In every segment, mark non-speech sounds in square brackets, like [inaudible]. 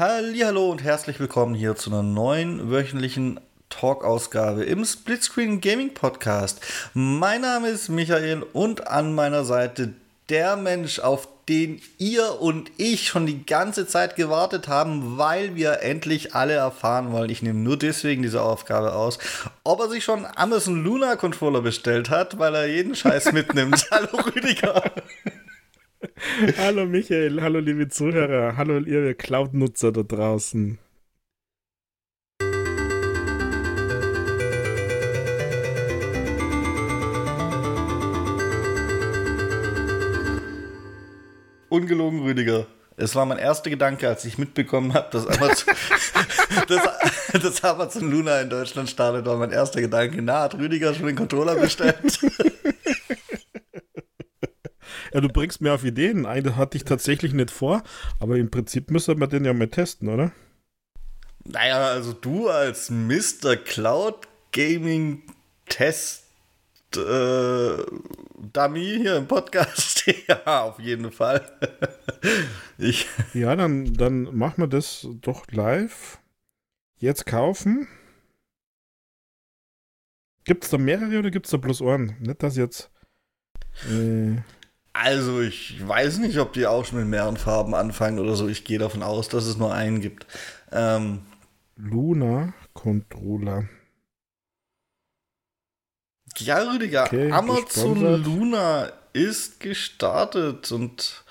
Hallo und herzlich willkommen hier zu einer neuen wöchentlichen Talk-Ausgabe im Splitscreen Gaming Podcast. Mein Name ist Michael und an meiner Seite der Mensch, auf den ihr und ich schon die ganze Zeit gewartet haben, weil wir endlich alle erfahren wollen. Ich nehme nur deswegen diese Aufgabe aus, ob er sich schon Amazon Luna Controller bestellt hat, weil er jeden Scheiß [laughs] mitnimmt. Hallo Rüdiger. [laughs] hallo Michael, hallo liebe Zuhörer, hallo ihr Cloud-Nutzer da draußen. Ungelogen, Rüdiger. Es war mein erster Gedanke, als ich mitbekommen habe, dass Amazon, [laughs] dass, dass Amazon Luna in Deutschland startet, war mein erster Gedanke. Na, hat Rüdiger schon den Controller bestellt? [laughs] Ja, du bringst mir auf Ideen. Eine hatte ich tatsächlich nicht vor, aber im Prinzip müssen wir den ja mal testen, oder? Naja, also du als Mr. Cloud Gaming Test äh, Dummy hier im Podcast. [laughs] ja, auf jeden Fall. [laughs] ich. Ja, dann, dann machen wir das doch live. Jetzt kaufen. Gibt es da mehrere oder gibt es da bloß Ohren? Nicht, dass jetzt. Äh, also, ich weiß nicht, ob die auch schon mit mehreren Farben anfangen oder so. Ich gehe davon aus, dass es nur einen gibt. Ähm, Luna Controller. Ja, Rüdiger, okay, Amazon gesponsert. Luna ist gestartet und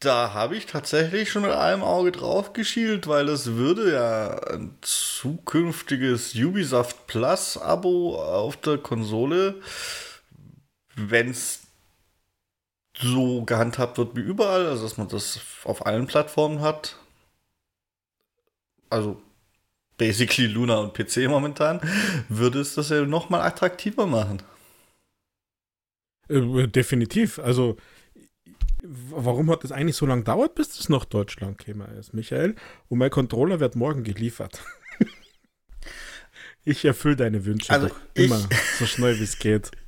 da habe ich tatsächlich schon mit einem Auge drauf geschielt, weil es würde ja ein zukünftiges Ubisoft Plus Abo auf der Konsole wenn es so gehandhabt wird wie überall, also dass man das auf allen Plattformen hat, also basically Luna und PC momentan, würde es das ja nochmal attraktiver machen. Äh, definitiv. Also, warum hat es eigentlich so lange gedauert, bis es nach Deutschland käme, ist, Michael? Und mein Controller wird morgen geliefert. [laughs] Ich erfülle deine Wünsche also doch immer so schnell wie es geht. [laughs]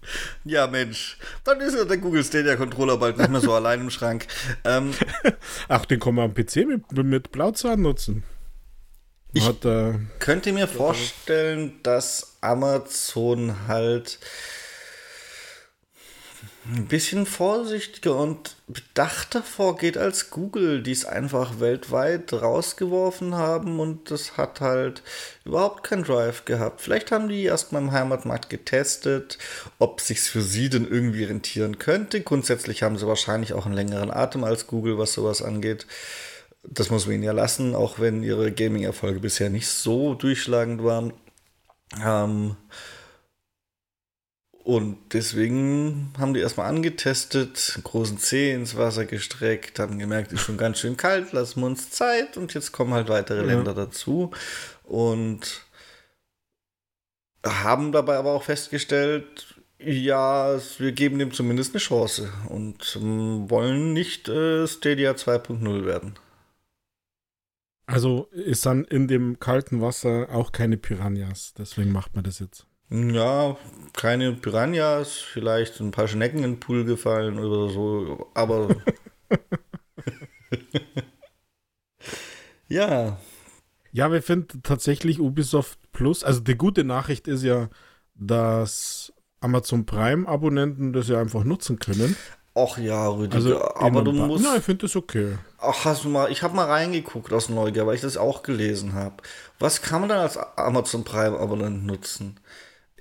Ja, Mensch. Dann ist ja der Google Stadia Controller bald nicht mehr so allein im Schrank. Ähm, [laughs] Ach, den kann man am PC mit, mit Blauzahn nutzen. Ich Hat, äh, könnte mir vorstellen, dass Amazon halt ein bisschen vorsichtiger und bedachter vorgeht als Google, die es einfach weltweit rausgeworfen haben und das hat halt überhaupt kein Drive gehabt. Vielleicht haben die erstmal im Heimatmarkt getestet, ob sich's für sie denn irgendwie rentieren könnte. Grundsätzlich haben sie wahrscheinlich auch einen längeren Atem als Google, was sowas angeht. Das muss man ihnen ja lassen, auch wenn ihre Gaming-Erfolge bisher nicht so durchschlagend waren. Ähm, und deswegen haben die erstmal angetestet, einen großen Zeh ins Wasser gestreckt, haben gemerkt, ist schon ganz schön kalt, lassen wir uns Zeit und jetzt kommen halt weitere ja. Länder dazu. Und haben dabei aber auch festgestellt, ja, wir geben dem zumindest eine Chance und ähm, wollen nicht äh, Stadia 2.0 werden. Also ist dann in dem kalten Wasser auch keine Piranhas, deswegen macht man das jetzt. Ja, keine Piranhas, vielleicht ein paar Schnecken in den Pool gefallen oder so, aber. [laughs] ja. Ja, wir finden tatsächlich Ubisoft Plus, also die gute Nachricht ist ja, dass Amazon Prime-Abonnenten das ja einfach nutzen können. Ach ja, Rüdiger, also aber du musst. Nein, ich finde das okay. Ach, hast du mal, ich habe mal reingeguckt aus Neugier, weil ich das auch gelesen habe. Was kann man dann als Amazon Prime-Abonnent nutzen?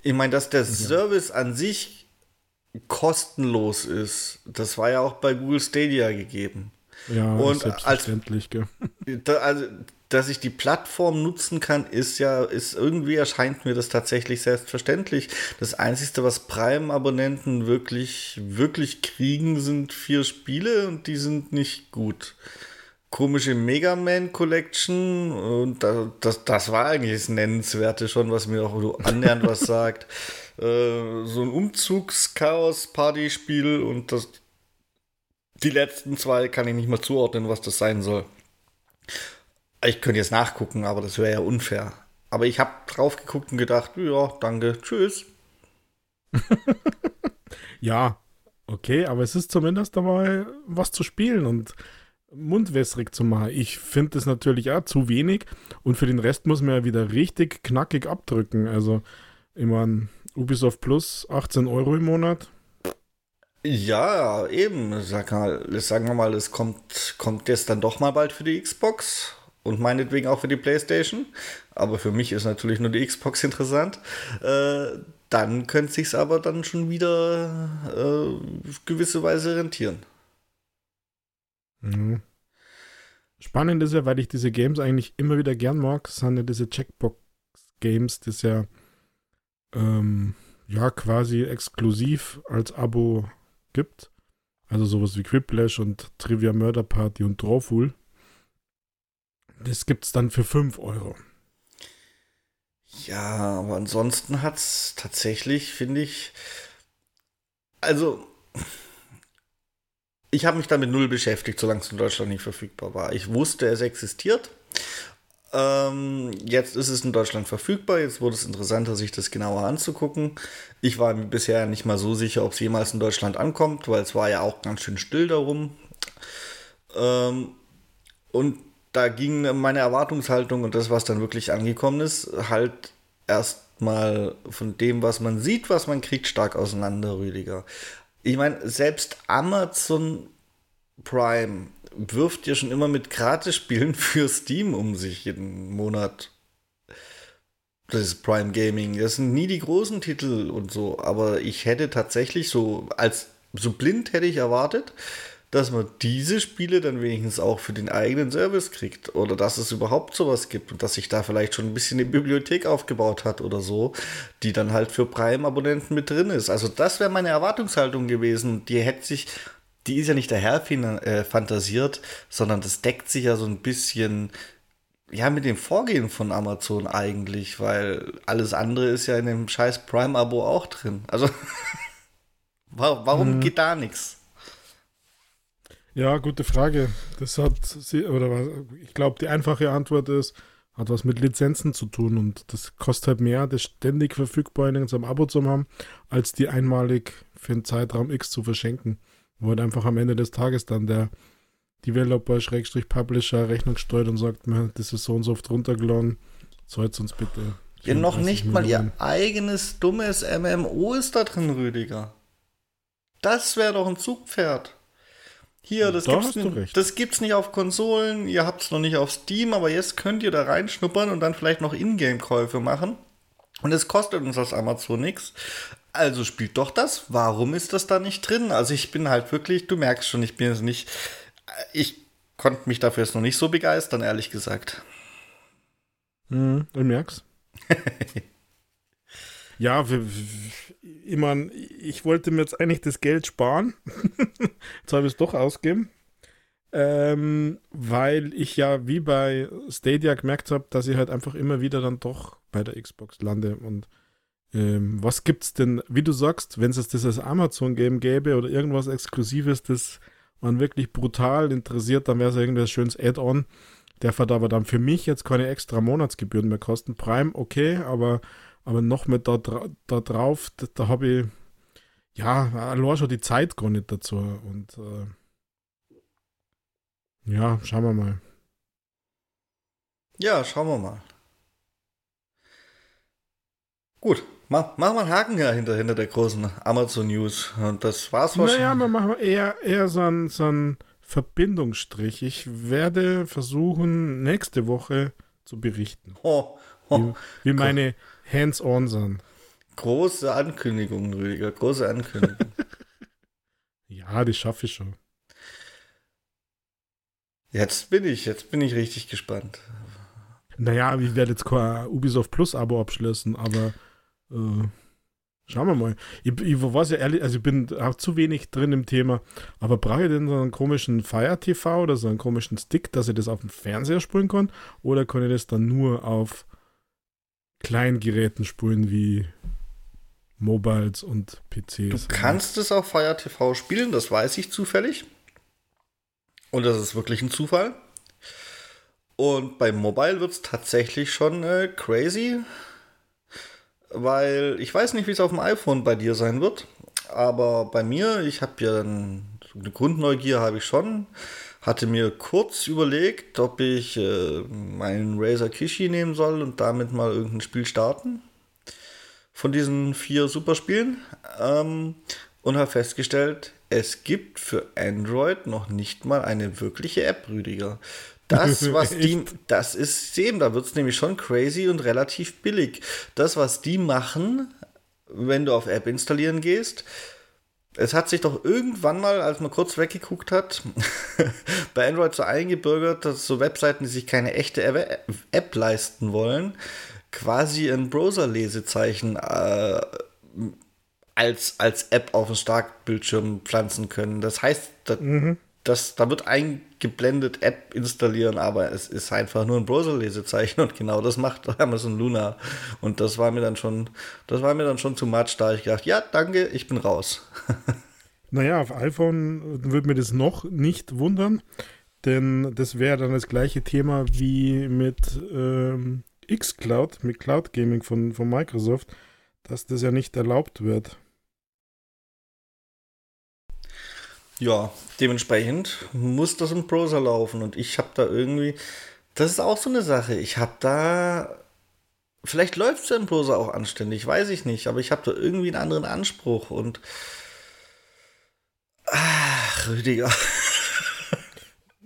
Ich meine, dass der Service an sich kostenlos ist, das war ja auch bei Google Stadia gegeben. Ja, und selbstverständlich, als, [laughs] da, also, dass ich die Plattform nutzen kann, ist ja, ist irgendwie erscheint mir das tatsächlich selbstverständlich. Das Einzige, was Prime-Abonnenten wirklich, wirklich kriegen, sind vier Spiele und die sind nicht gut komische Mega Man Collection und das, das, das war eigentlich das Nennenswerte schon, was mir auch annähernd was [laughs] sagt. Äh, so ein Umzugs-Chaos-Party-Spiel und das, die letzten zwei kann ich nicht mal zuordnen, was das sein soll. Ich könnte jetzt nachgucken, aber das wäre ja unfair. Aber ich habe drauf geguckt und gedacht, ja, danke, tschüss. [laughs] ja, okay, aber es ist zumindest dabei was zu spielen und mundwässrig zu machen. Ich finde das natürlich auch zu wenig und für den Rest muss man ja wieder richtig knackig abdrücken. Also, ich meine, Ubisoft Plus 18 Euro im Monat. Ja, eben. Sag mal, sagen wir mal, es kommt, kommt jetzt dann doch mal bald für die Xbox und meinetwegen auch für die PlayStation. Aber für mich ist natürlich nur die Xbox interessant. Äh, dann könnte sich aber dann schon wieder äh, gewisse Weise rentieren. Mhm. Spannend ist ja, weil ich diese Games eigentlich immer wieder gern mag, sind ja diese Checkbox-Games, das ja ähm, ja quasi exklusiv als Abo gibt. Also sowas wie Quiplash und Trivia Murder Party und Drawful. Das gibt es dann für 5 Euro. Ja, aber ansonsten hat es tatsächlich, finde ich, also ich habe mich damit null beschäftigt, solange es in Deutschland nicht verfügbar war. Ich wusste, es existiert. Ähm, jetzt ist es in Deutschland verfügbar. Jetzt wurde es interessanter, sich das genauer anzugucken. Ich war bisher nicht mal so sicher, ob es jemals in Deutschland ankommt, weil es war ja auch ganz schön still darum. Ähm, und da ging meine Erwartungshaltung und das, was dann wirklich angekommen ist, halt erstmal von dem, was man sieht, was man kriegt, stark auseinander, Rüdiger. Ich meine, selbst Amazon Prime wirft ja schon immer mit Gratis-Spielen für Steam um sich jeden Monat. Das ist Prime Gaming. Das sind nie die großen Titel und so, aber ich hätte tatsächlich so, als so blind hätte ich erwartet, dass man diese Spiele dann wenigstens auch für den eigenen Service kriegt oder dass es überhaupt sowas gibt und dass sich da vielleicht schon ein bisschen eine Bibliothek aufgebaut hat oder so, die dann halt für Prime-Abonnenten mit drin ist. Also das wäre meine Erwartungshaltung gewesen. Die hätte sich, die ist ja nicht daher äh, fantasiert, sondern das deckt sich ja so ein bisschen ja, mit dem Vorgehen von Amazon eigentlich, weil alles andere ist ja in dem scheiß Prime-Abo auch drin. Also, [laughs] warum mhm. geht da nichts? Ja, gute Frage. Das hat sie, oder was, ich glaube, die einfache Antwort ist, hat was mit Lizenzen zu tun und das kostet halt mehr, das ständig verfügbar in unserem Abo zu haben, als die einmalig für einen Zeitraum X zu verschenken. Wo halt einfach am Ende des Tages dann der Developer, Schrägstrich Publisher Rechnung steuert und sagt, mir, das ist so und so oft runtergeladen, zahlt uns bitte. Ja, noch nicht Millionen. mal ihr eigenes dummes MMO ist da drin, Rüdiger. Das wäre doch ein Zugpferd. Hier, das, da gibt's, das gibt's nicht auf Konsolen, ihr habt es noch nicht auf Steam, aber jetzt könnt ihr da reinschnuppern und dann vielleicht noch Ingame-Käufe machen. Und es kostet uns als Amazon nichts. Also spielt doch das. Warum ist das da nicht drin? Also ich bin halt wirklich, du merkst schon, ich bin jetzt nicht, ich konnte mich dafür jetzt noch nicht so begeistern, ehrlich gesagt. Hm, du merkst. [laughs] ja, ich meine, ich wollte mir jetzt eigentlich das Geld sparen. [laughs] jetzt habe ich es doch ausgegeben. Ähm, weil ich ja wie bei Stadia gemerkt habe, dass ich halt einfach immer wieder dann doch bei der Xbox lande. Und ähm, was gibt's denn, wie du sagst, wenn es das als Amazon-Game gäbe oder irgendwas Exklusives, das man wirklich brutal interessiert, dann wäre es irgendwie ein schönes Add-on. Der wird aber dann für mich jetzt keine extra Monatsgebühren mehr kosten. Prime, okay, aber aber noch mit da, da drauf, da, da habe ich ja allein schon die Zeit gar nicht dazu. Und äh, ja, schauen wir mal. Ja, schauen wir mal. Gut, mach, mach mal einen Haken hier hinter, hinter der großen Amazon News. Und das war's wahrscheinlich. Naja, wir machen eher, eher so einen, so einen Verbindungsstrich. Ich werde versuchen, nächste Woche zu berichten. Oh, oh, wie, wie meine hands-on sind. Große Ankündigung, Rüdiger, große Ankündigung. [laughs] ja, die schaffe ich schon. Jetzt bin ich, jetzt bin ich richtig gespannt. Naja, ich werde jetzt kein Ubisoft Plus Abo abschließen, aber äh, schauen wir mal. Ich, ich weiß ja ehrlich, also ich bin auch zu wenig drin im Thema, aber brauche ich denn so einen komischen Fire TV oder so einen komischen Stick, dass ich das auf dem Fernseher spielen kann? Oder kann ich das dann nur auf Kleingeräten spulen wie Mobiles und PCs. Du kannst es auf Fire TV spielen, das weiß ich zufällig. Und das ist wirklich ein Zufall. Und beim Mobile wird es tatsächlich schon äh, crazy. Weil ich weiß nicht, wie es auf dem iPhone bei dir sein wird. Aber bei mir, ich habe ja eine Grundneugier habe ich schon. Hatte mir kurz überlegt, ob ich äh, meinen Razer Kishi nehmen soll und damit mal irgendein Spiel starten. Von diesen vier Superspielen. Ähm, und habe festgestellt, es gibt für Android noch nicht mal eine wirkliche App, Rüdiger. Das, [laughs] was die, das ist eben, da wird es nämlich schon crazy und relativ billig. Das, was die machen, wenn du auf App installieren gehst, es hat sich doch irgendwann mal, als man kurz weggeguckt hat, [laughs] bei Android so eingebürgert, dass so Webseiten, die sich keine echte App leisten wollen, quasi ein Browser-Lesezeichen äh, als, als App auf den Startbildschirm pflanzen können. Das heißt, das, mhm. Das, da wird eingeblendet App installieren, aber es ist einfach nur ein Browser-Lesezeichen und genau das macht [laughs] Amazon Luna. Und das war mir dann schon, das war mir dann schon zu much, da ich gedacht, ja, danke, ich bin raus. [laughs] naja, auf iPhone würde mir das noch nicht wundern, denn das wäre dann das gleiche Thema wie mit ähm, xCloud, mit Cloud Gaming von, von Microsoft, dass das ja nicht erlaubt wird. Ja, dementsprechend muss das im Browser laufen und ich habe da irgendwie, das ist auch so eine Sache, ich habe da, vielleicht läuft es ja im Browser auch anständig, weiß ich nicht, aber ich habe da irgendwie einen anderen Anspruch und, ach, Rüdiger. [laughs]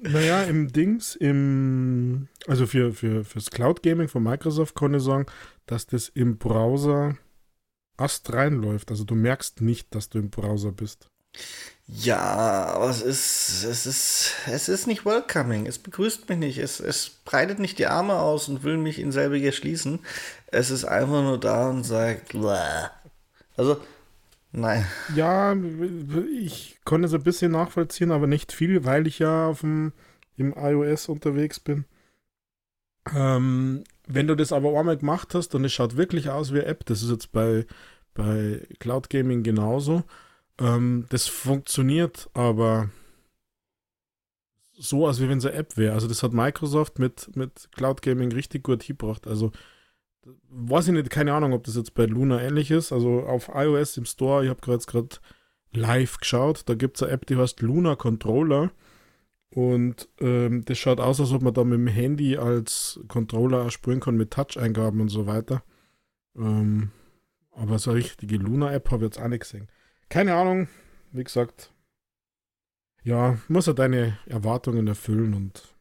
Naja, im Dings, im, also für, für, fürs Cloud Gaming von Microsoft konnte ich sagen, dass das im Browser ast reinläuft. Also du merkst nicht, dass du im Browser bist. Ja, aber es ist, es ist, es ist nicht welcoming. Es begrüßt mich nicht. Es, es breitet nicht die Arme aus und will mich in selbige schließen. Es ist einfach nur da und sagt, Blah. also, nein. Ja, ich konnte es ein bisschen nachvollziehen, aber nicht viel, weil ich ja auf dem, im iOS unterwegs bin. Ähm, wenn du das aber einmal gemacht hast und es schaut wirklich aus wie App, das ist jetzt bei, bei Cloud Gaming genauso, ähm, das funktioniert aber so, als wenn es eine App wäre. Also das hat Microsoft mit, mit Cloud Gaming richtig gut hingebracht. Also weiß ich nicht, keine Ahnung, ob das jetzt bei Luna ähnlich ist. Also auf iOS im Store, ich habe gerade live geschaut, da gibt es eine App, die heißt Luna Controller. Und ähm, das schaut aus, als ob man da mit dem Handy als Controller spielen kann mit Touch-Eingaben und so weiter. Ähm, aber so eine richtige Luna-App habe ich jetzt auch nicht gesehen. Keine Ahnung, wie gesagt. Ja, muss er deine Erwartungen erfüllen und,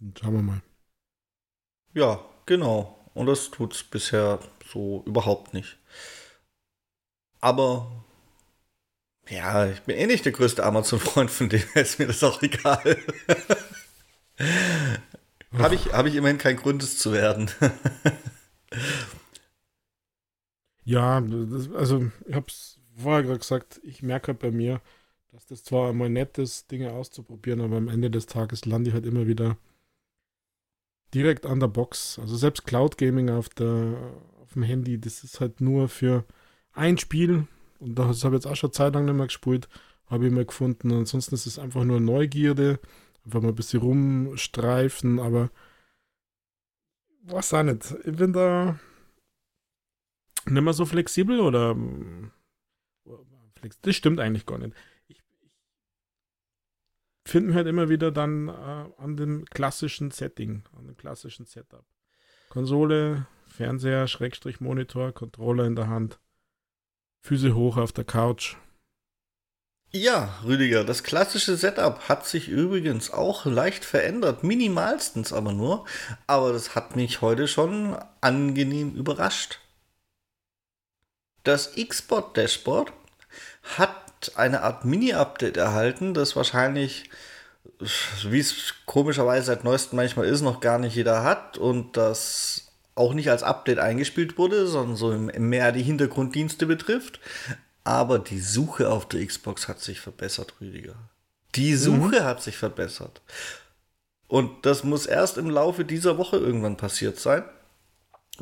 und schauen wir mal. Ja, genau. Und das tut es bisher so überhaupt nicht. Aber ja, ich bin eh nicht der größte Amazon-Freund, von dem ist mir das auch egal. [laughs] Habe ich, hab ich immerhin keinen Grund, es zu werden. ja, das, also ich habe es vorher gerade gesagt, ich merke halt bei mir, dass das zwar einmal nett ist, Dinge auszuprobieren, aber am Ende des Tages lande ich halt immer wieder direkt an der Box. Also selbst Cloud Gaming auf, der, auf dem Handy, das ist halt nur für ein Spiel, und das habe ich jetzt auch schon Zeit lang nicht mehr gespielt, habe ich mal gefunden. Ansonsten ist es einfach nur Neugierde, einfach mal ein bisschen rumstreifen, aber was auch nicht. Ich bin da nicht mehr so flexibel oder das stimmt eigentlich gar nicht. Ich, ich finde mich halt immer wieder dann äh, an dem klassischen Setting, an dem klassischen Setup. Konsole, Fernseher, Schrägstrich Monitor, Controller in der Hand. Füße hoch auf der Couch. Ja, Rüdiger, das klassische Setup hat sich übrigens auch leicht verändert, minimalstens aber nur, aber das hat mich heute schon angenehm überrascht. Das Xbox Dashboard hat eine Art Mini-Update erhalten, das wahrscheinlich, wie es komischerweise seit neuestem manchmal ist, noch gar nicht jeder hat und das auch nicht als Update eingespielt wurde, sondern so mehr die Hintergrunddienste betrifft. Aber die Suche auf der Xbox hat sich verbessert, Rüdiger. Die Suche mhm. hat sich verbessert. Und das muss erst im Laufe dieser Woche irgendwann passiert sein.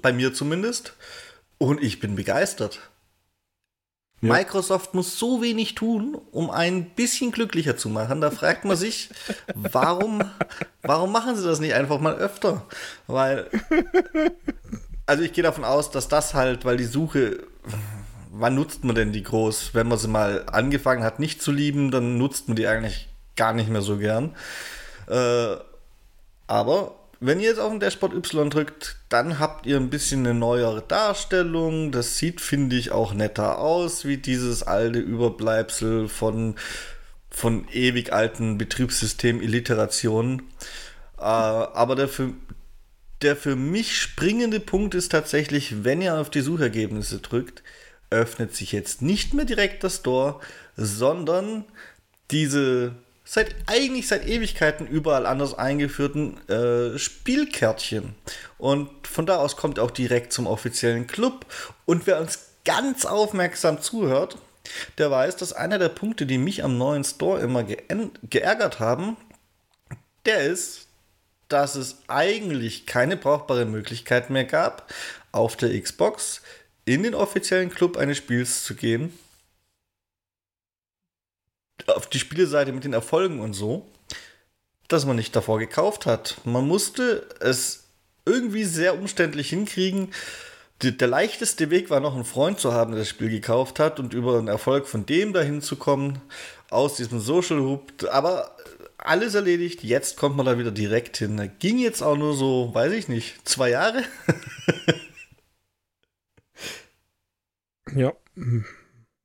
Bei mir zumindest. Und ich bin begeistert. Ja. Microsoft muss so wenig tun, um ein bisschen glücklicher zu machen. Da fragt man sich, warum, warum machen sie das nicht einfach mal öfter? Weil, also ich gehe davon aus, dass das halt, weil die Suche, wann nutzt man denn die groß? Wenn man sie mal angefangen hat, nicht zu lieben, dann nutzt man die eigentlich gar nicht mehr so gern. Äh, aber wenn ihr jetzt auf den Dashboard Y drückt, dann habt ihr ein bisschen eine neuere Darstellung. Das sieht, finde ich, auch netter aus, wie dieses alte Überbleibsel von, von ewig alten Betriebssystem-Illiterationen. Äh, aber der für, der für mich springende Punkt ist tatsächlich, wenn ihr auf die Suchergebnisse drückt, öffnet sich jetzt nicht mehr direkt das Store, sondern diese seit eigentlich seit Ewigkeiten überall anders eingeführten äh, Spielkärtchen. Und von da aus kommt auch direkt zum offiziellen Club. Und wer uns ganz aufmerksam zuhört, der weiß, dass einer der Punkte, die mich am neuen Store immer geärgert haben, der ist, dass es eigentlich keine brauchbare Möglichkeit mehr gab, auf der Xbox in den offiziellen Club eines Spiels zu gehen auf die Spielseite mit den Erfolgen und so, dass man nicht davor gekauft hat. Man musste es irgendwie sehr umständlich hinkriegen. Die, der leichteste Weg war noch einen Freund zu haben, der das Spiel gekauft hat und über einen Erfolg von dem dahin zu kommen, aus diesem Social Hub. Aber alles erledigt, jetzt kommt man da wieder direkt hin. Ging jetzt auch nur so, weiß ich nicht, zwei Jahre. [laughs] ja,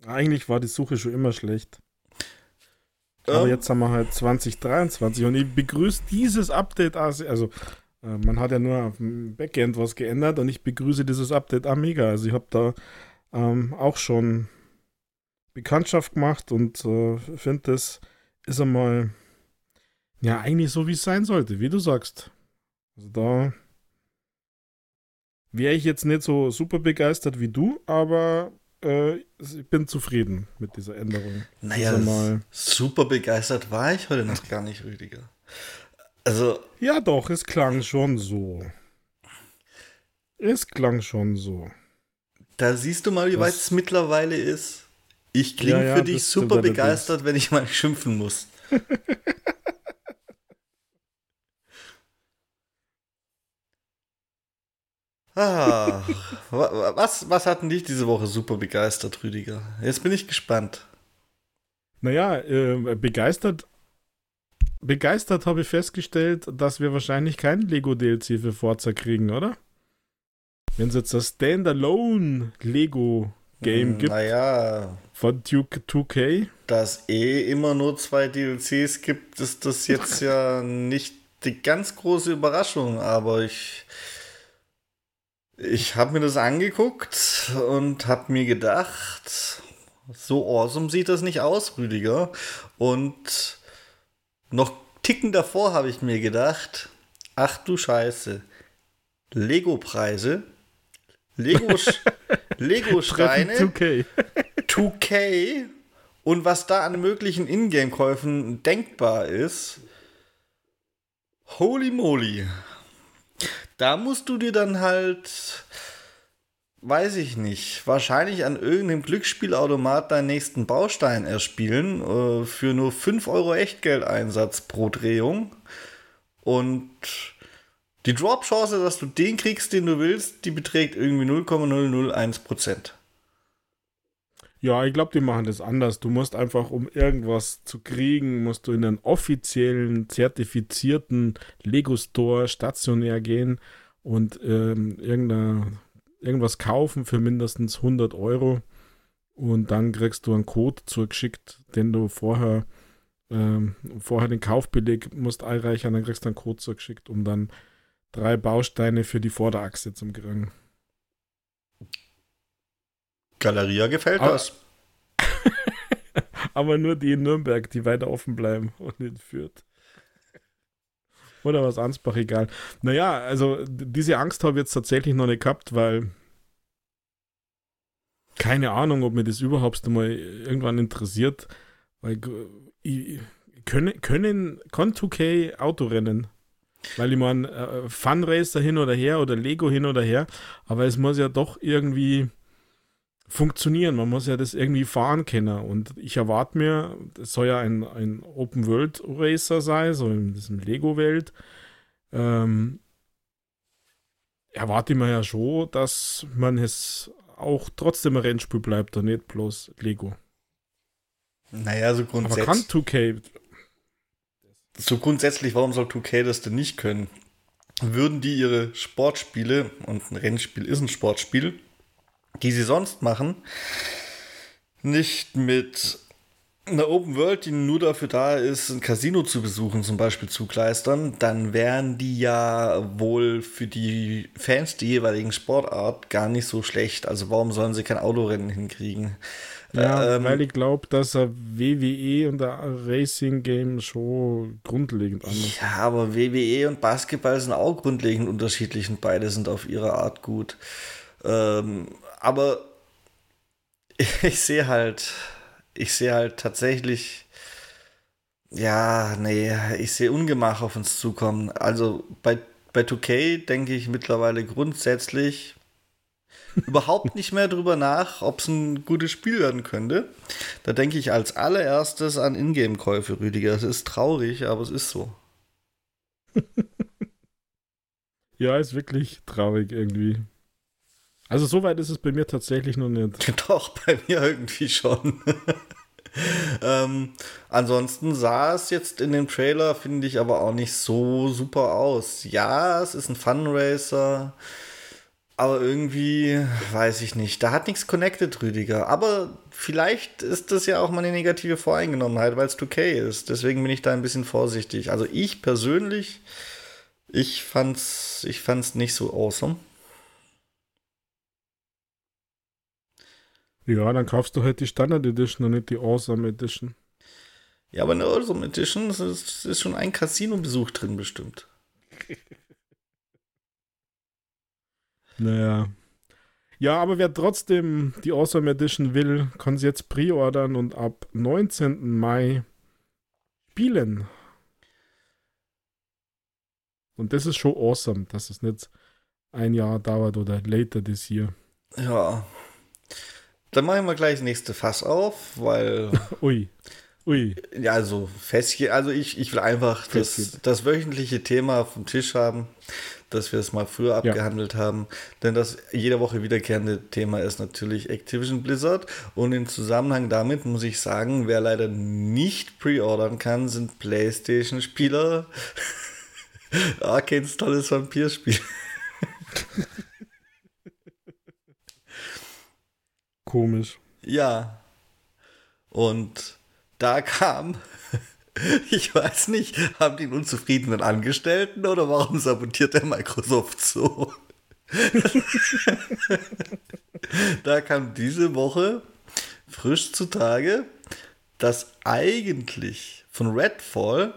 eigentlich war die Suche schon immer schlecht. Aber ähm, jetzt haben wir halt 2023 und ich begrüße dieses Update, also, äh, man hat ja nur auf dem Backend was geändert und ich begrüße dieses Update auch mega. Also ich habe da ähm, auch schon Bekanntschaft gemacht und äh, finde, das ist einmal ja eigentlich so, wie es sein sollte, wie du sagst. Also da wäre ich jetzt nicht so super begeistert wie du, aber äh, ich bin zufrieden mit dieser Änderung. Naja, mal... super begeistert war ich heute noch gar nicht, Rüdiger. Also. Ja, doch, es klang schon so. Es klang schon so. Da siehst du mal, wie weit es mittlerweile ist. Ich klinge ja, ja, für dich super begeistert, wenn ich mal schimpfen muss. [laughs] Ah, was, was hat denn dich diese Woche super begeistert, Rüdiger? Jetzt bin ich gespannt. Naja, äh, begeistert. Begeistert habe ich festgestellt, dass wir wahrscheinlich kein Lego-DLC für Forza kriegen, oder? Wenn es jetzt das Standalone Lego-Game hm, gibt. Naja. Von Duke 2K. Dass eh immer nur zwei DLCs gibt, ist das jetzt ja nicht die ganz große Überraschung, aber ich ich habe mir das angeguckt und habe mir gedacht, so awesome sieht das nicht aus, Rüdiger. Und noch Ticken davor habe ich mir gedacht, ach du Scheiße, Lego-Preise, Lego, [laughs] Lego-Steine, 2K. 2K und was da an möglichen Ingame-Käufen denkbar ist. Holy moly. Da musst du dir dann halt, weiß ich nicht, wahrscheinlich an irgendeinem Glücksspielautomat deinen nächsten Baustein erspielen äh, für nur 5 Euro Echtgeldeinsatz pro Drehung. Und die Drop-Chance, dass du den kriegst, den du willst, die beträgt irgendwie 0,001 Ja, ich glaube, die machen das anders. Du musst einfach, um irgendwas zu kriegen, musst du in einen offiziellen, zertifizierten Lego-Store stationär gehen und ähm, irgendwas kaufen für mindestens 100 Euro. Und dann kriegst du einen Code zugeschickt, den du vorher, ähm, vorher den Kaufbeleg musst einreichen, dann kriegst du einen Code zugeschickt, um dann drei Bausteine für die Vorderachse zu kriegen. Galeria gefällt aber, das. [laughs] aber nur die in Nürnberg, die weiter offen bleiben [laughs] und in Fürth. Oder was Ansbach, egal. Naja, also diese Angst habe ich jetzt tatsächlich noch nicht gehabt, weil keine Ahnung, ob mir das überhaupt mal irgendwann interessiert. Weil ich, können, können, kann 2K Autorennen? Weil ich meine, äh, Funracer hin oder her oder Lego hin oder her, aber es muss ja doch irgendwie funktionieren. Man muss ja das irgendwie fahren können. Und ich erwarte mir, es soll ja ein, ein Open World Racer sein, so in diesem Lego-Welt. Ähm, erwarte ich mir ja schon, dass man es auch trotzdem ein Rennspiel bleibt und nicht bloß Lego. Naja, so grundsätzlich. Aber kann 2K so grundsätzlich, warum soll 2K das denn nicht können? Würden die ihre Sportspiele, und ein Rennspiel ist ein Sportspiel, die sie sonst machen, nicht mit einer Open World, die nur dafür da ist, ein Casino zu besuchen, zum Beispiel zugleistern, dann wären die ja wohl für die Fans der jeweiligen Sportart gar nicht so schlecht. Also warum sollen sie kein Autorennen hinkriegen? Ja, ähm, weil ich glaube, dass er WWE und der Racing Game schon grundlegend anders Ja, aber WWE und Basketball sind auch grundlegend unterschiedlich und beide sind auf ihre Art gut. Ähm, aber [laughs] ich sehe halt, ich sehe halt tatsächlich, ja, nee, ich sehe Ungemach auf uns zukommen. Also bei, bei 2K denke ich mittlerweile grundsätzlich [laughs] überhaupt nicht mehr drüber nach, ob es ein gutes Spiel werden könnte. Da denke ich als allererstes an Ingame-Käufe, Rüdiger. Es ist traurig, aber es ist so. [laughs] ja, ist wirklich traurig irgendwie. Also so weit ist es bei mir tatsächlich noch nicht. [laughs] Doch, bei mir irgendwie schon. [laughs] ähm, ansonsten sah es jetzt in dem Trailer, finde ich, aber auch nicht so super aus. Ja, es ist ein Funracer, aber irgendwie, weiß ich nicht, da hat nichts connected, Rüdiger. Aber vielleicht ist das ja auch mal eine negative Voreingenommenheit, weil es 2K ist. Deswegen bin ich da ein bisschen vorsichtig. Also ich persönlich, ich fand's, ich fand's nicht so awesome. Ja, dann kaufst du halt die Standard Edition und nicht die Awesome Edition. Ja, aber eine Awesome Edition ist, ist schon ein Casino-Besuch drin bestimmt. [laughs] naja. Ja, aber wer trotzdem die Awesome Edition will, kann sie jetzt pre-ordern und ab 19. Mai spielen. Und das ist schon awesome, dass es nicht ein Jahr dauert oder later this year. Ja, dann machen wir gleich das nächste Fass auf, weil. [laughs] Ui. Ui. Ja, also Fässchen. Also ich, ich will einfach das, das wöchentliche Thema vom Tisch haben, dass wir es mal früher abgehandelt ja. haben. Denn das jede Woche wiederkehrende Thema ist natürlich Activision Blizzard. Und im Zusammenhang damit muss ich sagen, wer leider nicht pre-ordern kann, sind PlayStation-Spieler. [laughs] Arkanes tolles Vampirspiel. [laughs] Komisch. Ja. Und da kam, [laughs] ich weiß nicht, haben die einen unzufriedenen Angestellten oder warum sabotiert der Microsoft so? [laughs] da kam diese Woche frisch zutage, dass eigentlich von Redfall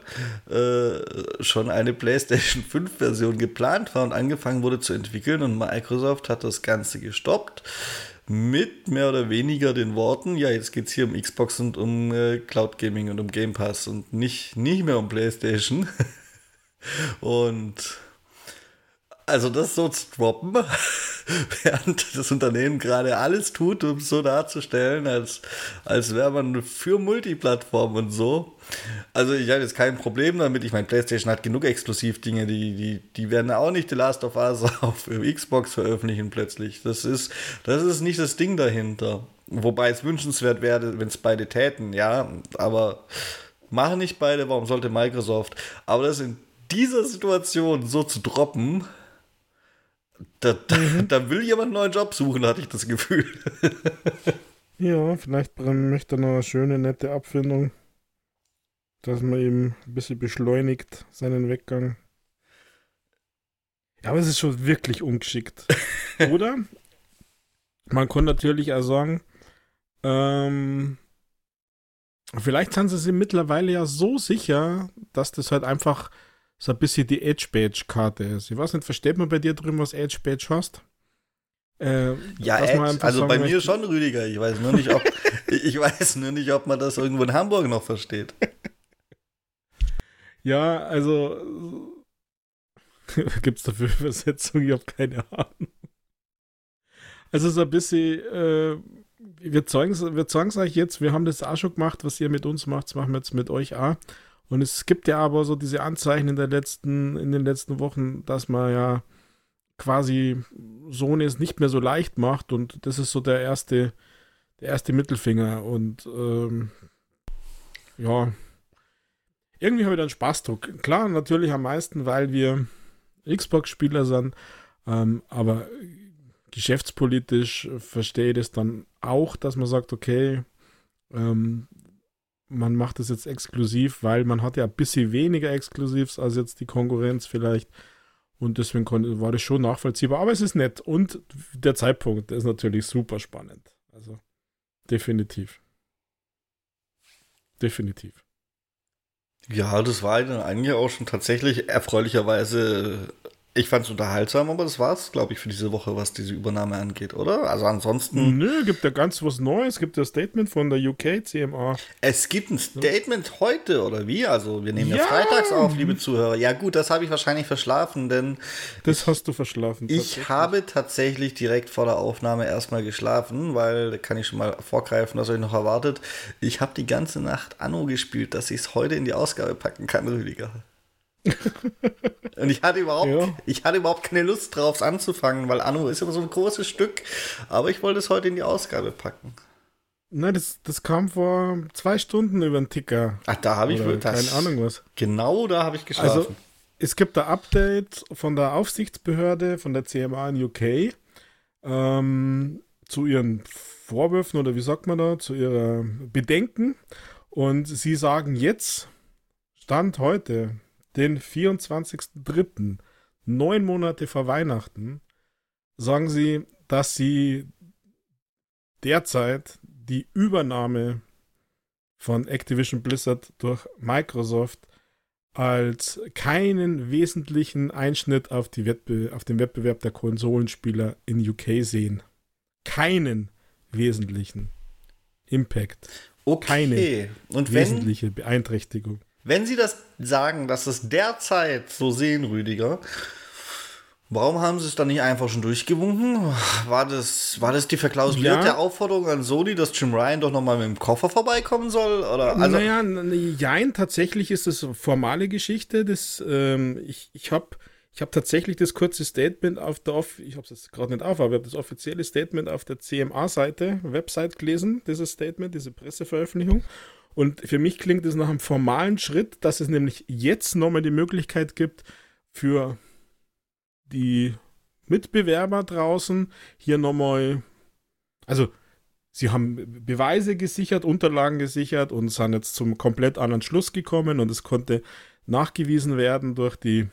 äh, schon eine PlayStation 5 Version geplant war und angefangen wurde zu entwickeln und Microsoft hat das Ganze gestoppt mit mehr oder weniger den Worten, ja, jetzt geht es hier um Xbox und um äh, Cloud Gaming und um Game Pass und nicht, nicht mehr um PlayStation. [laughs] und also das so zu droppen, [laughs] während das Unternehmen gerade alles tut, um so darzustellen, als, als wäre man für Multiplattform und so. Also ich habe jetzt kein Problem damit. Ich meine, PlayStation hat genug Exklusivdinge, die, die, die werden auch nicht The Last of Us [laughs] auf Xbox veröffentlichen plötzlich. Das ist, das ist nicht das Ding dahinter. Wobei es wünschenswert wäre, wenn es beide täten, ja, aber machen nicht beide, warum sollte Microsoft? Aber das in dieser Situation so zu droppen, da, da, mhm. da, will jemand einen neuen Job suchen, hatte ich das Gefühl. [laughs] ja, vielleicht möchte er noch eine schöne, nette Abfindung, dass man ihm ein bisschen beschleunigt, seinen Weggang. Ja, aber es ist schon wirklich ungeschickt. [laughs] Oder? Man kann natürlich auch sagen, ähm, vielleicht sind sie sich mittlerweile ja so sicher, dass das halt einfach so ein bisschen die Edge-Badge-Karte ist. Ich weiß nicht, versteht man bei dir drüben, was Edge-Badge hast? Äh, ja, Edge, also bei mir schon, Rüdiger. Ich weiß nur nicht, ob, [laughs] ich weiß nur nicht, ob man das irgendwo in Hamburg noch versteht. [laughs] Ja, also [laughs] gibt es dafür Übersetzungen? Ich habe keine Ahnung. Also so ein bisschen, äh, wir zeigen es wir euch jetzt, wir haben das auch schon gemacht, was ihr mit uns macht, das machen wir jetzt mit euch auch. Und es gibt ja aber so diese Anzeichen in, der letzten, in den letzten Wochen, dass man ja quasi Sony es nicht mehr so leicht macht und das ist so der erste, der erste Mittelfinger und ähm, ja, irgendwie habe ich dann Spaßdruck. Klar, natürlich am meisten, weil wir Xbox-Spieler sind, ähm, aber geschäftspolitisch verstehe ich das dann auch, dass man sagt, okay, ähm, man macht das jetzt exklusiv, weil man hat ja ein bisschen weniger Exklusivs als jetzt die Konkurrenz vielleicht. Und deswegen konnte, war das schon nachvollziehbar. Aber es ist nett. Und der Zeitpunkt ist natürlich super spannend. Also definitiv. Definitiv. Ja, das war eigentlich auch schon tatsächlich erfreulicherweise ich fand es unterhaltsam, aber das war es, glaube ich, für diese Woche, was diese Übernahme angeht, oder? Also ansonsten. Nö, gibt ja ganz was Neues. Es gibt ja Statement von der UK CMA. Es gibt ein Statement heute, oder wie? Also wir nehmen ja, ja freitags auf, liebe Zuhörer. Ja gut, das habe ich wahrscheinlich verschlafen, denn. Das hast du verschlafen. Ich habe tatsächlich direkt vor der Aufnahme erstmal geschlafen, weil da kann ich schon mal vorgreifen, was euch noch erwartet. Ich habe die ganze Nacht Anno gespielt, dass ich es heute in die Ausgabe packen kann, Rüdiger. [laughs] Und ich hatte überhaupt, ja. ich hatte überhaupt keine Lust drauf, es anzufangen, weil Anno ist immer so ein großes Stück. Aber ich wollte es heute in die Ausgabe packen. Nein, das, das kam vor zwei Stunden über den Ticker. Ach, da habe ich wohl Keine Ahnung was. Genau da habe ich geschlafen. Also, es gibt ein Update von der Aufsichtsbehörde, von der CMA in UK, ähm, zu ihren Vorwürfen oder wie sagt man da, zu ihren Bedenken. Und sie sagen jetzt, Stand heute, den 24.03., neun Monate vor Weihnachten, sagen sie, dass sie derzeit die Übernahme von Activision Blizzard durch Microsoft als keinen wesentlichen Einschnitt auf, die Wettbe auf den Wettbewerb der Konsolenspieler in UK sehen. Keinen wesentlichen Impact. Okay. Keine Und wesentliche Beeinträchtigung. Wenn Sie das sagen, dass es derzeit so sehen, Rüdiger, warum haben Sie es dann nicht einfach schon durchgewunken? War das, war das die verklausulierte ja. Aufforderung an Sony, dass Jim Ryan doch nochmal mit dem Koffer vorbeikommen soll? Oder, also naja, nein, tatsächlich ist es formale Geschichte. Das, ähm, ich ich habe ich hab tatsächlich das kurze Statement auf der, Off ich habe es gerade nicht auf, aber ich habe das offizielle Statement auf der CMA-Seite, Website gelesen, dieses Statement, diese Presseveröffentlichung. Und für mich klingt es nach einem formalen Schritt, dass es nämlich jetzt nochmal die Möglichkeit gibt, für die Mitbewerber draußen hier nochmal, also sie haben Beweise gesichert, Unterlagen gesichert und sind jetzt zum komplett anderen Schluss gekommen und es konnte nachgewiesen werden durch die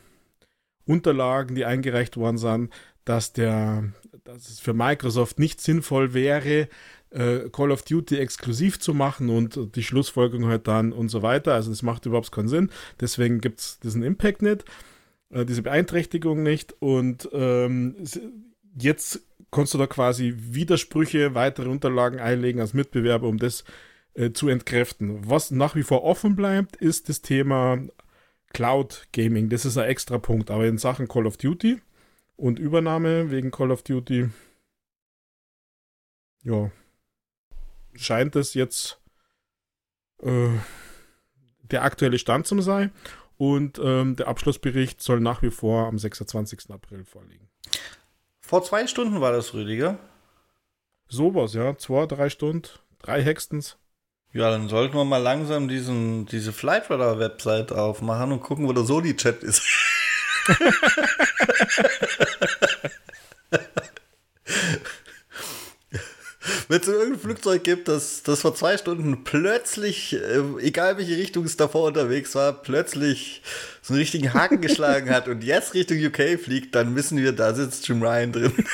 Unterlagen, die eingereicht worden sind, dass der, dass es für Microsoft nicht sinnvoll wäre, äh, Call of Duty exklusiv zu machen und die Schlussfolgerung halt dann und so weiter. Also das macht überhaupt keinen Sinn. Deswegen gibt es diesen Impact nicht, äh, diese Beeinträchtigung nicht. Und ähm, jetzt kannst du da quasi Widersprüche, weitere Unterlagen einlegen als Mitbewerber, um das äh, zu entkräften. Was nach wie vor offen bleibt, ist das Thema Cloud Gaming. Das ist ein extra Punkt. Aber in Sachen Call of Duty und Übernahme wegen Call of Duty, ja, scheint es jetzt äh, der aktuelle Stand zu sein. Und ähm, der Abschlussbericht soll nach wie vor am 26. April vorliegen. Vor zwei Stunden war das, Rüdiger. Sowas, ja. Zwei, drei Stunden, drei Hextens. Ja, dann sollten wir mal langsam diesen, diese Flightradar-Website aufmachen und gucken, wo der Soli-Chat ist. [laughs] [laughs] wenn es irgendein Flugzeug gibt, das, das vor zwei Stunden plötzlich, äh, egal welche Richtung es davor unterwegs war, plötzlich so einen richtigen Haken [laughs] geschlagen hat und jetzt Richtung UK fliegt, dann wissen wir, da sitzt Jim Ryan drin. [laughs]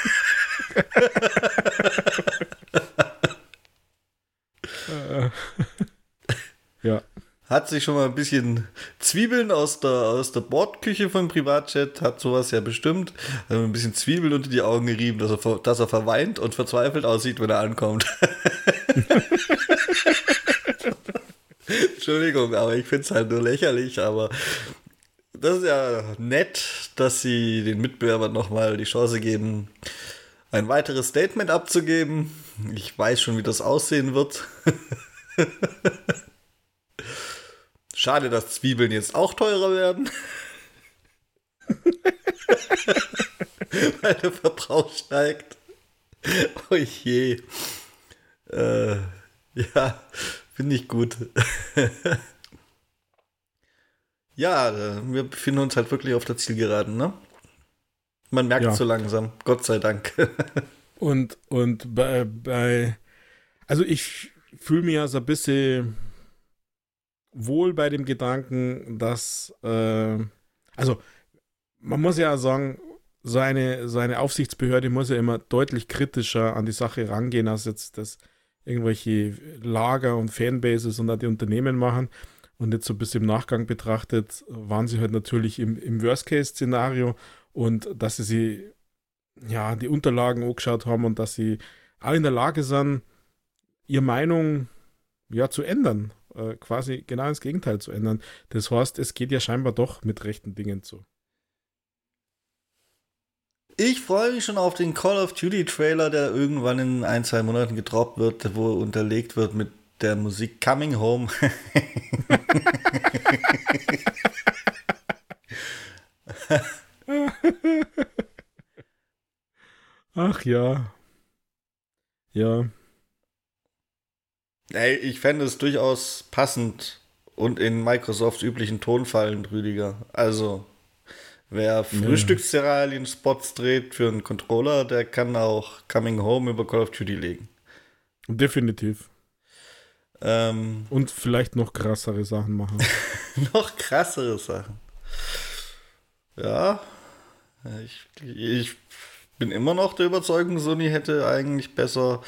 ja hat sich schon mal ein bisschen Zwiebeln aus der, aus der Bordküche vom Privatchat, hat sowas ja bestimmt, hat ein bisschen Zwiebeln unter die Augen gerieben, dass er, dass er verweint und verzweifelt aussieht, wenn er ankommt. [laughs] Entschuldigung, aber ich finde es halt nur lächerlich, aber das ist ja nett, dass sie den Mitbewerbern nochmal die Chance geben, ein weiteres Statement abzugeben. Ich weiß schon, wie das aussehen wird. [laughs] Schade, dass Zwiebeln jetzt auch teurer werden. Weil der Verbrauch steigt. Oh je. Äh, ja, finde ich gut. Ja, wir befinden uns halt wirklich auf der Zielgeraden, ne? Man merkt ja. so langsam, Gott sei Dank. und und bei, bei also ich fühle mich ja so ein bisschen wohl bei dem Gedanken, dass äh, also man muss ja sagen, seine, seine Aufsichtsbehörde muss ja immer deutlich kritischer an die Sache rangehen, als jetzt das irgendwelche Lager und Fanbases und auch die Unternehmen machen. Und jetzt so ein bisschen im Nachgang betrachtet, waren sie halt natürlich im, im Worst-Case-Szenario und dass sie sie, ja, die Unterlagen angeschaut haben und dass sie auch in der Lage sind, ihre Meinung ja zu ändern, äh, quasi genau ins Gegenteil zu ändern. Das heißt, es geht ja scheinbar doch mit rechten Dingen zu. Ich freue mich schon auf den Call of Duty Trailer, der irgendwann in ein, zwei Monaten gedroppt wird, wo unterlegt wird mit der Musik Coming Home. [laughs] Ach ja. Ja. Ey, ich fände es durchaus passend und in Microsoft üblichen Tonfallen, Rüdiger. Also, wer Frühstückscerealien-Spots dreht für einen Controller, der kann auch Coming Home über Call of Duty legen. Definitiv. Ähm, und vielleicht noch krassere Sachen machen. [laughs] noch krassere Sachen. Ja, ich, ich bin immer noch der Überzeugung, Sony hätte eigentlich besser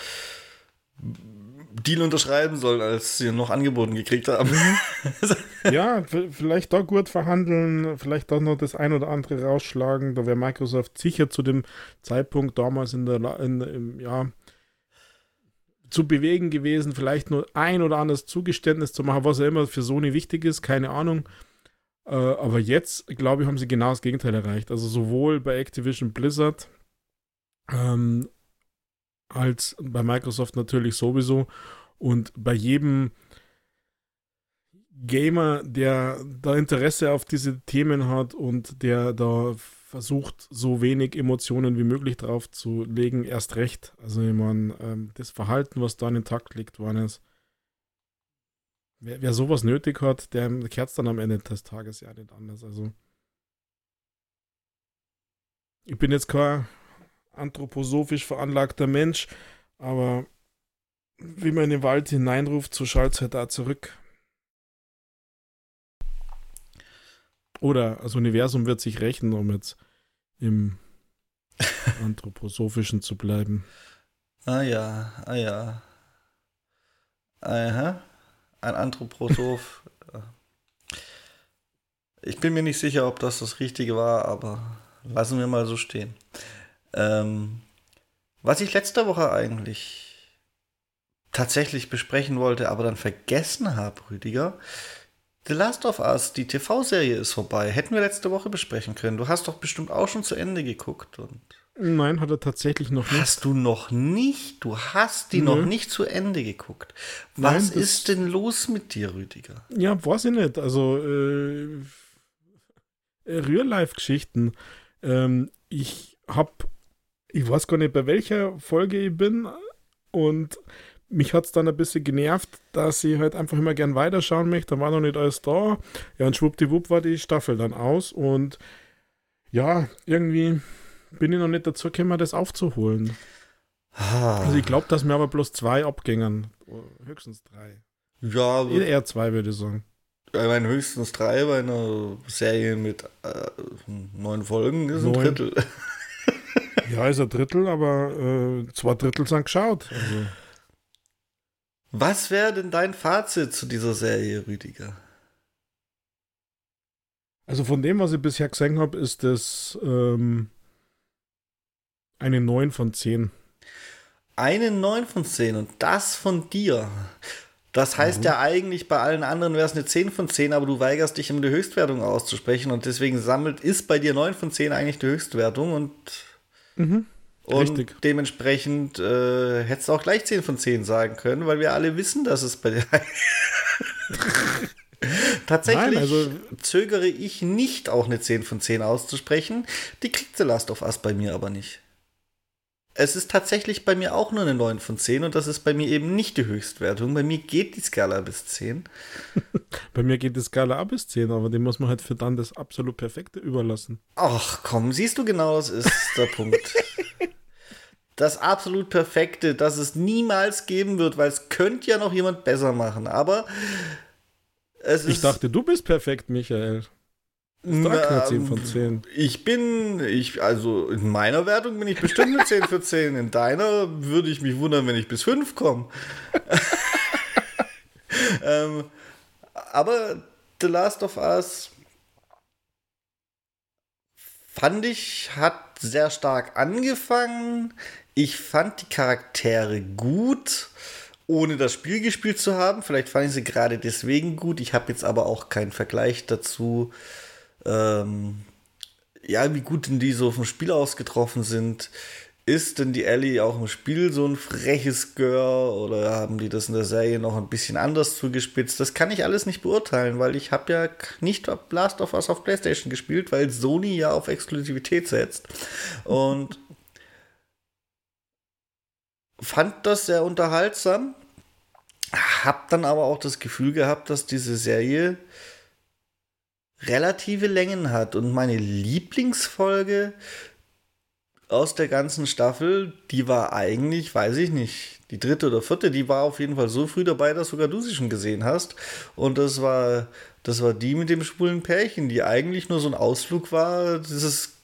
Deal unterschreiben sollen, als sie noch angeboten gekriegt haben. Mhm. [laughs] ja, vielleicht doch gut verhandeln, vielleicht doch noch das ein oder andere rausschlagen. Da wäre Microsoft sicher zu dem Zeitpunkt damals in der, in, im, ja, zu bewegen gewesen, vielleicht nur ein oder anderes Zugeständnis zu machen, was ja immer für Sony wichtig ist, keine Ahnung. Äh, aber jetzt, glaube ich, haben sie genau das Gegenteil erreicht. Also sowohl bei Activision Blizzard ähm, als bei Microsoft natürlich sowieso. Und bei jedem Gamer, der da Interesse auf diese Themen hat und der da versucht, so wenig Emotionen wie möglich drauf zu legen, erst recht. Also ich meine, ähm, das Verhalten, was da an den Takt liegt, war es. Wer, wer, sowas nötig hat, der kehrt dann am Ende des Tages ja nicht anders. Also ich bin jetzt kein anthroposophisch veranlagter Mensch, aber wie man in den Wald hineinruft, so schallt halt da zurück. Oder das Universum wird sich rächen, um jetzt im [laughs] Anthroposophischen zu bleiben. Ah ja, ah ja. Aha. Ein Anthroposoph. [laughs] ich bin mir nicht sicher, ob das das Richtige war, aber lassen wir mal so stehen. Ähm, was ich letzte Woche eigentlich tatsächlich besprechen wollte, aber dann vergessen habe, Rüdiger, The Last of Us, die TV-Serie ist vorbei. Hätten wir letzte Woche besprechen können. Du hast doch bestimmt auch schon zu Ende geguckt. Und Nein, hat er tatsächlich noch nicht. Hast du noch nicht? Du hast die Nö. noch nicht zu Ende geguckt. Was Nein, ist denn los mit dir, Rüdiger? Ja, weiß ich nicht. Also, äh, Real-Life-Geschichten. Ähm, ich hab, ich weiß gar nicht, bei welcher Folge ich bin. Und mich hat es dann ein bisschen genervt, dass ich halt einfach immer gern weiterschauen möchte. Da war noch nicht alles da. Ja, und schwuppdiwupp war die Staffel dann aus. Und ja, irgendwie bin ich noch nicht dazu gekommen, das aufzuholen. Ah. Also ich glaube, dass mir aber bloß zwei abgängen. Höchstens drei. Ja, eher zwei, würde ich sagen. Ich meine, höchstens drei bei einer Serie mit äh, neun Folgen ist ein neun. Drittel. Ja, ist ein Drittel, aber äh, zwei Drittel sind geschaut. Also. Was wäre denn dein Fazit zu dieser Serie, Rüdiger? Also von dem, was ich bisher gesehen habe, ist das ähm, eine 9 von 10. Eine 9 von 10 und das von dir. Das heißt mhm. ja eigentlich, bei allen anderen wäre es eine 10 von 10, aber du weigerst dich, um die Höchstwertung auszusprechen und deswegen sammelt, ist bei dir 9 von 10 eigentlich die Höchstwertung und mhm. Und Richtig. dementsprechend äh, hättest du auch gleich 10 von 10 sagen können, weil wir alle wissen, dass es bei dir. [laughs] Tatsächlich Nein, also zögere ich nicht, auch eine 10 von 10 auszusprechen. Die kriegt The Last of Us bei mir aber nicht. Es ist tatsächlich bei mir auch nur eine 9 von 10 und das ist bei mir eben nicht die Höchstwertung. Bei mir geht die Skala bis 10. [laughs] bei mir geht die Skala ab bis 10, aber dem muss man halt für dann das absolut Perfekte überlassen. Ach komm, siehst du genau, das ist der [laughs] Punkt. Das absolut Perfekte, das es niemals geben wird, weil es könnte ja noch jemand besser machen, aber es Ich dachte, du bist perfekt, Michael. Na, 10 von 10. Ich bin, ich, also in meiner Wertung bin ich bestimmt eine 10 für 10. In deiner würde ich mich wundern, wenn ich bis 5 komme. [laughs] ähm, aber The Last of Us fand ich, hat sehr stark angefangen. Ich fand die Charaktere gut, ohne das Spiel gespielt zu haben. Vielleicht fand ich sie gerade deswegen gut. Ich habe jetzt aber auch keinen Vergleich dazu ähm, ja, wie gut denn die so vom Spiel aus getroffen sind. Ist denn die Ellie auch im Spiel so ein freches Girl oder haben die das in der Serie noch ein bisschen anders zugespitzt? Das kann ich alles nicht beurteilen, weil ich habe ja nicht Blast of Us auf PlayStation gespielt, weil Sony ja auf Exklusivität setzt. Und fand das sehr unterhaltsam, hab dann aber auch das Gefühl gehabt, dass diese Serie relative Längen hat. Und meine Lieblingsfolge aus der ganzen Staffel, die war eigentlich, weiß ich nicht, die dritte oder vierte, die war auf jeden Fall so früh dabei, dass sogar du sie schon gesehen hast. Und das war, das war die mit dem schwulen Pärchen, die eigentlich nur so ein Ausflug war, dieses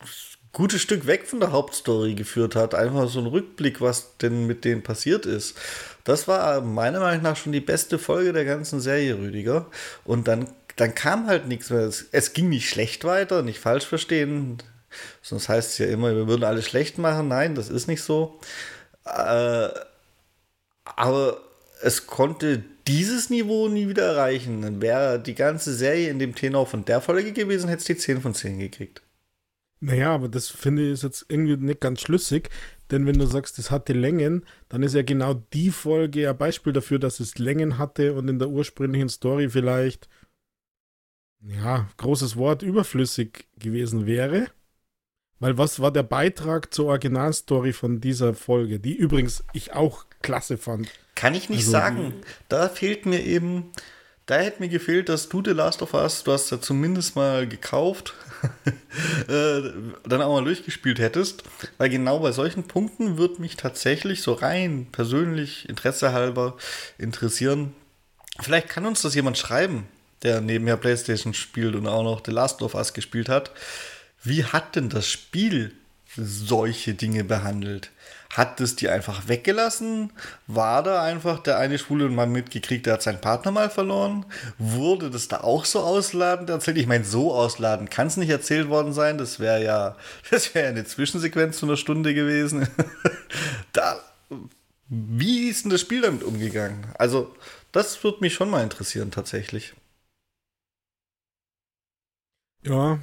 gute Stück weg von der Hauptstory geführt hat. Einfach so ein Rückblick, was denn mit denen passiert ist. Das war meiner Meinung nach schon die beste Folge der ganzen Serie, Rüdiger. Und dann dann kam halt nichts mehr. Es, es, ging nicht schlecht weiter, nicht falsch verstehen. Sonst heißt es ja immer, wir würden alles schlecht machen. Nein, das ist nicht so. Äh, aber es konnte dieses Niveau nie wieder erreichen. Dann wäre die ganze Serie in dem Tenor von der Folge gewesen, hätte es die 10 von 10 gekriegt. Naja, aber das finde ich jetzt irgendwie nicht ganz schlüssig, denn wenn du sagst, es hatte Längen, dann ist ja genau die Folge ein Beispiel dafür, dass es Längen hatte und in der ursprünglichen Story vielleicht ja, großes Wort, überflüssig gewesen wäre. Weil was war der Beitrag zur Originalstory von dieser Folge, die übrigens ich auch klasse fand. Kann ich nicht also, sagen. Da fehlt mir eben, da hätte mir gefehlt, dass du The Last of Us, du hast ja zumindest mal gekauft, [laughs] äh, dann auch mal durchgespielt hättest. Weil genau bei solchen Punkten wird mich tatsächlich so rein persönlich, interessehalber interessieren. Vielleicht kann uns das jemand schreiben der nebenher PlayStation spielt und auch noch The Last of Us gespielt hat. Wie hat denn das Spiel solche Dinge behandelt? Hat es die einfach weggelassen? War da einfach der eine schwule Mann mitgekriegt, der hat seinen Partner mal verloren? Wurde das da auch so ausladend erzählt? Ich meine, so ausladend kann es nicht erzählt worden sein. Das wäre ja, [laughs] das wäre eine Zwischensequenz zu einer Stunde gewesen. [laughs] da, wie ist denn das Spiel damit umgegangen? Also, das würde mich schon mal interessieren, tatsächlich. Ja,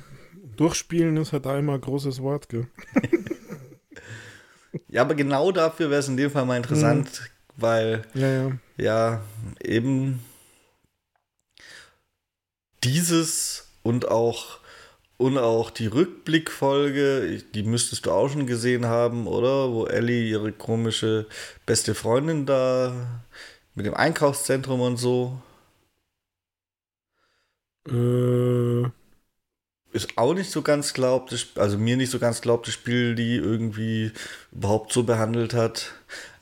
durchspielen ist halt einmal ein großes Wort, gell? [laughs] ja, aber genau dafür wäre es in dem Fall mal interessant, mhm. weil ja, ja. ja, eben dieses und auch und auch die Rückblickfolge, die müsstest du auch schon gesehen haben, oder? Wo Ellie ihre komische beste Freundin da mit dem Einkaufszentrum und so. Äh, ist auch nicht so ganz glaubt, also mir nicht so ganz glaubt, das Spiel, die irgendwie überhaupt so behandelt hat.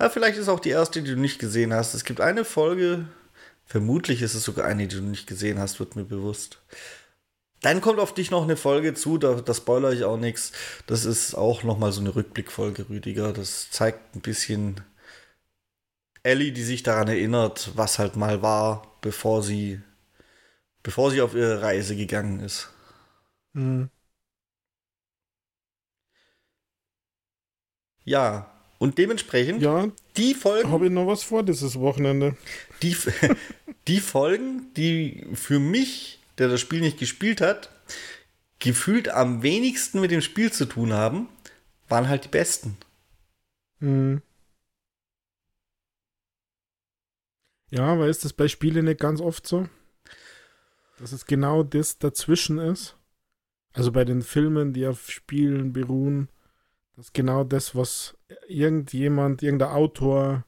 Ja, vielleicht ist auch die erste, die du nicht gesehen hast. Es gibt eine Folge, vermutlich ist es sogar eine, die du nicht gesehen hast, wird mir bewusst. Dann kommt auf dich noch eine Folge zu, da, da spoilere ich auch nichts. Das ist auch nochmal so eine Rückblickfolge, Rüdiger. Das zeigt ein bisschen Ellie, die sich daran erinnert, was halt mal war, bevor sie, bevor sie auf ihre Reise gegangen ist. Mhm. Ja, und dementsprechend, ja, die Folgen. Habe ich noch was vor dieses Wochenende? Die, [laughs] die Folgen, die für mich, der das Spiel nicht gespielt hat, gefühlt am wenigsten mit dem Spiel zu tun haben, waren halt die besten. Mhm. Ja, weil ist das bei Spielen nicht ganz oft so? Dass es genau das dazwischen ist? Also bei den Filmen, die auf Spielen beruhen, Das ist genau das, was irgendjemand, irgendein Autor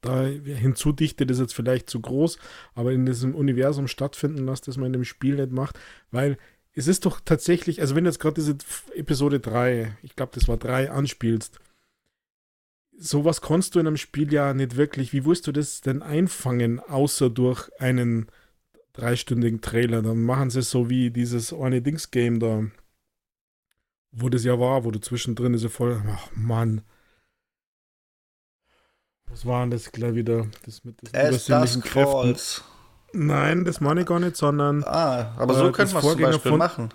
da hinzudichtet, ist jetzt vielleicht zu groß, aber in diesem Universum stattfinden lässt, das man in dem Spiel nicht macht, weil es ist doch tatsächlich, also wenn du jetzt gerade diese Episode 3, ich glaube, das war 3, anspielst, sowas kannst du in einem Spiel ja nicht wirklich, wie willst du das denn einfangen, außer durch einen dreistündigen Trailer? Dann machen sie es so wie dieses eine Dings-Game da, wo das ja war, wo du zwischendrin ist ja voll, ach Mann. Was war denn das gleich wieder? Das mit das übersinnlichen Kräften. Nein, das meine ich gar nicht, sondern. Ah, aber so äh, könnte man es zum Beispiel von, machen.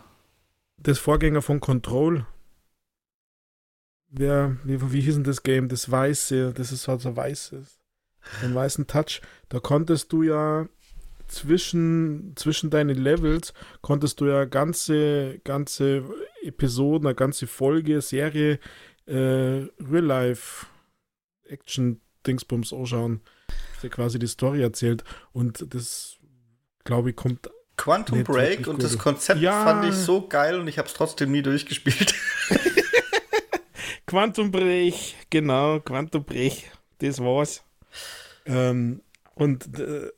Das Vorgänger von Control. Wer, wie, wie hieß denn das Game? Das Weiße, das ist halt so weißes. Den weißen Touch. Da konntest du ja zwischen, zwischen deinen Levels konntest du ja ganze, ganze Episoden, eine ganze Folge, Serie, äh, Real Life Action Dingsbums anschauen, der quasi die Story erzählt. Und das, glaube ich, kommt. Quantum Break und das Konzept ja. fand ich so geil und ich habe es trotzdem nie durchgespielt. [laughs] Quantum Break, genau, Quantum Break, das war's. Ähm, und äh,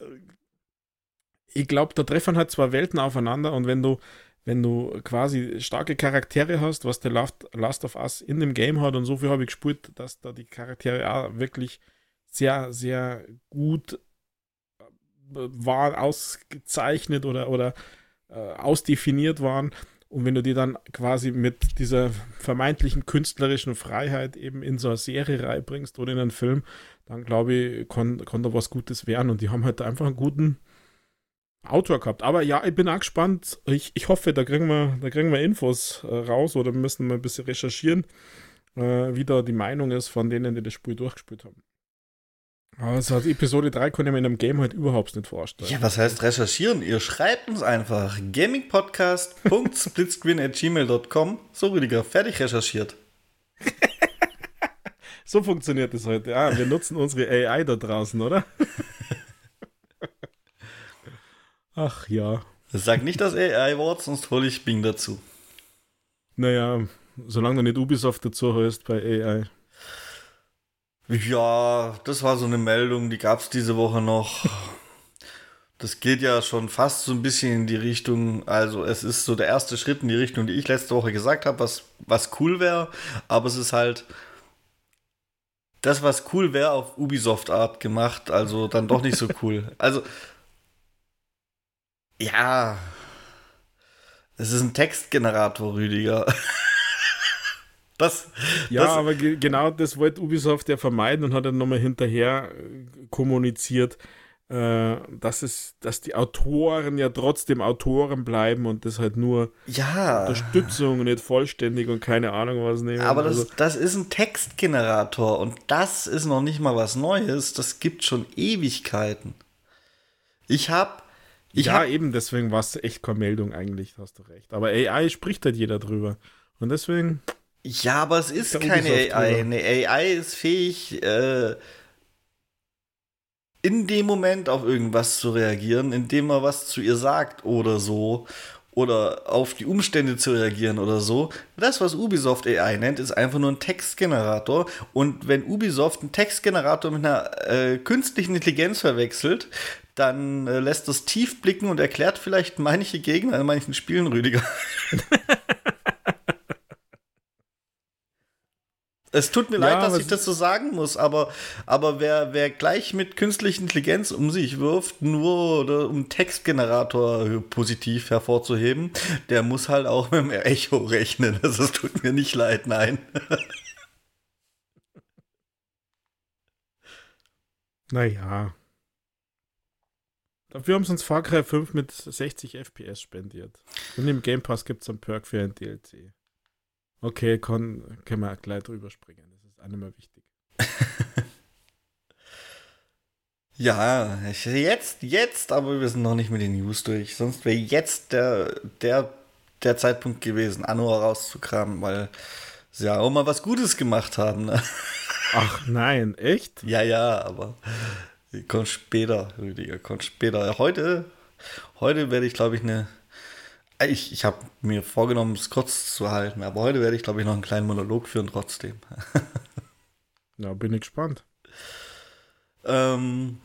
ich glaube, da treffen halt zwei Welten aufeinander und wenn du, wenn du quasi starke Charaktere hast, was der Last, Last of Us in dem Game hat und so viel habe ich gespielt, dass da die Charaktere auch wirklich sehr, sehr gut äh, waren, ausgezeichnet oder, oder äh, ausdefiniert waren. Und wenn du die dann quasi mit dieser vermeintlichen künstlerischen Freiheit eben in so eine Serie reinbringst oder in einen Film, dann glaube ich, kann, kann da was Gutes werden. Und die haben halt einfach einen guten Autor gehabt. Aber ja, ich bin auch gespannt. Ich, ich hoffe, da kriegen wir, da kriegen wir Infos äh, raus oder müssen wir ein bisschen recherchieren, äh, wie da die Meinung ist von denen, die das Spiel durchgespielt haben. Also Episode 3 konnte ich mir in einem Game halt überhaupt nicht vorstellen. Ja, was heißt recherchieren? Ihr schreibt uns einfach gamingpodcast.splitscreen.gmail.com So, Rüdiger, fertig recherchiert. [laughs] so funktioniert das heute. Ja, wir nutzen unsere AI da draußen, oder? [laughs] Ach ja. Sag nicht das AI-Wort, sonst hole ich Bing dazu. Naja, solange du nicht Ubisoft dazu hörst bei AI. Ja, das war so eine Meldung, die gab es diese Woche noch. Das geht ja schon fast so ein bisschen in die Richtung, also es ist so der erste Schritt in die Richtung, die ich letzte Woche gesagt habe, was, was cool wäre, aber es ist halt das, was cool wäre, auf Ubisoft-Art gemacht, also dann doch nicht so cool. Also, ja, es ist ein Textgenerator, Rüdiger. [laughs] Das, ja, das, aber ge genau das wollte Ubisoft ja vermeiden und hat dann nochmal hinterher äh, kommuniziert, äh, dass, es, dass die Autoren ja trotzdem Autoren bleiben und das halt nur ja. Unterstützung nicht vollständig und keine Ahnung was nehmen. Aber das, also, das ist ein Textgenerator und das ist noch nicht mal was Neues. Das gibt schon Ewigkeiten. Ich habe ich ja, hab, eben, deswegen war es echt keine Meldung eigentlich, hast du recht. Aber AI spricht halt jeder drüber. Und deswegen. Ja, aber es ist keine AI. Eine AI ist fähig, äh, in dem Moment auf irgendwas zu reagieren, indem er was zu ihr sagt oder so. Oder auf die Umstände zu reagieren oder so. Das, was Ubisoft AI nennt, ist einfach nur ein Textgenerator. Und wenn Ubisoft einen Textgenerator mit einer äh, künstlichen Intelligenz verwechselt, dann äh, lässt das tief blicken und erklärt vielleicht manche Gegner in manchen Spielen, Rüdiger. [laughs] Es tut mir ja, leid, dass ich das so sagen muss, aber, aber wer, wer gleich mit künstlicher Intelligenz um sich wirft, nur um Textgenerator positiv hervorzuheben, der muss halt auch mit dem Echo rechnen. Das, das tut mir nicht leid, nein. Naja. Dafür haben sie uns Far Cry 5 mit 60 FPS spendiert. Und im Game Pass gibt es einen Perk für ein DLC. Okay, kann, können wir gleich drüber springen. Das ist auch nicht mehr wichtig. [laughs] ja, jetzt, jetzt, aber wir sind noch nicht mit den News durch. Sonst wäre jetzt der, der, der Zeitpunkt gewesen, Anno rauszukramen, weil sie ja auch mal was Gutes gemacht haben. Ne? Ach nein, echt? Ja, ja, aber kommt später, Rüdiger, kommt später. Heute, heute werde ich, glaube ich, eine Ich, ich habe mir vorgenommen, es kurz zu halten, aber heute werde ich, glaube ich, noch einen kleinen Monolog führen trotzdem. [laughs] ja, bin ich gespannt. Ähm,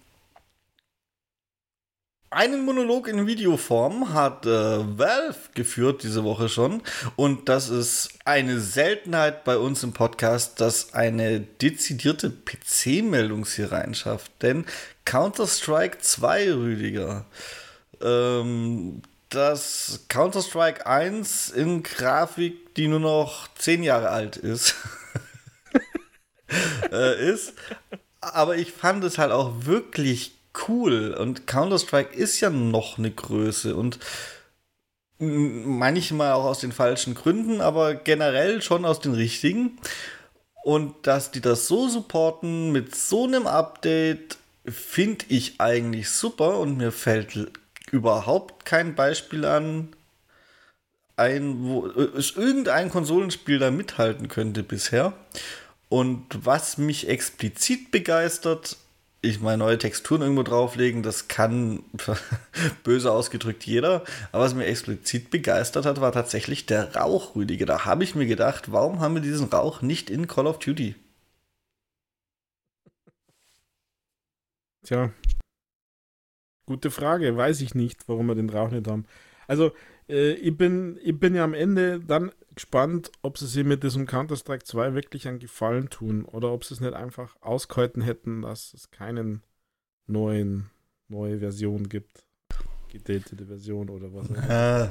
einen Monolog in Videoform hat äh, Valve geführt diese Woche schon. Und das ist eine Seltenheit bei uns im Podcast, dass eine dezidierte PC-Meldung hier reinschafft. Denn Counter-Strike 2, Rüdiger. Ähm, das Counter-Strike 1 in Grafik, die nur noch 10 Jahre alt ist, [laughs] äh, ist. Aber ich fand es halt auch wirklich cool. Und Counter-Strike ist ja noch eine Größe und manchmal auch aus den falschen Gründen, aber generell schon aus den richtigen. Und dass die das so supporten mit so einem Update, finde ich eigentlich super und mir fällt überhaupt kein Beispiel an, ein, wo es irgendein Konsolenspiel da mithalten könnte bisher. Und was mich explizit begeistert, ich meine, neue Texturen irgendwo drauflegen, das kann [laughs] böse ausgedrückt jeder. Aber was mir explizit begeistert hat, war tatsächlich der Rauch, Rüdiger. Da habe ich mir gedacht, warum haben wir diesen Rauch nicht in Call of Duty? Tja, gute Frage. Weiß ich nicht, warum wir den Rauch nicht haben. Also, äh, ich, bin, ich bin ja am Ende dann gespannt, ob sie sich mit diesem Counter-Strike 2 wirklich einen Gefallen tun oder ob sie es nicht einfach ausgehalten hätten, dass es keinen neuen, neue Version gibt. Gedatete Version oder was auch immer.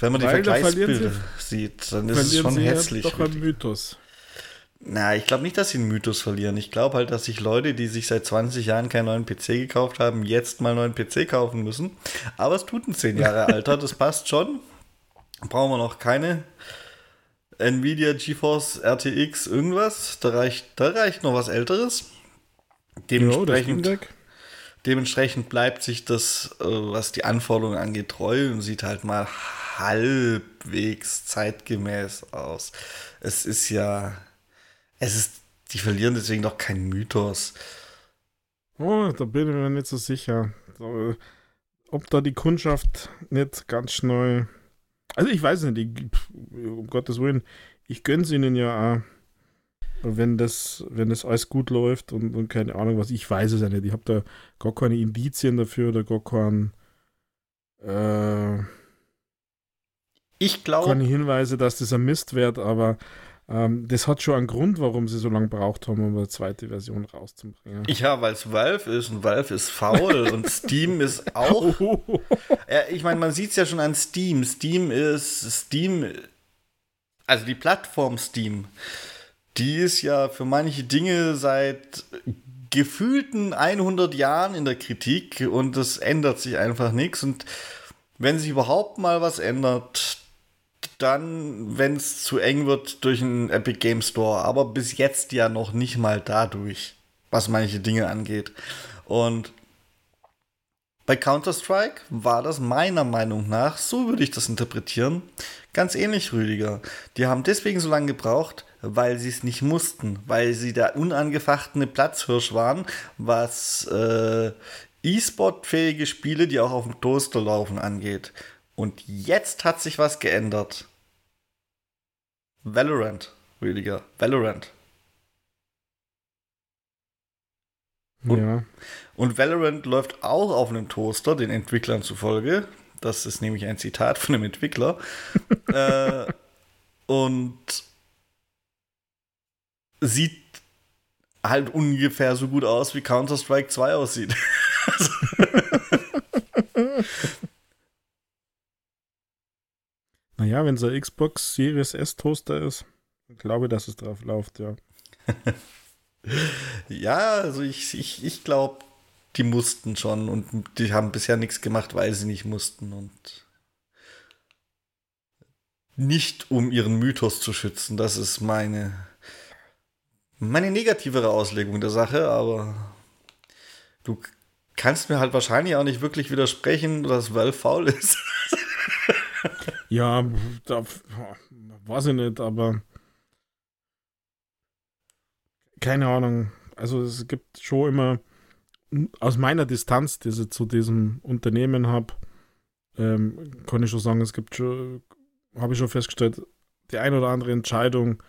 wenn man Weil die Vergleichsbilder sieht, dann ist es schon hässlich. Ja doch ein Mythos. Na, ich glaube nicht, dass sie einen Mythos verlieren. Ich glaube halt, dass sich Leute, die sich seit 20 Jahren keinen neuen PC gekauft haben, jetzt mal einen neuen PC kaufen müssen. Aber es tut ein 10 Jahre [laughs] Alter, das passt schon. Brauchen wir noch keine Nvidia GeForce RTX irgendwas. Da reicht, da reicht noch was Älteres. Dementsprechend, jo, dementsprechend bleibt sich das, äh, was die Anforderungen angeht, treu und sieht halt mal halbwegs zeitgemäß aus. Es ist ja, es ist, die verlieren deswegen doch keinen Mythos. Oh, da bin ich mir nicht so sicher. Ob da die Kundschaft nicht ganz schnell also ich weiß nicht, ich, um Gottes Willen, ich gönne es ihnen ja auch, wenn das, wenn das alles gut läuft und, und keine Ahnung was, ich weiß es ja nicht. Ich habe da gar keine Indizien dafür oder gar keinen äh, ich glaube keine Hinweise, dass das ein Mist wird, aber ähm, das hat schon einen Grund, warum sie so lange braucht haben, um eine zweite Version rauszubringen. Ja, weil es Valve ist und Valve ist faul [laughs] und Steam ist auch. Äh, ich meine, man sieht es ja schon an Steam. Steam ist Steam, also die Plattform Steam, die ist ja für manche Dinge seit gefühlten 100 Jahren in der Kritik und es ändert sich einfach nichts und wenn sich überhaupt mal was ändert, dann, wenn es zu eng wird, durch einen Epic Game Store. Aber bis jetzt ja noch nicht mal dadurch, was manche Dinge angeht. Und bei Counter-Strike war das meiner Meinung nach, so würde ich das interpretieren, ganz ähnlich, Rüdiger. Die haben deswegen so lange gebraucht, weil sie es nicht mussten, weil sie der unangefachtene Platzhirsch waren, was äh, E-Sport-fähige Spiele, die auch auf dem Toaster laufen, angeht. Und jetzt hat sich was geändert. Valorant, Rüdiger. Valorant. Und, ja. und Valorant läuft auch auf einem Toaster, den Entwicklern zufolge. Das ist nämlich ein Zitat von einem Entwickler. [laughs] äh, und sieht halt ungefähr so gut aus, wie Counter-Strike 2 aussieht. [laughs] [laughs] Naja, wenn es ein Xbox Series S Toaster ist, glaube ich, dass es drauf läuft, ja. [laughs] ja, also ich, ich, ich glaube, die mussten schon und die haben bisher nichts gemacht, weil sie nicht mussten und nicht um ihren Mythos zu schützen. Das ist meine, meine negativere Auslegung der Sache, aber du kannst mir halt wahrscheinlich auch nicht wirklich widersprechen, dass Valve faul ist. [laughs] Ja, da weiß ich nicht, aber keine Ahnung. Also es gibt schon immer aus meiner Distanz, die ich zu diesem Unternehmen habe, ähm, kann ich schon sagen, es gibt schon, habe ich schon festgestellt, die ein oder andere Entscheidung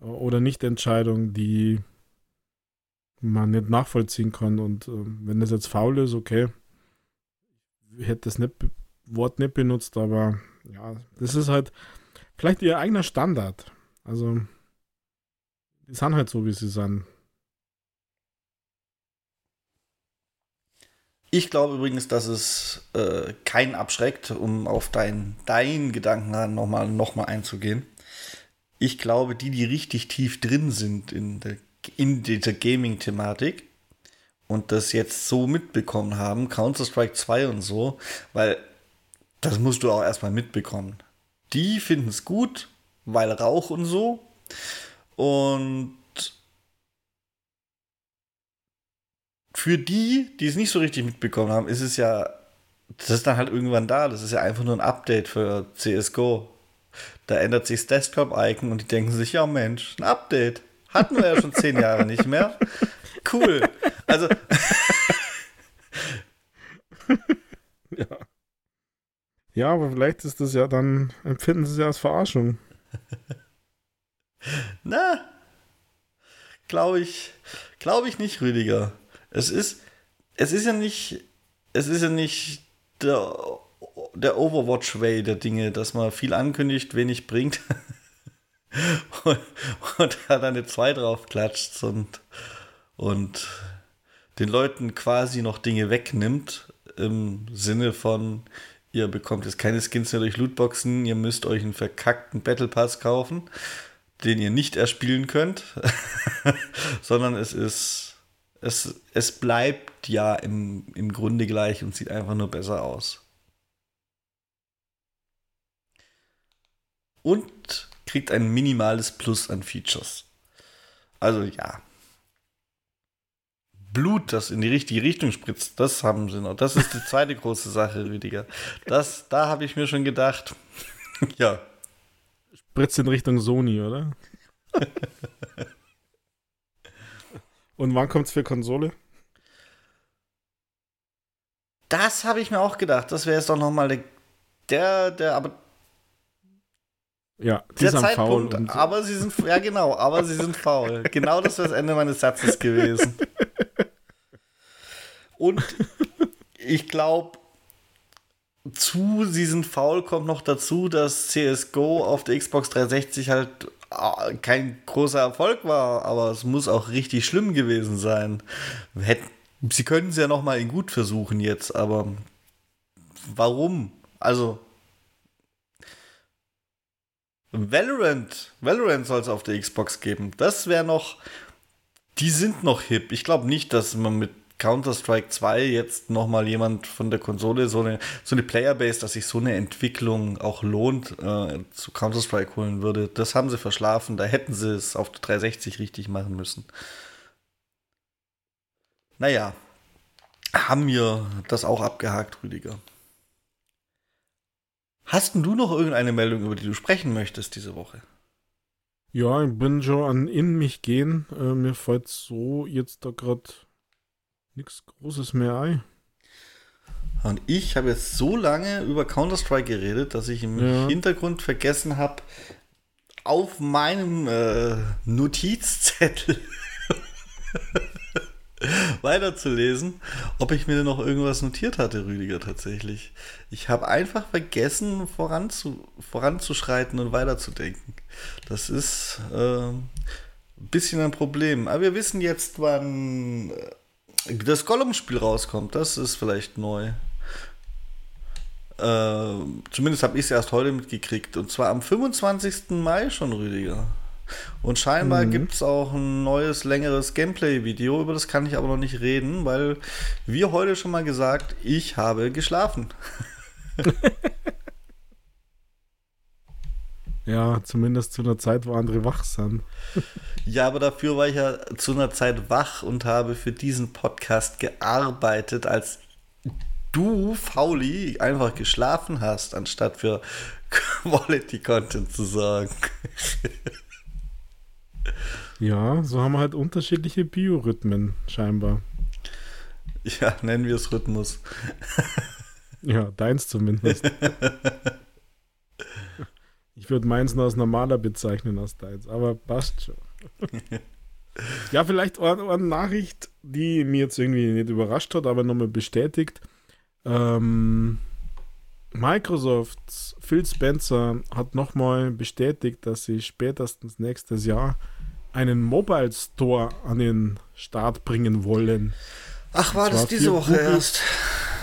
äh, oder Nicht-Entscheidung, die man nicht nachvollziehen kann. Und äh, wenn das jetzt faul ist, okay, ich hätte das nicht, Wort nicht benutzt, aber ja, das ist halt vielleicht ihr eigener Standard. Also, die sind halt so, wie sie sind. Ich glaube übrigens, dass es äh, keinen abschreckt, um auf deinen dein Gedanken nochmal noch mal einzugehen. Ich glaube, die, die richtig tief drin sind in, der, in dieser Gaming-Thematik und das jetzt so mitbekommen haben, Counter-Strike 2 und so, weil das musst du auch erstmal mitbekommen. Die finden es gut, weil Rauch und so. Und für die, die es nicht so richtig mitbekommen haben, ist es ja, das ist dann halt irgendwann da. Das ist ja einfach nur ein Update für CSGO. Da ändert sich das Desktop-Icon und die denken sich, ja Mensch, ein Update. Hatten wir ja schon zehn Jahre nicht mehr. Cool. Also. [laughs] ja. Ja, aber vielleicht ist das ja dann, empfinden sie es ja als Verarschung. [laughs] Na, glaube ich, glaube ich nicht, Rüdiger. Es ist, es ist ja nicht, es ist ja nicht der, der Overwatch-Way der Dinge, dass man viel ankündigt, wenig bringt [laughs] und, und da dann eine 2 drauf klatscht und, und den Leuten quasi noch Dinge wegnimmt im Sinne von, ihr bekommt jetzt keine Skins mehr durch Lootboxen, ihr müsst euch einen verkackten Battle Pass kaufen, den ihr nicht erspielen könnt, [laughs] sondern es ist es, es bleibt ja im, im Grunde gleich und sieht einfach nur besser aus. Und kriegt ein minimales Plus an Features. Also ja. Blut, das in die richtige Richtung spritzt, das haben sie noch. Das ist die zweite große Sache, Rüdiger. Das, da habe ich mir schon gedacht. [laughs] ja. Spritzt in Richtung Sony, oder? Und wann kommt es für Konsole? Das habe ich mir auch gedacht. Das wäre jetzt doch nochmal der, der, der, aber. Ja, der Zeitpunkt, faul aber sie sind, ja genau, aber sie sind faul. Genau das wäre das Ende meines Satzes gewesen. [laughs] Und ich glaube, zu sie sind faul kommt noch dazu, dass CSGO auf der Xbox 360 halt Ah, kein großer Erfolg war, aber es muss auch richtig schlimm gewesen sein. Sie können es ja noch mal in gut versuchen jetzt, aber warum? Also Valorant, Valorant soll es auf der Xbox geben. Das wäre noch, die sind noch hip. Ich glaube nicht, dass man mit Counter-Strike 2 jetzt nochmal jemand von der Konsole so eine, so eine Playerbase, dass sich so eine Entwicklung auch lohnt, äh, zu Counter-Strike holen würde. Das haben sie verschlafen. Da hätten sie es auf der 360 richtig machen müssen. Naja, haben wir das auch abgehakt, Rüdiger. Hast du noch irgendeine Meldung, über die du sprechen möchtest diese Woche? Ja, ich bin schon an in mich gehen. Äh, mir fällt so jetzt da gerade nichts Großes mehr ein. Und ich habe jetzt so lange über Counter-Strike geredet, dass ich im ja. Hintergrund vergessen habe, auf meinem äh, Notizzettel [laughs] weiterzulesen, ob ich mir noch irgendwas notiert hatte, Rüdiger, tatsächlich. Ich habe einfach vergessen, voranzu, voranzuschreiten und weiterzudenken. Das ist äh, ein bisschen ein Problem. Aber wir wissen jetzt, wann äh, das Gollum-Spiel rauskommt, das ist vielleicht neu. Äh, zumindest habe ich es erst heute mitgekriegt. Und zwar am 25. Mai schon, Rüdiger. Und scheinbar mhm. gibt es auch ein neues, längeres Gameplay-Video. Über das kann ich aber noch nicht reden, weil, wie heute schon mal gesagt, ich habe geschlafen. [laughs] [laughs] Ja, zumindest zu einer Zeit, wo andere wach sind. ja, aber dafür war ich ja zu einer Zeit wach und habe für diesen Podcast gearbeitet, als du, Fauli, einfach geschlafen hast, anstatt für [laughs] Quality Content zu sorgen. ja, so haben wir halt unterschiedliche Biorhythmen, scheinbar. Ja, nennen wir es Rhythmus. Ja, deins zumindest. [laughs] ich würde meins nur als normaler bezeichnen als deins, aber passt schon. [laughs] ja, vielleicht eine, eine, Nachricht, die mir jetzt irgendwie nicht überrascht hat, aber nochmal bestätigt. Ähm, Microsofts Phil Spencer hat nochmal bestätigt, dass sie spätestens nächstes Jahr einen Mobile Store an den Start bringen wollen. Ach, war das diese Woche Google erst?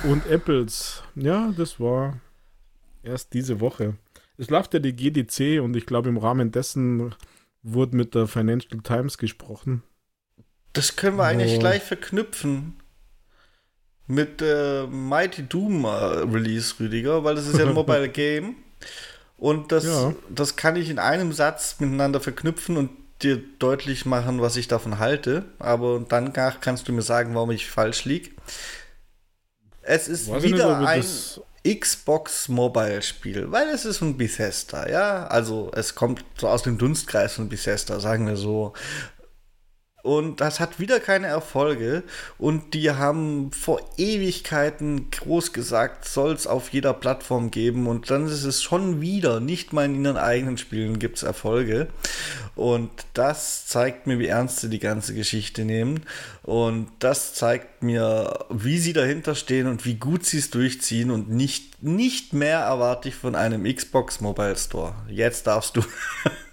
Und Apples. Ja, das war erst diese Woche. Es läuft ja die GDC und ich glaube, im Rahmen dessen wurde mit der Financial Times gesprochen. Das können wir eigentlich oh. gleich verknüpfen mit äh, Mighty Doom äh, Release, Rüdiger, weil das ist ja ein [laughs] Mobile Game. Und das, ja. das kann ich in einem Satz miteinander verknüpfen und dir deutlich machen, was ich davon halte. Aber danach kannst du mir sagen, warum ich falsch liege. Es ist Weiß wieder nicht, ein Xbox Mobile Spiel, weil es ist ein Bethesda, ja. Also es kommt so aus dem Dunstkreis von Bethesda, sagen wir so. Und das hat wieder keine Erfolge. Und die haben vor Ewigkeiten groß gesagt, soll es auf jeder Plattform geben. Und dann ist es schon wieder, nicht mal in ihren eigenen Spielen gibt es Erfolge. Und das zeigt mir, wie ernst sie die ganze Geschichte nehmen. Und das zeigt mir, wie sie dahinter stehen und wie gut sie es durchziehen. Und nicht, nicht mehr erwarte ich von einem Xbox Mobile Store. Jetzt darfst du. [laughs]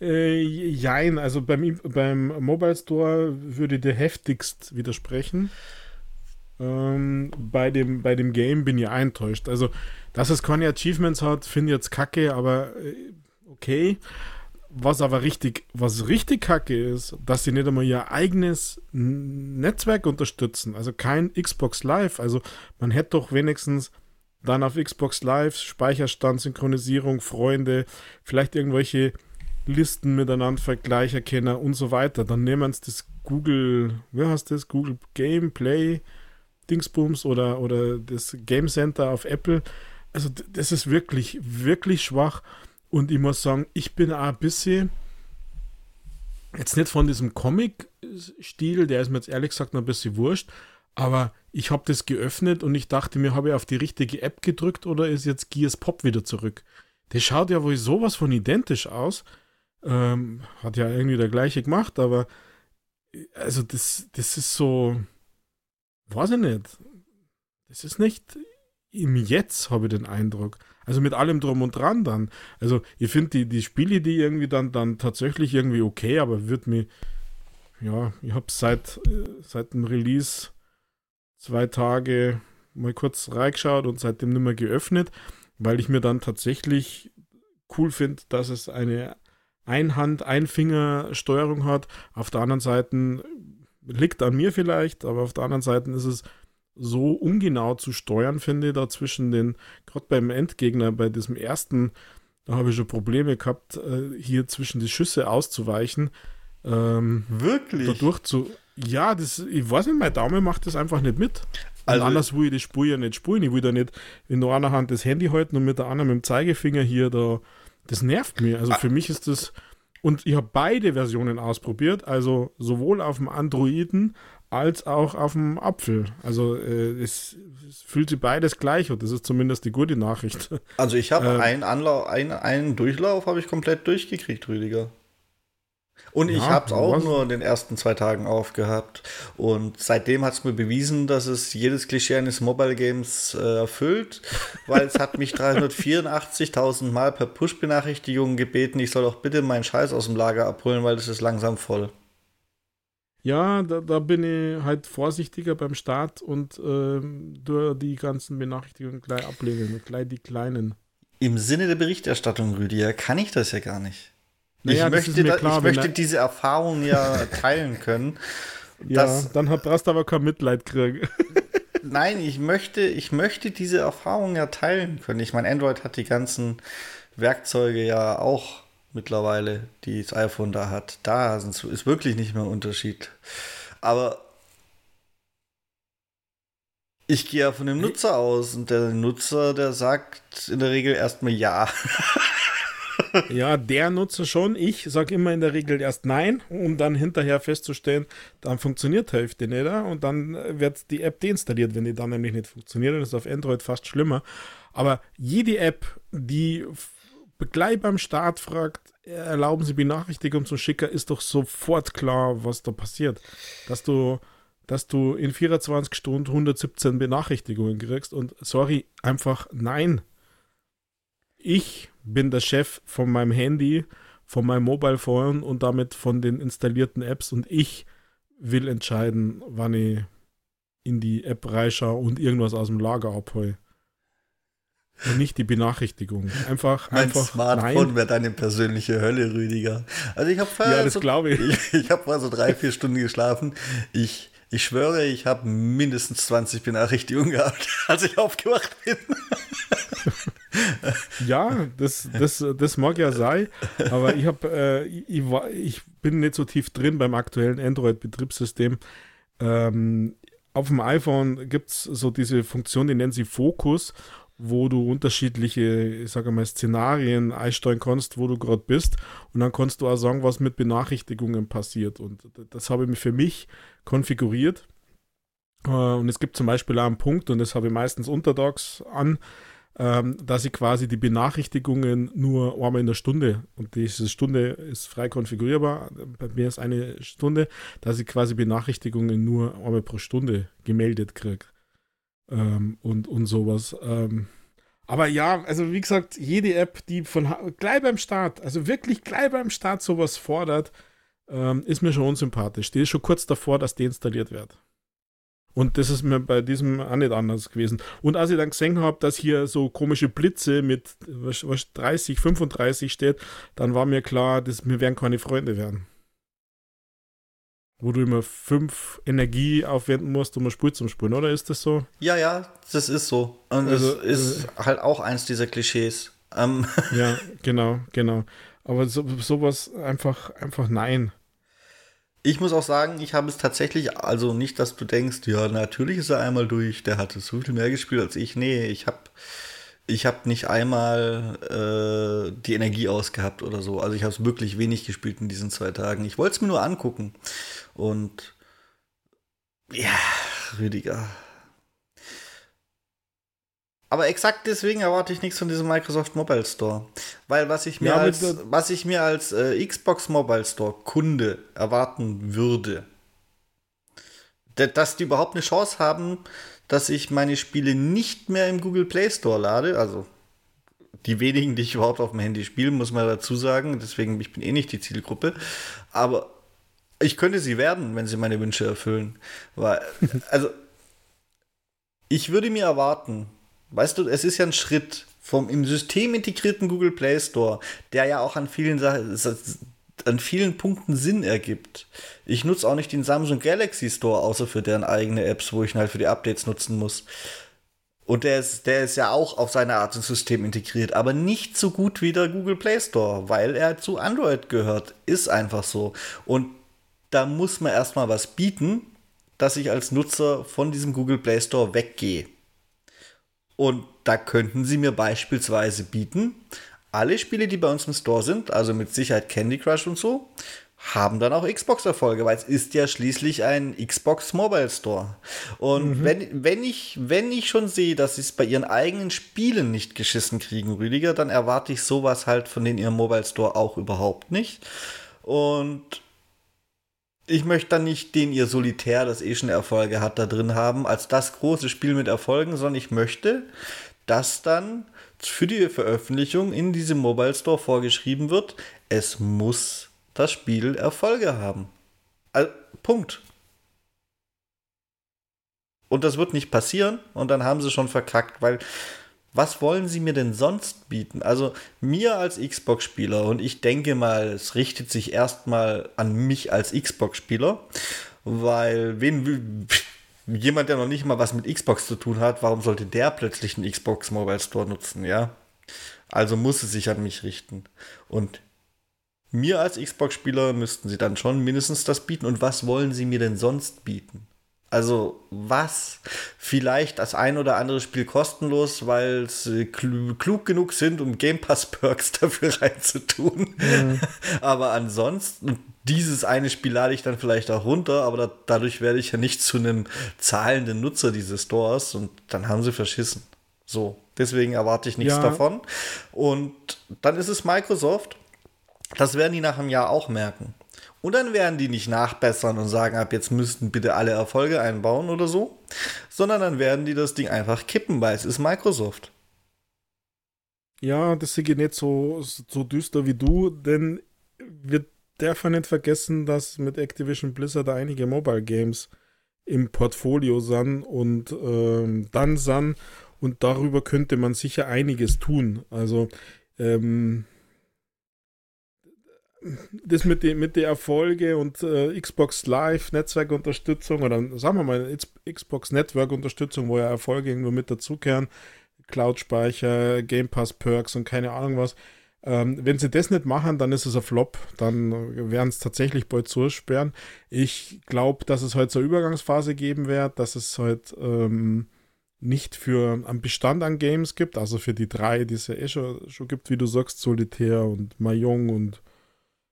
Äh, jein, also beim, beim Mobile Store würde der heftigst widersprechen. Ähm, bei, dem, bei dem Game bin ich enttäuscht. Also, dass es keine Achievements hat, finde ich jetzt kacke, aber äh, okay. Was aber richtig, was richtig kacke ist, dass sie nicht einmal ihr eigenes Netzwerk unterstützen. Also kein Xbox Live. Also man hätte doch wenigstens dann auf Xbox Live Speicherstand, Synchronisierung, Freunde, vielleicht irgendwelche Listen miteinander vergleichen können und so weiter. Dann nehmen sie das Google, wie heißt das? Google Gameplay Dingsbums oder, oder das Game Center auf Apple. Also das ist wirklich, wirklich schwach. Und ich muss sagen, ich bin auch ein bisschen jetzt nicht von diesem Comic-Stil, der ist mir jetzt ehrlich gesagt noch ein bisschen wurscht, aber ich habe das geöffnet und ich dachte mir, habe ich auf die richtige App gedrückt oder ist jetzt Gears Pop wieder zurück? Der schaut ja wohl sowas von identisch aus. Ähm, hat ja irgendwie der gleiche gemacht, aber also das, das ist so, weiß ich nicht. Das ist nicht im Jetzt, habe ich den Eindruck. Also mit allem drum und dran dann. Also ich finde die, die Spiele, die irgendwie dann, dann tatsächlich irgendwie okay, aber wird mir, ja, ich habe seit, seit dem Release zwei Tage mal kurz reingeschaut und seitdem nicht mehr geöffnet, weil ich mir dann tatsächlich cool finde, dass es eine Einhand, Einfinger-Steuerung hat. Auf der anderen Seite liegt an mir vielleicht, aber auf der anderen Seite ist es so ungenau zu steuern, finde ich, da zwischen den, gerade beim Endgegner, bei diesem ersten, da habe ich schon Probleme gehabt, äh, hier zwischen die Schüsse auszuweichen. Ähm, Wirklich? Dadurch zu. Ja, das, ich weiß nicht, mein Daumen macht das einfach nicht mit. Also, und anders will ich die Spur ja nicht spulen. Ich will da nicht in der einer Hand das Handy halten und mit der anderen mit dem Zeigefinger hier da das nervt mir. Also für mich ist das. Und ich habe beide Versionen ausprobiert, also sowohl auf dem Androiden als auch auf dem Apfel. Also äh, es, es, fühlt sich beides gleich und das ist zumindest die gute Nachricht. Also ich habe äh, einen, Anlauf, einen, einen Durchlauf habe ich komplett durchgekriegt, Rüdiger. Und ich ja, habe es auch was? nur in den ersten zwei Tagen aufgehabt. Und seitdem hat es mir bewiesen, dass es jedes Klischee eines Mobile Games äh, erfüllt, weil es hat mich [laughs] 384.000 Mal per Push-Benachrichtigung gebeten, ich soll doch bitte meinen Scheiß aus dem Lager abholen, weil es ist langsam voll. Ja, da, da, bin ich halt vorsichtiger beim Start und ähm, durch die ganzen Benachrichtigungen gleich ablehnen, gleich die kleinen. Im Sinne der Berichterstattung, Rüdiger, kann ich das ja gar nicht. Naja, ich möchte, da, klar, ich möchte diese Erfahrung ja [laughs] teilen können. ja, dann hat Rast aber kein Mitleid kriegen. [laughs] Nein, ich möchte, ich möchte diese Erfahrung ja teilen können. Ich meine, Android hat die ganzen Werkzeuge ja auch mittlerweile, die das iPhone da hat. Da ist wirklich nicht mehr ein Unterschied. Aber ich gehe ja von dem Nutzer aus und der Nutzer, der sagt in der Regel erstmal ja. [laughs] ja, der Nutzer schon. Ich sage immer in der Regel erst nein, um dann hinterher festzustellen, dann funktioniert die Hälfte nicht. Und dann wird die App deinstalliert, wenn die dann nämlich nicht funktioniert. Das ist auf Android fast schlimmer. Aber jede App, die gleich beim Start fragt, erlauben Sie Benachrichtigung zu schicken, ist doch sofort klar, was da passiert. Dass du, dass du in 24 Stunden 117 Benachrichtigungen kriegst und sorry, einfach nein. Ich bin der Chef von meinem Handy, von meinem Mobile Phone und damit von den installierten Apps und ich will entscheiden, wann ich in die App reinschaue und irgendwas aus dem Lager abhole. Und nicht die Benachrichtigung. Einfach, mein einfach. Smartphone wäre deine persönliche Hölle, Rüdiger. Also ich habe Ja, das so, glaube ich. [laughs] Ich, ich habe vorher so drei, vier Stunden geschlafen. Ich, ich schwöre, ich habe mindestens 20 Benachrichtigungen gehabt, [laughs] als ich aufgewacht bin. [laughs] [laughs] ja, das, das, das mag ja sein, aber ich, hab, äh, ich, ich bin nicht so tief drin beim aktuellen Android-Betriebssystem. Ähm, auf dem iPhone gibt es so diese Funktion, die nennen sie Fokus wo du unterschiedliche, ich sage mal, Szenarien einstellen kannst, wo du gerade bist. Und dann kannst du auch sagen, was mit Benachrichtigungen passiert. Und das habe ich für mich konfiguriert. Äh, und es gibt zum Beispiel auch einen Punkt, und das habe ich meistens untertags an, ähm, dass ich quasi die Benachrichtigungen nur einmal in der Stunde, und diese Stunde ist frei konfigurierbar, bei mir ist eine Stunde, dass ich quasi Benachrichtigungen nur einmal pro Stunde gemeldet kriege ähm, und, und sowas. Ähm, aber ja, also wie gesagt, jede App, die von gleich beim Start, also wirklich gleich beim Start sowas fordert, ähm, ist mir schon unsympathisch. Die ist schon kurz davor, dass deinstalliert wird. Und das ist mir bei diesem auch nicht anders gewesen. Und als ich dann gesehen habe, dass hier so komische Blitze mit was, was 30, 35 steht, dann war mir klar, dass wir werden keine Freunde werden wo du immer fünf Energie aufwenden musst, um ein Spiel zu spielen, oder ist das so? Ja, ja, das ist so. Und also, das ist äh, halt auch eins dieser Klischees. Ähm. Ja, [laughs] genau, genau. Aber so, sowas einfach, einfach nein. Ich muss auch sagen, ich habe es tatsächlich, also nicht, dass du denkst, ja, natürlich ist er einmal durch, der hatte so viel mehr gespielt als ich. Nee, ich habe ich habe nicht einmal äh, die Energie ausgehabt oder so. Also ich habe es wirklich wenig gespielt in diesen zwei Tagen. Ich wollte es mir nur angucken. Und ja, Rüdiger. Aber exakt deswegen erwarte ich nichts von diesem Microsoft Mobile Store. Weil was ich mir ja, als, was ich mir als äh, Xbox Mobile Store Kunde erwarten würde, dass die überhaupt eine Chance haben, dass ich meine Spiele nicht mehr im Google Play Store lade. Also die wenigen, die ich überhaupt auf dem Handy spiele, muss man dazu sagen. Deswegen, ich bin eh nicht die Zielgruppe. Aber ich könnte sie werden, wenn sie meine Wünsche erfüllen. Weil, also, ich würde mir erwarten, weißt du, es ist ja ein Schritt vom im System integrierten Google Play Store, der ja auch an vielen Sachen an vielen Punkten Sinn ergibt. Ich nutze auch nicht den Samsung Galaxy Store, außer für deren eigene Apps, wo ich ihn halt für die Updates nutzen muss. Und der ist, der ist ja auch auf seine Art ins System integriert, aber nicht so gut wie der Google Play Store, weil er zu Android gehört. Ist einfach so. Und da muss man erstmal was bieten, dass ich als Nutzer von diesem Google Play Store weggehe. Und da könnten sie mir beispielsweise bieten, alle Spiele, die bei uns im Store sind, also mit Sicherheit Candy Crush und so, haben dann auch Xbox-Erfolge, weil es ist ja schließlich ein Xbox Mobile Store. Und mhm. wenn, wenn, ich, wenn ich schon sehe, dass sie es bei ihren eigenen Spielen nicht geschissen kriegen, Rüdiger, dann erwarte ich sowas halt von den ihrem Mobile Store auch überhaupt nicht. Und ich möchte dann nicht den ihr Solitär, das eh schon Erfolge hat, da drin haben, als das große Spiel mit Erfolgen, sondern ich möchte, dass dann für die Veröffentlichung in diesem Mobile Store vorgeschrieben wird, es muss das Spiel Erfolge haben. Also, Punkt. Und das wird nicht passieren und dann haben sie schon verkackt, weil was wollen sie mir denn sonst bieten? Also mir als Xbox-Spieler und ich denke mal, es richtet sich erstmal an mich als Xbox-Spieler, weil wen, jemand, der noch nicht mal was mit Xbox zu tun hat, warum sollte der plötzlich einen Xbox Mobile Store nutzen, ja? Also muss es sich an mich richten. Und mir als Xbox-Spieler müssten sie dann schon mindestens das bieten. Und was wollen sie mir denn sonst bieten? Also was? Vielleicht das ein oder andere Spiel kostenlos, weil sie klug genug sind, um Game Pass Perks [laughs] dafür reinzutun. Mhm. [laughs] aber ansonsten, dieses eine Spiel lade ich dann vielleicht auch runter, aber da, dadurch werde ich ja nicht zu einem zahlenden Nutzer dieses Stores und dann haben sie verschissen. So, deswegen erwarte ich nichts ja. davon. Und dann ist es Microsoft. Das werden die nach einem Jahr auch merken. Und dann werden die nicht nachbessern und sagen, ab jetzt müssten bitte alle Erfolge einbauen oder so, sondern dann werden die das Ding einfach kippen, weil es ist Microsoft. Ja, das sehe ich nicht so, so düster wie du, denn wir dürfen nicht vergessen, dass mit Activision Blizzard einige Mobile Games im Portfolio sind und ähm, dann sind und darüber könnte man sicher einiges tun. Also ähm, das mit den mit Erfolge und äh, Xbox Live Netzwerkunterstützung oder sagen wir mal Xbox Network Unterstützung, wo ja Erfolge irgendwo mit dazukehren, Cloud-Speicher, Game Pass Perks und keine Ahnung was. Ähm, wenn sie das nicht machen, dann ist es ein Flop. Dann werden es tatsächlich bald zusperren. Ich glaube, dass es heute so eine Übergangsphase geben wird, dass es heute ähm, nicht für einen Bestand an Games gibt, also für die drei, die es ja eh schon, schon gibt, wie du sagst, Solitär und Mahjong und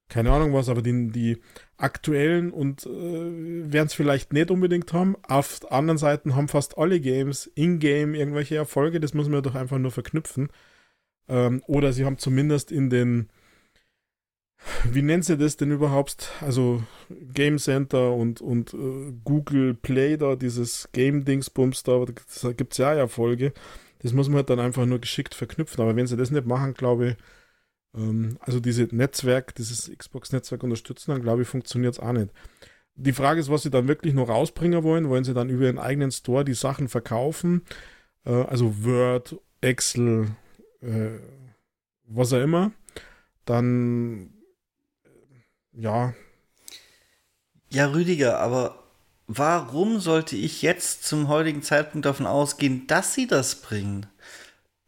keine Ahnung was, aber die, die aktuellen und äh, werden es vielleicht nicht unbedingt haben. Auf anderen Seiten haben fast alle Games in-game irgendwelche Erfolge, das muss man doch einfach nur verknüpfen. Ähm, oder sie haben zumindest in den, wie nennt sie das denn überhaupt? Also Game Center und, und äh, Google Play da, dieses Game-Dingsbums da, da gibt es ja Erfolge. Das muss man halt dann einfach nur geschickt verknüpfen. Aber wenn sie das nicht machen, glaube ich, also diese Netzwerk, dieses Xbox-Netzwerk unterstützen, dann glaube ich, funktioniert es auch nicht. Die Frage ist, was sie dann wirklich noch rausbringen wollen. Wollen sie dann über ihren eigenen Store die Sachen verkaufen? Äh, also Word, Excel, äh, was auch immer. Dann, äh, ja. Ja, Rüdiger, aber warum sollte ich jetzt zum heutigen Zeitpunkt davon ausgehen, dass sie das bringen?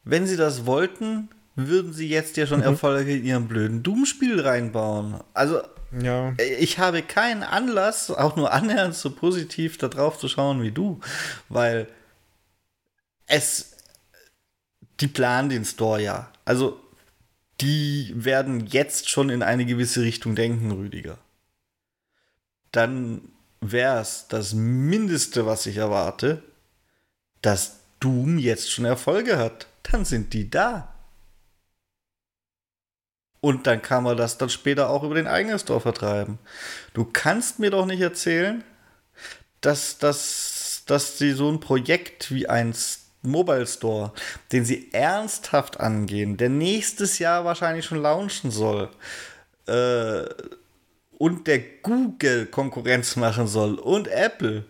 Wenn sie das wollten, würden sie jetzt ja schon mhm. Erfolge in ihrem blöden Doom-Spiel reinbauen. Also, ja. ich habe keinen Anlass, auch nur annähernd so positiv da drauf zu schauen wie du, weil es, die planen den Store ja. Also, die werden jetzt schon in eine gewisse Richtung denken, Rüdiger. Dann wäre es das Mindeste, was ich erwarte, dass Doom jetzt schon Erfolge hat. Dann sind die da. Und dann kann man das dann später auch über den eigenen Store vertreiben. Du kannst mir doch nicht erzählen, dass, dass, dass sie so ein Projekt wie ein Mobile Store, den sie ernsthaft angehen, der nächstes Jahr wahrscheinlich schon launchen soll, äh, und der Google Konkurrenz machen soll und Apple,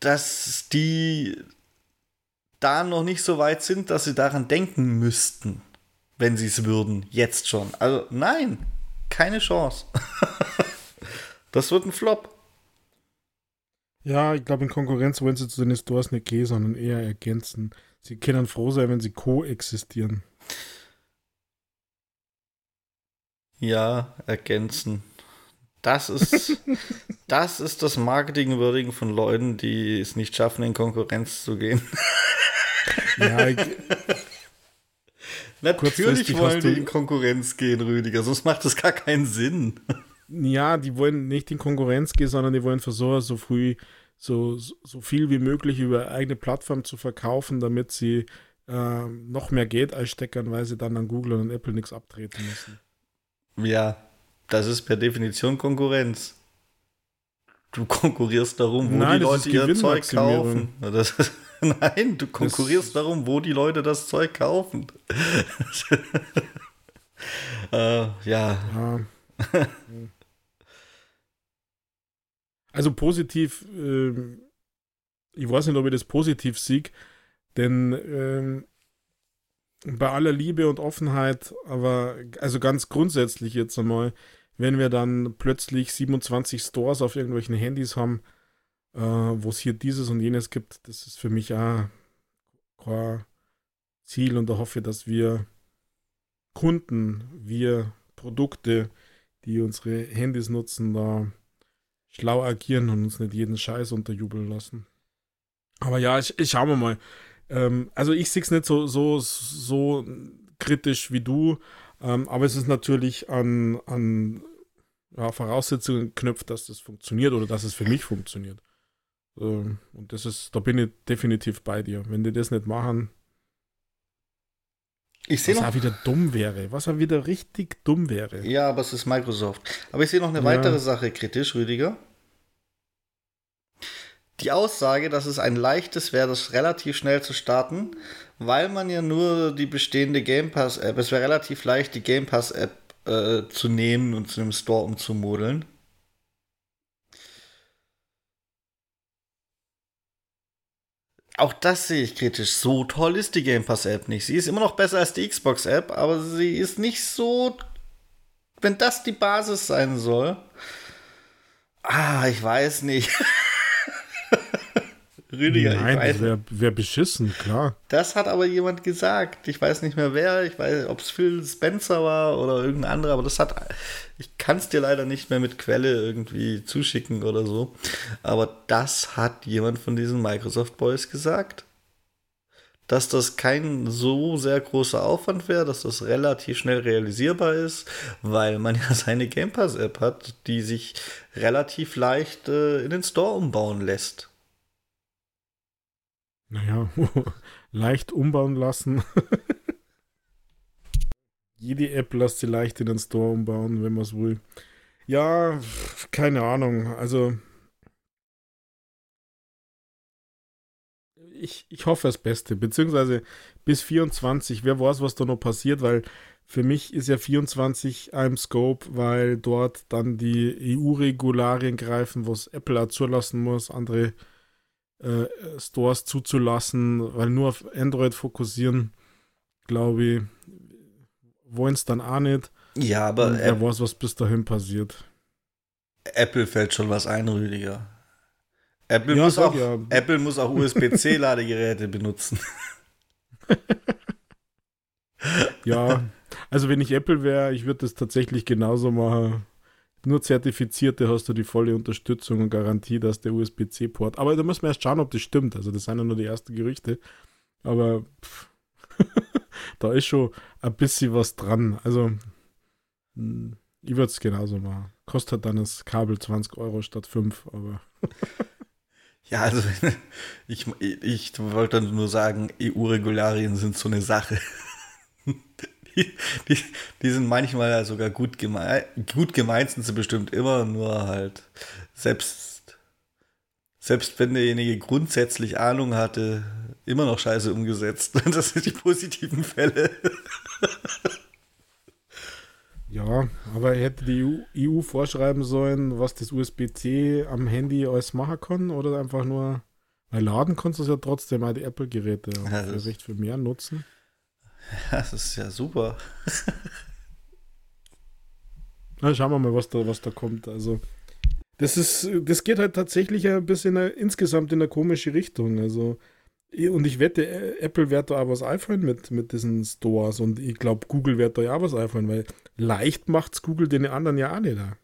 dass die da noch nicht so weit sind, dass sie daran denken müssten wenn sie es würden, jetzt schon. Also nein, keine Chance. [laughs] das wird ein Flop. Ja, ich glaube, in Konkurrenz wollen sie zu den Stores nicht gehen, sondern eher ergänzen. Sie können froh sein, wenn sie koexistieren. Ja, ergänzen. Das ist, [laughs] das ist das Marketingwürdigen von Leuten, die es nicht schaffen, in Konkurrenz zu gehen. ja, ich, Natürlich wollen die in Konkurrenz gehen, Rüdiger, sonst macht das gar keinen Sinn. Ja, die wollen nicht in Konkurrenz gehen, sondern die wollen versuchen, so früh, so, so viel wie möglich über eigene Plattform zu verkaufen, damit sie äh, noch mehr Geld einsteckern, weil sie dann an Google und Apple nichts abtreten müssen. Ja, das ist per Definition Konkurrenz. Du konkurrierst darum, wo Nein, die Leute ihr Zeug kaufen. Das ist [laughs] Nein, du konkurrierst das darum, wo die Leute das Zeug kaufen. [laughs] äh, ja. ja. [laughs] also positiv, äh, ich weiß nicht, ob ich das positiv sieg, denn äh, bei aller Liebe und Offenheit, aber also ganz grundsätzlich jetzt einmal, wenn wir dann plötzlich 27 Stores auf irgendwelchen Handys haben, äh, wo es hier dieses und jenes gibt, das ist für mich auch kein Ziel und da hoffe ich, dass wir Kunden, wir Produkte, die unsere Handys nutzen, da schlau agieren und uns nicht jeden Scheiß unterjubeln lassen. Aber ja, ich, ich schauen wir mal. Ähm, also ich sehe es nicht so, so, so kritisch wie du, ähm, aber es ist natürlich an, an ja, Voraussetzungen geknüpft, dass das funktioniert oder dass es für mich funktioniert. Ähm, und das ist, da bin ich definitiv bei dir. Wenn die das nicht machen, ich was noch. auch wieder dumm wäre, was auch wieder richtig dumm wäre. Ja, aber es ist Microsoft. Aber ich sehe noch eine Ja. weitere Sache kritisch, Rüdiger. Die Aussage, dass es ein leichtes wäre, das relativ schnell zu starten, weil man ja nur die bestehende Game Pass App, es wäre relativ leicht, die Game Pass App äh, zu nehmen und zu einem Store umzumodeln. Auch das sehe ich kritisch. So toll ist die Game Pass App nicht. Sie ist immer noch besser als die Xbox App, aber sie ist nicht so. Wenn das die Basis sein soll. Ah, ich weiß nicht. [laughs] Rüdiger, ich Nein, weiß das wäre wär beschissen, klar. das hat aber jemand gesagt. Ich weiß nicht mehr wer. Ich weiß, ob es Phil Spencer war oder irgendein anderer, aber das hat. Ich kann es dir leider nicht mehr mit Quelle irgendwie zuschicken oder so. Aber das hat jemand von diesen Microsoft Boys gesagt. Dass das kein so sehr großer Aufwand wäre, dass das relativ schnell realisierbar ist, weil man ja [laughs] seine Game Pass App hat, die sich relativ leicht äh, in den Store umbauen lässt. Naja, [laughs] leicht umbauen lassen. [laughs] Jede App lässt sie leicht in den Store umbauen, wenn man es will. Ja, keine Ahnung. Also, ich, ich hoffe das Beste. Beziehungsweise bis 24, wer weiß, was da noch passiert, weil für mich ist ja 24 im Scope, weil dort dann die EU-Regularien greifen, was Apple auch zulassen muss, andere äh, Stores zuzulassen, weil nur auf Android fokussieren, glaube ich, wollen es dann auch nicht. Ja, aber Und wer weiß, was bis dahin passiert. Apple fällt schon was ein, Rüdiger. Apple, Ja, muss, auch, ja. Apple muss auch USB-C-Ladegeräte [laughs] benutzen. Ja, also wenn ich Apple wäre, ich würde das tatsächlich genauso machen. Nur Zertifizierte hast du die volle Unterstützung und Garantie, dass der USB-C-Port. Aber da müssen wir erst schauen, ob das stimmt. Also das sind ja nur die ersten Gerüchte. Aber [laughs] da ist schon ein bisschen was dran. Also hm, ich würde es genauso machen. Kostet dann das Kabel 20 Euro statt 5, aber [laughs] Ja, also [laughs] ich, ich wollte nur sagen, EU-Regularien sind so eine Sache. Die, die, die sind manchmal sogar gut gemeint, gut gemeint sind sie bestimmt immer, nur halt selbst, selbst wenn derjenige grundsätzlich Ahnung hatte, immer noch scheiße umgesetzt. [laughs] Das sind die positiven Fälle. ja, aber hätte die EU, EU vorschreiben sollen, was das USB-C am Handy alles machen kann oder einfach nur, weil laden kannst du es ja trotzdem auch die Apple-Geräte Ja, das- vielleicht für mehr nutzen. [laughs] Das ist ja super. [laughs] Na, schauen wir mal, was da, was da kommt. Also, das ist, das geht halt tatsächlich ein bisschen insgesamt in eine komische Richtung. Also, und ich wette, äh, Apple wird da auch was einfallen mit, mit diesen Stores und ich glaube, Google wird da ja auch was einfallen, weil leicht macht's Google den anderen ja auch nicht. da.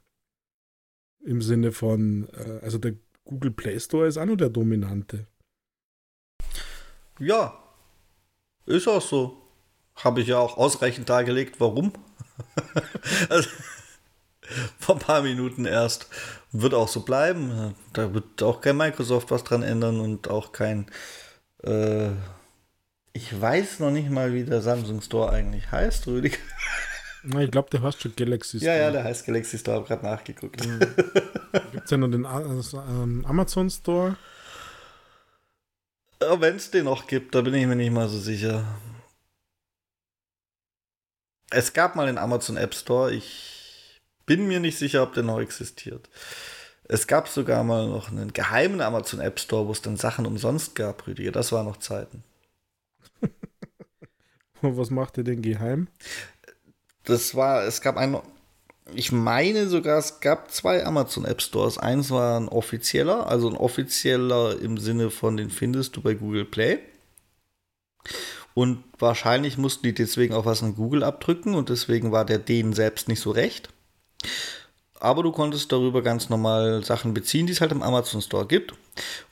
Im Sinne von, äh, also der Google Play Store ist auch nur der dominante. Ja, ist auch so. Habe ich ja auch ausreichend dargelegt, warum. [laughs] also, vor ein paar Minuten erst. Wird auch so bleiben. Da wird auch kein Microsoft was dran ändern und auch kein. Äh, ich weiß noch nicht mal, wie der Samsung Store eigentlich heißt, Rüdiger. Na, ich glaube, der heißt schon Galaxy Ja, ja, der heißt Galaxy Store, habe gerade nachgeguckt. Gibt es ja noch den ähm, Amazon Store. Wenn es den noch gibt, da bin ich mir nicht mal so sicher. Es gab mal den Amazon App Store. Ich bin mir nicht sicher, ob der noch existiert. Es gab sogar mal noch einen geheimen Amazon App Store, wo es dann Sachen umsonst gab, Rüdiger. Das waren noch Zeiten. [laughs] Was macht ihr denn geheim? Das war, es gab einen, ich meine sogar, es gab zwei Amazon App Stores. Eins war ein offizieller, also ein offizieller im Sinne von, den findest du bei Google Play. Und wahrscheinlich mussten die deswegen auch was an Google abdrücken und deswegen war der denen selbst nicht so recht. aber du konntest darüber ganz normal Sachen beziehen, die es halt im Amazon Store gibt.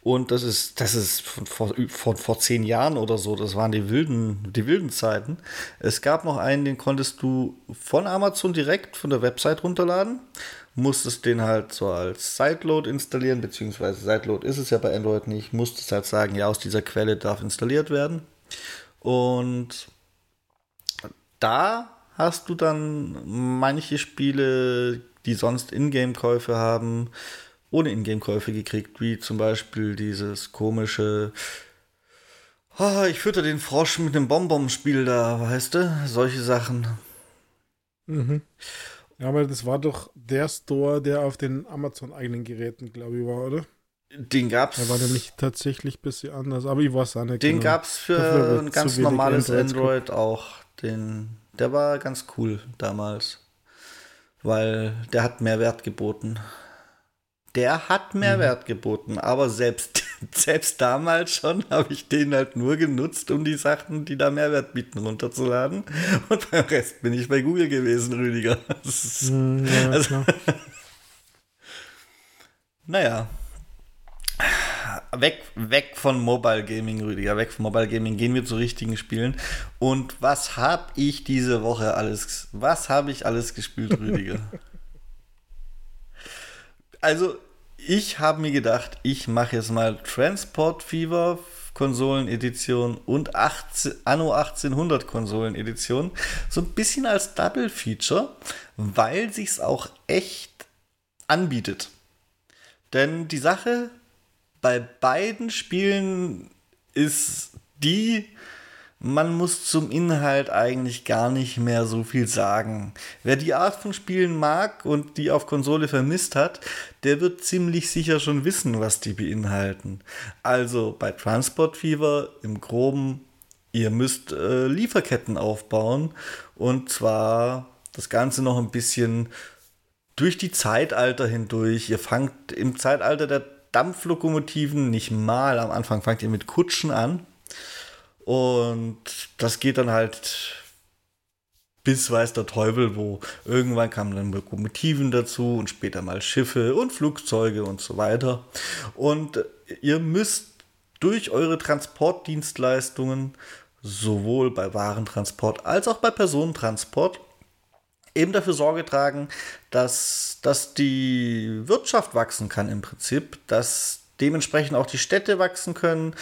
Und das ist, das ist von vor, vor, vor zehn Jahren oder so, das waren die wilden, die wilden Zeiten. Es gab noch einen, den konntest du von Amazon direkt von der Website runterladen. Musstest den halt so als Sideload installieren, beziehungsweise Sideload ist es ja bei Android nicht. Musstest halt sagen, ja, aus dieser Quelle darf installiert werden. Und da hast du dann manche Spiele, die sonst Ingame-Käufe haben, ohne Ingame-Käufe gekriegt, wie zum Beispiel dieses komische oh, ich fütter den Frosch mit dem Bonbon-Spiel da, weißt du? Solche Sachen. Mhm. Ja, aber das war doch der Store, der auf den Amazon-eigenen Geräten, glaube ich, war, oder? Den gab's. Der war nämlich tatsächlich ein bisschen anders, aber ich weiß auch nicht. Den genau. gab's für ein ganz normales Android auch. Den, der war ganz cool damals. Weil der hat mehr Wert geboten. Der hat mehr mhm. Wert geboten, aber selbst, [laughs] selbst damals schon habe ich den halt nur genutzt, um die Sachen, die da Mehrwert bieten, runterzuladen. Und beim Rest bin ich bei Google gewesen, Rüdiger. [laughs] Ist, mhm, ja, also, [laughs] naja. Weg, weg von Mobile Gaming, Rüdiger, weg von Mobile Gaming, gehen wir zu richtigen Spielen. Und was habe ich diese Woche alles, was habe ich alles gespielt, Rüdiger? [laughs] also ich habe mir gedacht, ich mache jetzt mal Transport Fever Konsolenedition und 18, Anno 1800 Konsolenedition so ein bisschen als Double Feature, weil sich's auch echt anbietet. Denn die Sache bei beiden Spielen ist die, man muss zum Inhalt eigentlich gar nicht mehr so viel sagen. Wer die Art von Spielen mag und die auf Konsole vermisst hat, der wird ziemlich sicher schon wissen, was die beinhalten. Also bei Transport Fever im groben, ihr müsst äh, Lieferketten aufbauen und zwar das Ganze noch ein bisschen durch die Zeitalter hindurch. Ihr fangt im Zeitalter der Dampflokomotiven nicht mal am Anfang fangt ihr mit Kutschen an und das geht dann halt bis weiß der Teufel wo. Irgendwann kamen dann Lokomotiven dazu und später mal Schiffe und Flugzeuge und so weiter. Und ihr müsst durch eure Transportdienstleistungen sowohl bei Warentransport als auch bei Personentransport eben dafür Sorge tragen, dass, dass die Wirtschaft wachsen kann im Prinzip, dass dementsprechend auch die Städte wachsen können.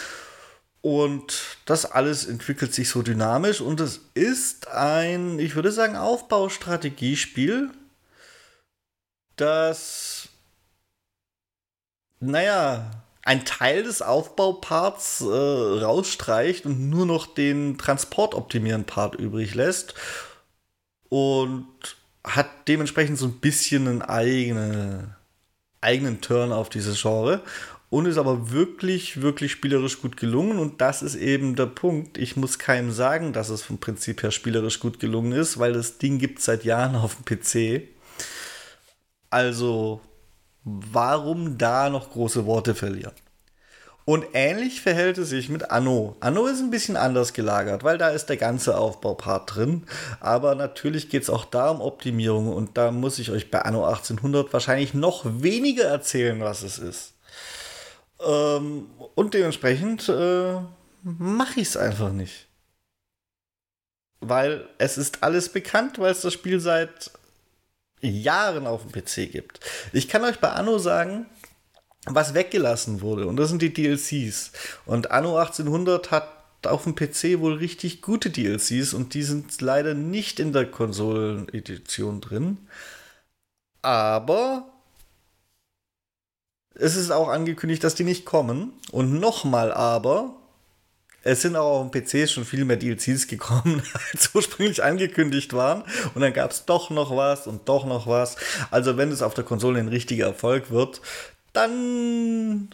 Und das alles entwickelt sich so dynamisch und es ist ein, ich würde sagen, Aufbaustrategiespiel, das, naja, ein Teil des Aufbauparts äh, rausstreicht und nur noch den Transportoptimieren-Part übrig lässt und hat dementsprechend so ein bisschen einen eigene, eigenen Turn auf dieses Genre und ist aber wirklich, wirklich spielerisch gut gelungen. Und das ist eben der Punkt. Ich muss keinem sagen, dass es vom Prinzip her spielerisch gut gelungen ist, weil das Ding gibt es seit Jahren auf dem PC. Also, warum da noch große Worte verlieren? Und ähnlich verhält es sich mit Anno. Anno ist ein bisschen anders gelagert, weil da ist der ganze Aufbaupart drin. Aber natürlich geht es auch da um Optimierung und da muss ich euch bei Anno 1800 wahrscheinlich noch weniger erzählen, was es ist. Ähm, und dementsprechend äh, mache ich es einfach nicht. Weil es ist alles bekannt, weil es das Spiel seit Jahren auf dem PC gibt. Ich kann euch bei Anno sagen, was weggelassen wurde. Und das sind die DLCs. Und Anno 1800 hat auf dem PC wohl richtig gute DLCs und die sind leider nicht in der Konsolenedition drin. Aber es ist auch angekündigt, dass die nicht kommen. Und nochmal aber, es sind auch auf dem PC schon viel mehr DLCs gekommen, [laughs] als ursprünglich angekündigt waren. Und dann gab es doch noch was und doch noch was. Also wenn es auf der Konsole ein richtiger Erfolg wird, dann,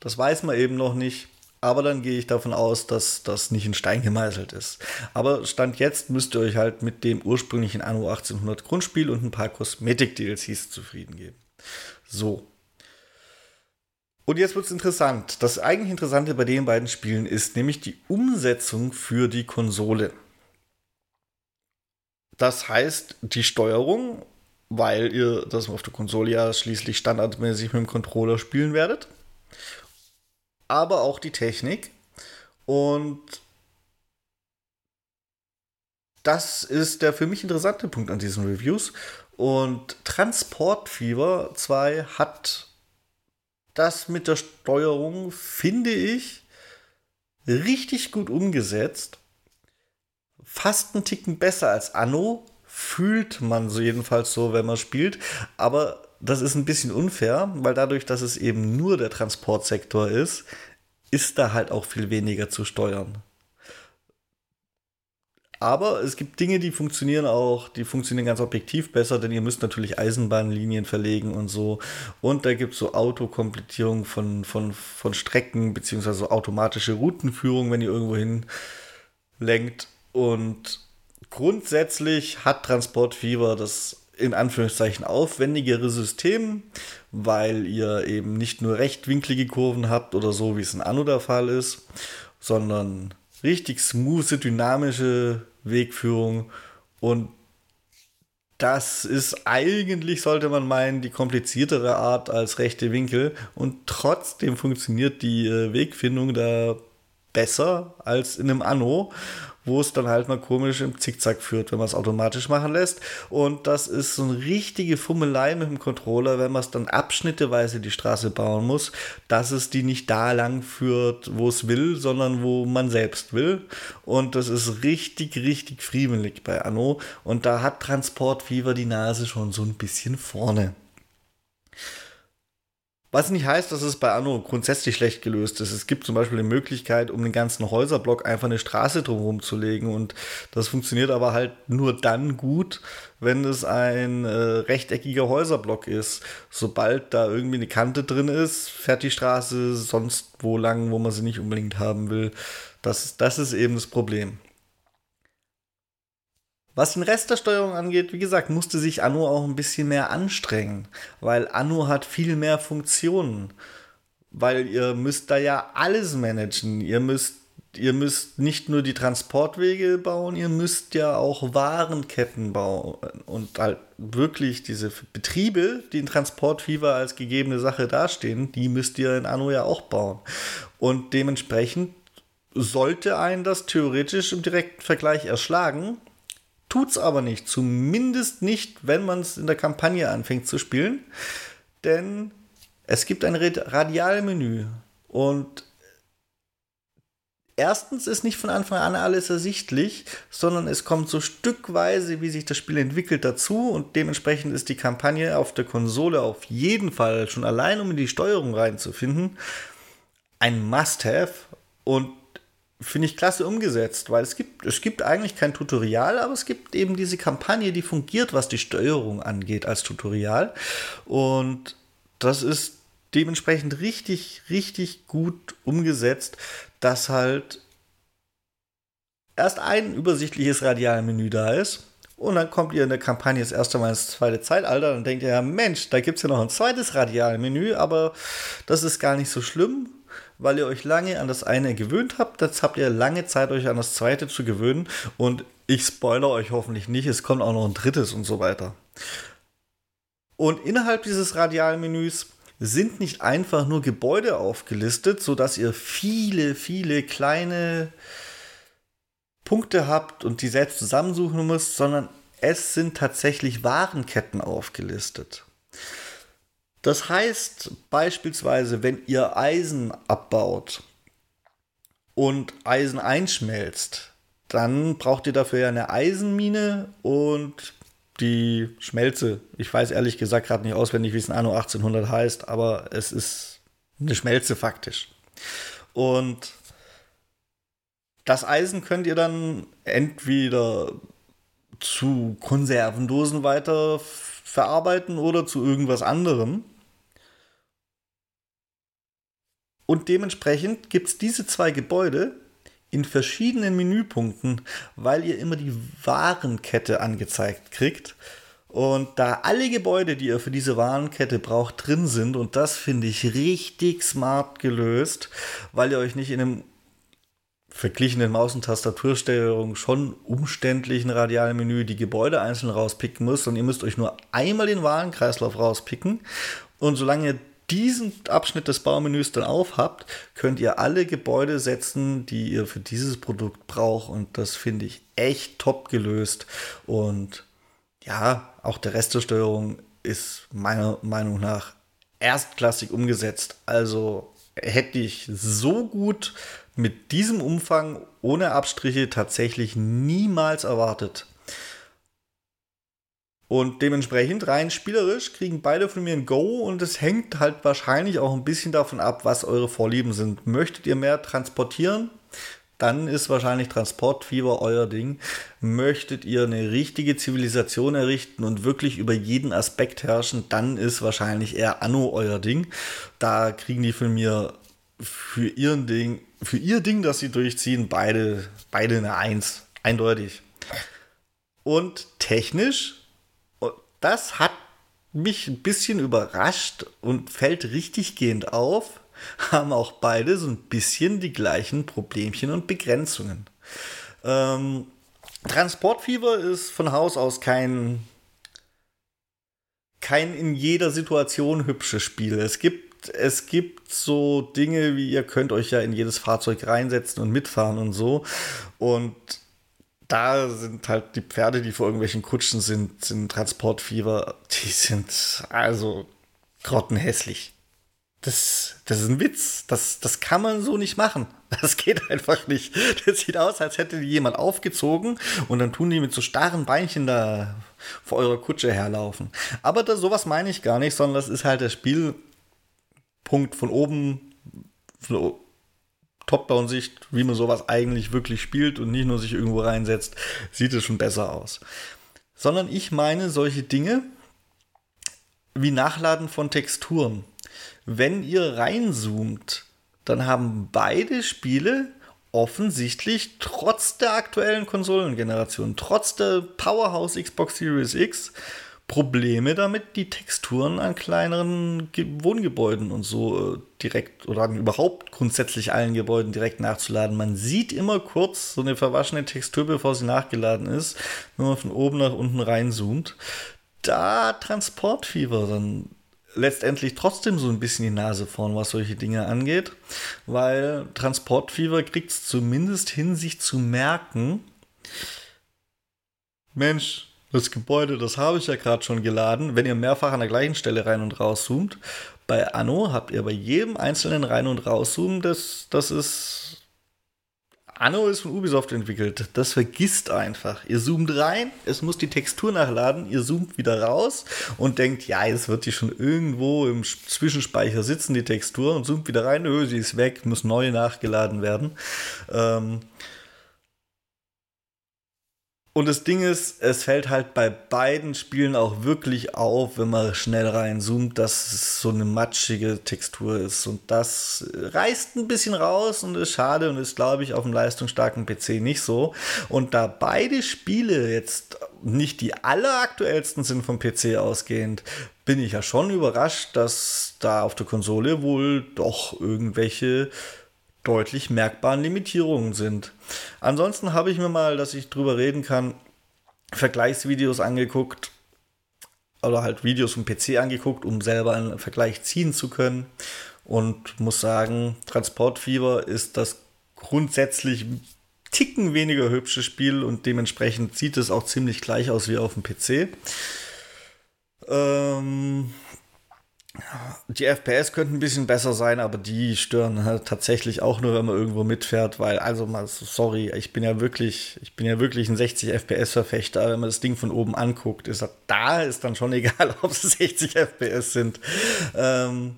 das weiß man eben noch nicht. Aber dann gehe ich davon aus, dass das nicht in Stein gemeißelt ist. Aber Stand jetzt müsst ihr euch halt mit dem ursprünglichen Anno 1800 Grundspiel und ein paar Kosmetik-DLCs zufrieden geben. So, und jetzt wird es interessant. Das eigentlich Interessante bei den beiden Spielen ist nämlich die Umsetzung für die Konsole. Das heißt, die Steuerung weil ihr das auf der Konsole ja schließlich standardmäßig mit dem Controller spielen werdet. Aber auch die Technik. Und das ist der für mich interessante Punkt an diesen Reviews. Und Transportfieber 2 hat das mit der Steuerung, finde ich, richtig gut umgesetzt. Fast einen Ticken besser als Anno. Fühlt man so jedenfalls so, wenn man spielt. Aber das ist ein bisschen unfair, weil dadurch, dass es eben nur der Transportsektor ist, ist da halt auch viel weniger zu steuern. Aber es gibt Dinge, die funktionieren auch, die funktionieren ganz objektiv besser, denn ihr müsst natürlich Eisenbahnlinien verlegen und so. Und da gibt es so Autokomplettierung von, von, von Strecken, beziehungsweise automatische Routenführung, wenn ihr irgendwo hin lenkt. Und grundsätzlich hat Transportfieber das in Anführungszeichen aufwendigere System, weil ihr eben nicht nur rechtwinklige Kurven habt oder so, wie es in Anno der Fall ist, sondern richtig smooth, dynamische Wegführung. Und das ist eigentlich, sollte man meinen, die kompliziertere Art als rechte Winkel. Und trotzdem funktioniert die äh, Wegfindung da besser als in einem Anno wo es dann halt mal komisch im Zickzack führt, wenn man es automatisch machen lässt. Und das ist so eine richtige Fummelei mit dem Controller, wenn man es dann abschnitteweise die Straße bauen muss, dass es die nicht da lang führt, wo es will, sondern wo man selbst will. Und das ist richtig, richtig friemelig bei Anno. Und da hat Transport Fever die Nase schon so ein bisschen vorne. Was nicht heißt, dass es bei Anno grundsätzlich schlecht gelöst ist. Es gibt zum Beispiel eine Möglichkeit, um den ganzen Häuserblock einfach eine Straße drumherum zu legen. Und das funktioniert aber halt nur dann gut, wenn es ein äh, rechteckiger Häuserblock ist. Sobald da irgendwie eine Kante drin ist, fährt die Straße sonst wo lang, wo man sie nicht unbedingt haben will. Das, das ist eben das Problem. Was den Rest der Steuerung angeht, wie gesagt, musste sich Anno auch ein bisschen mehr anstrengen, weil Anno hat viel mehr Funktionen. Weil ihr müsst da ja alles managen. Ihr müsst, ihr müsst nicht nur die Transportwege bauen, ihr müsst ja auch Warenketten bauen. Und halt wirklich diese Betriebe, die in Transportfieber als gegebene Sache dastehen, die müsst ihr in Anno ja auch bauen. Und dementsprechend sollte ein das theoretisch im direkten Vergleich erschlagen, Tut's aber nicht. Zumindest nicht, wenn man es in der Kampagne anfängt zu spielen. Denn es gibt ein Radialmenü. Und erstens ist nicht von Anfang an alles ersichtlich, sondern es kommt so stückweise, wie sich das Spiel entwickelt, dazu. Und dementsprechend ist die Kampagne auf der Konsole auf jeden Fall schon allein, um in die Steuerung reinzufinden, ein Must-Have. Und finde ich klasse umgesetzt, weil es gibt, es gibt eigentlich kein Tutorial, aber es gibt eben diese Kampagne, die fungiert, was die Steuerung angeht, als Tutorial. Und das ist dementsprechend richtig, richtig gut umgesetzt, dass halt erst ein übersichtliches Radialmenü da ist. Und dann kommt ihr in der Kampagne das erste Mal ins zweite Zeitalter und denkt ihr, ja, Mensch, da gibt es ja noch ein zweites Radialmenü, aber das ist gar nicht so schlimm weil ihr euch lange an das eine gewöhnt habt. Jetzt habt ihr lange Zeit, euch an das zweite zu gewöhnen. Und ich spoilere euch hoffentlich nicht, es kommt auch noch ein drittes und so weiter. Und innerhalb dieses Radialmenüs sind nicht einfach nur Gebäude aufgelistet, sodass ihr viele, viele kleine Punkte habt und die selbst zusammensuchen müsst, sondern es sind tatsächlich Warenketten aufgelistet. Das heißt beispielsweise, wenn ihr Eisen abbaut und Eisen einschmelzt, dann braucht ihr dafür ja eine Eisenmine und die Schmelze. Ich weiß ehrlich gesagt gerade nicht auswendig, wie es in Anno 1800 heißt, aber es ist eine Schmelze faktisch. Und das Eisen könnt ihr dann entweder zu Konservendosen weiter verarbeiten oder zu irgendwas anderem. Und dementsprechend gibt es diese zwei Gebäude in verschiedenen Menüpunkten, weil ihr immer die Warenkette angezeigt kriegt. Und da alle Gebäude, die ihr für diese Warenkette braucht, drin sind, und das finde ich richtig smart gelöst, weil ihr euch nicht in einem verglichenen Maus- und Tastatursteuerung schon umständlichen radialen Menü die Gebäude einzeln rauspicken muss und ihr müsst euch nur einmal den Warenkreislauf rauspicken und solange ihr diesen Abschnitt des Baumenüs dann aufhabt, könnt ihr alle Gebäude setzen, die ihr für dieses Produkt braucht und das finde ich echt top gelöst und ja, auch der Rest der Steuerung ist meiner Meinung nach erstklassig umgesetzt. Also hätte ich so gut mit diesem Umfang ohne Abstriche tatsächlich niemals erwartet. Und dementsprechend rein spielerisch kriegen beide von mir ein Go und es hängt halt wahrscheinlich auch ein bisschen davon ab, was eure Vorlieben sind. Möchtet ihr mehr transportieren? Dann ist wahrscheinlich Transportfieber euer Ding. Möchtet ihr eine richtige Zivilisation errichten und wirklich über jeden Aspekt herrschen, dann ist wahrscheinlich eher Anno euer Ding. Da kriegen die von mir für ihren Ding, für ihr Ding, das sie durchziehen, beide, beide eine Eins. Eindeutig. Und technisch, das hat mich ein bisschen überrascht und fällt richtig gehend auf, haben auch beide so ein bisschen die gleichen Problemchen und Begrenzungen. Ähm, Transportfieber ist von Haus aus kein, kein in jeder Situation hübsches Spiel. Es gibt es gibt so Dinge wie, ihr könnt euch ja in jedes Fahrzeug reinsetzen und mitfahren und so. Und da sind halt die Pferde, die vor irgendwelchen Kutschen sind, sind Transportfieber, die sind also grottenhässlich. Das, das ist ein Witz. Das, das kann man so nicht machen. Das geht einfach nicht. Das sieht aus, als hätte die jemand aufgezogen und dann tun die mit so starren Beinchen da vor eurer Kutsche herlaufen. Aber das, sowas meine ich gar nicht, sondern das ist halt der Spiel, Punkt von oben, Top-Down-Sicht, wie man sowas eigentlich wirklich spielt und nicht nur sich irgendwo reinsetzt, sieht es schon besser aus. Sondern ich meine solche Dinge wie Nachladen von Texturen. Wenn ihr reinzoomt, dann haben beide Spiele offensichtlich trotz der aktuellen Konsolengeneration, trotz der Powerhouse Xbox Series X, Probleme damit, die Texturen an kleineren Wohngebäuden und so äh, direkt oder überhaupt grundsätzlich allen Gebäuden direkt nachzuladen. Man sieht immer kurz so eine verwaschene Textur, bevor sie nachgeladen ist, wenn man von oben nach unten reinzoomt. Da Transportfieber dann letztendlich trotzdem so ein bisschen die Nase vorn, was solche Dinge angeht, weil Transportfieber kriegt es zumindest hin, sich zu merken, Mensch, das Gebäude, das habe ich ja gerade schon geladen. Wenn ihr mehrfach an der gleichen Stelle rein und rauszoomt, bei Anno habt ihr bei jedem einzelnen rein und rauszoomen, das, das ist. Anno ist von Ubisoft entwickelt. Das vergisst einfach. Ihr zoomt rein, es muss die Textur nachladen, ihr zoomt wieder raus und denkt, ja, jetzt wird die schon irgendwo im Zwischenspeicher sitzen, die Textur, und zoomt wieder rein, nö, sie ist weg, muss neu nachgeladen werden. Ähm, und das Ding ist, es fällt halt bei beiden Spielen auch wirklich auf, wenn man schnell reinzoomt, dass es so eine matschige Textur ist. Und das reißt ein bisschen raus und ist schade und ist, glaube ich, auf dem leistungsstarken PC nicht so. Und da beide Spiele jetzt nicht die alleraktuellsten sind vom PC ausgehend, bin ich ja schon überrascht, dass da auf der Konsole wohl doch irgendwelche deutlich merkbaren Limitierungen sind. Ansonsten habe ich mir mal, dass ich drüber reden kann, Vergleichsvideos angeguckt oder halt Videos vom PC angeguckt, um selber einen Vergleich ziehen zu können und muss sagen, Transportfieber ist das grundsätzlich Ticken weniger hübsche Spiel und dementsprechend sieht es auch ziemlich gleich aus wie auf dem PC. Ähm, die FPS könnten ein bisschen besser sein, aber die stören halt tatsächlich auch nur, wenn man irgendwo mitfährt, weil, also mal, sorry, ich bin ja wirklich, ich bin ja wirklich ein 60 FPS-Verfechter. Wenn man das Ding von oben anguckt, ist da ist dann schon [laughs] egal, ob es 60 FPS sind. Ähm,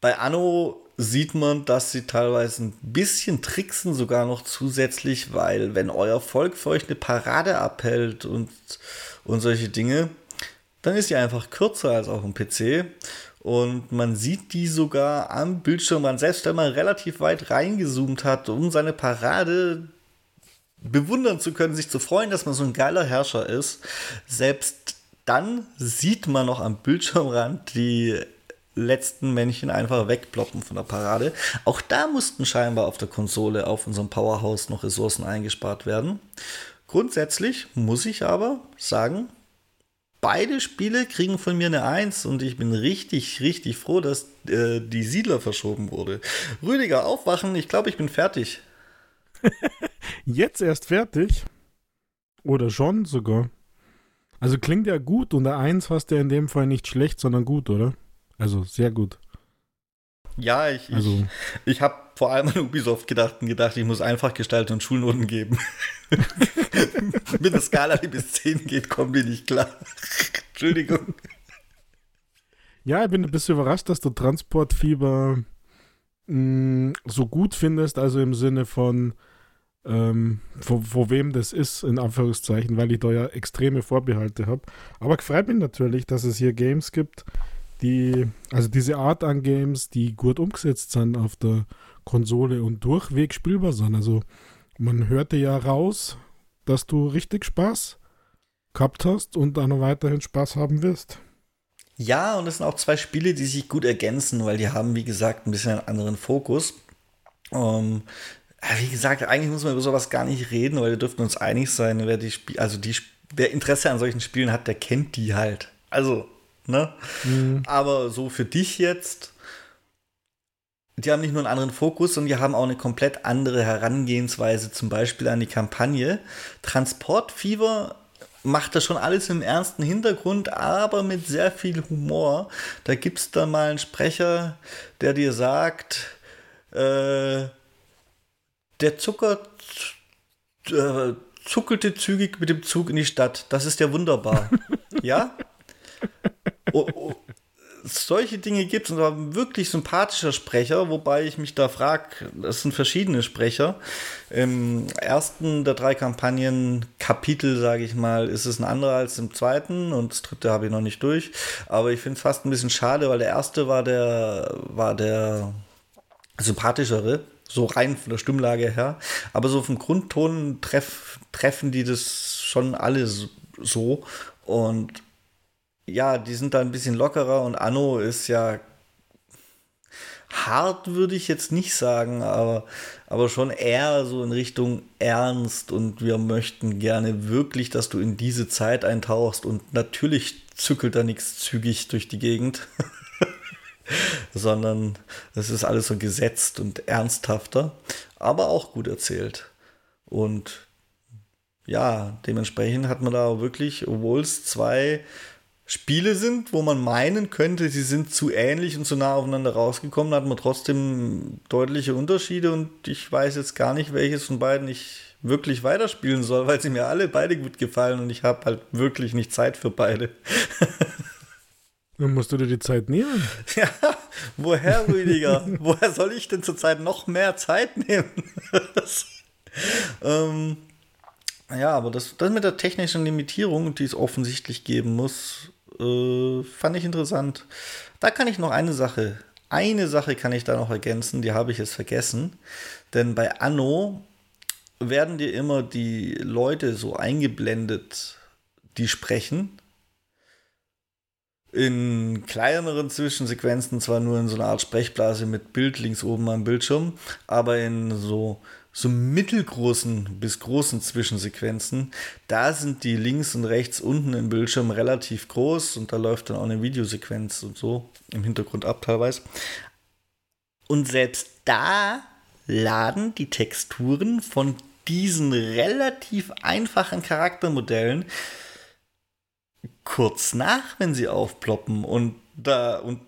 bei Anno sieht man, dass sie teilweise ein bisschen tricksen, sogar noch zusätzlich, weil wenn euer Volk für euch eine Parade abhält und, und solche Dinge, dann ist sie einfach kürzer als auf dem PC. Und man sieht die sogar am Bildschirm, man selbst wenn man relativ weit reingezoomt hat, um seine Parade bewundern zu können, sich zu freuen, dass man so ein geiler Herrscher ist. Selbst dann sieht man noch am Bildschirmrand die letzten Männchen einfach wegploppen von der Parade. Auch da mussten scheinbar auf der Konsole auf unserem Powerhouse noch Ressourcen eingespart werden. Grundsätzlich muss ich aber sagen, beide Spiele kriegen von mir eine 1 und ich bin richtig, richtig froh, dass äh, die Siedler verschoben wurde. Rüdiger, aufwachen, ich glaube, ich bin fertig. [laughs] Jetzt erst fertig? Oder schon sogar? Also klingt ja gut und der 1 hast du ja in dem Fall nicht schlecht, sondern gut, oder? Also sehr gut. Ja, ich, also. ich, ich habe vor allem an Ubisoft gedacht und gedacht, ich muss einfach gestalten und Schulnoten geben. [laughs] Mit der Skala, die bis 10 geht, kommen wir nicht klar. [laughs] Entschuldigung. Ja, ich bin ein bisschen überrascht, dass du Transportfieber mh, mm, so gut findest, also im Sinne von, ähm, vor, vor, wem das ist, in Anführungszeichen, weil ich da ja extreme Vorbehalte habe. Aber freut mich natürlich, dass es hier Games gibt, die, also diese Art an Games, die gut umgesetzt sind auf der Konsole und durchweg spielbar sind. Also man hörte ja raus, dass du richtig Spaß gehabt hast und noch weiterhin Spaß haben wirst. Ja, und es sind auch zwei Spiele, die sich gut ergänzen, weil die haben, wie gesagt, ein bisschen einen anderen Fokus. Ähm, wie gesagt, eigentlich muss man über sowas gar nicht reden, weil wir dürften uns einig sein, wer die Spiele, also die, wer Interesse an solchen Spielen hat, der kennt die halt. Also, ne? Mhm. Aber so für dich jetzt, die haben nicht nur einen anderen Fokus, sondern die haben auch eine komplett andere Herangehensweise, zum Beispiel an die Kampagne. Transportfieber macht das schon alles im ernsten Hintergrund, aber mit sehr viel Humor. Da gibt es dann mal einen Sprecher, der dir sagt, äh, der Zucker äh, zuckelte zügig mit dem Zug in die Stadt. Das ist ja wunderbar. [laughs] ja? Oh, oh, solche Dinge gibt es und war wirklich sympathischer Sprecher, wobei ich mich da frage, das sind verschiedene Sprecher. Im ersten der drei Kampagnen Kapitel, sage ich mal, ist es ein anderer als im zweiten und das dritte habe ich noch nicht durch. Aber ich finde es fast ein bisschen schade, weil der erste war der, war der sympathischere so rein von der Stimmlage her. Aber so vom Grundton treff, treffen die das schon alle so. Und ja, die sind da ein bisschen lockerer und Anno ist ja hart, würde ich jetzt nicht sagen, aber, aber schon eher so in Richtung Ernst und wir möchten gerne wirklich, dass du in diese Zeit eintauchst und natürlich zückelt da nichts zügig durch die Gegend. [laughs] sondern es ist alles so gesetzt und ernsthafter, aber auch gut erzählt. Und ja, dementsprechend hat man da wirklich, obwohl es zwei Spiele sind, wo man meinen könnte, sie sind zu ähnlich und zu nah aufeinander rausgekommen, hat man trotzdem deutliche Unterschiede und ich weiß jetzt gar nicht, welches von beiden ich wirklich weiterspielen soll, weil sie mir alle beide gut gefallen und ich habe halt wirklich nicht Zeit für beide. [laughs] Dann musst du dir die Zeit nehmen. [laughs] Ja, woher, Rüdiger? woher soll ich denn zurzeit noch mehr Zeit nehmen? [laughs] ähm, ja, aber das, das mit der technischen Limitierung, die es offensichtlich geben muss, äh, fand ich interessant. Da kann ich noch eine Sache, eine Sache kann ich da noch ergänzen, die habe ich jetzt vergessen. Denn bei Anno werden dir immer die Leute so eingeblendet, die sprechen in kleineren Zwischensequenzen, zwar nur in so einer Art Sprechblase mit Bild links oben am Bildschirm, aber in so, so mittelgroßen bis großen Zwischensequenzen, da sind die links und rechts unten im Bildschirm relativ groß und da läuft dann auch eine Videosequenz und so im Hintergrund ab teilweise. Und selbst da laden die Texturen von diesen relativ einfachen Charaktermodellen kurz nach, wenn sie aufploppen. Und da, und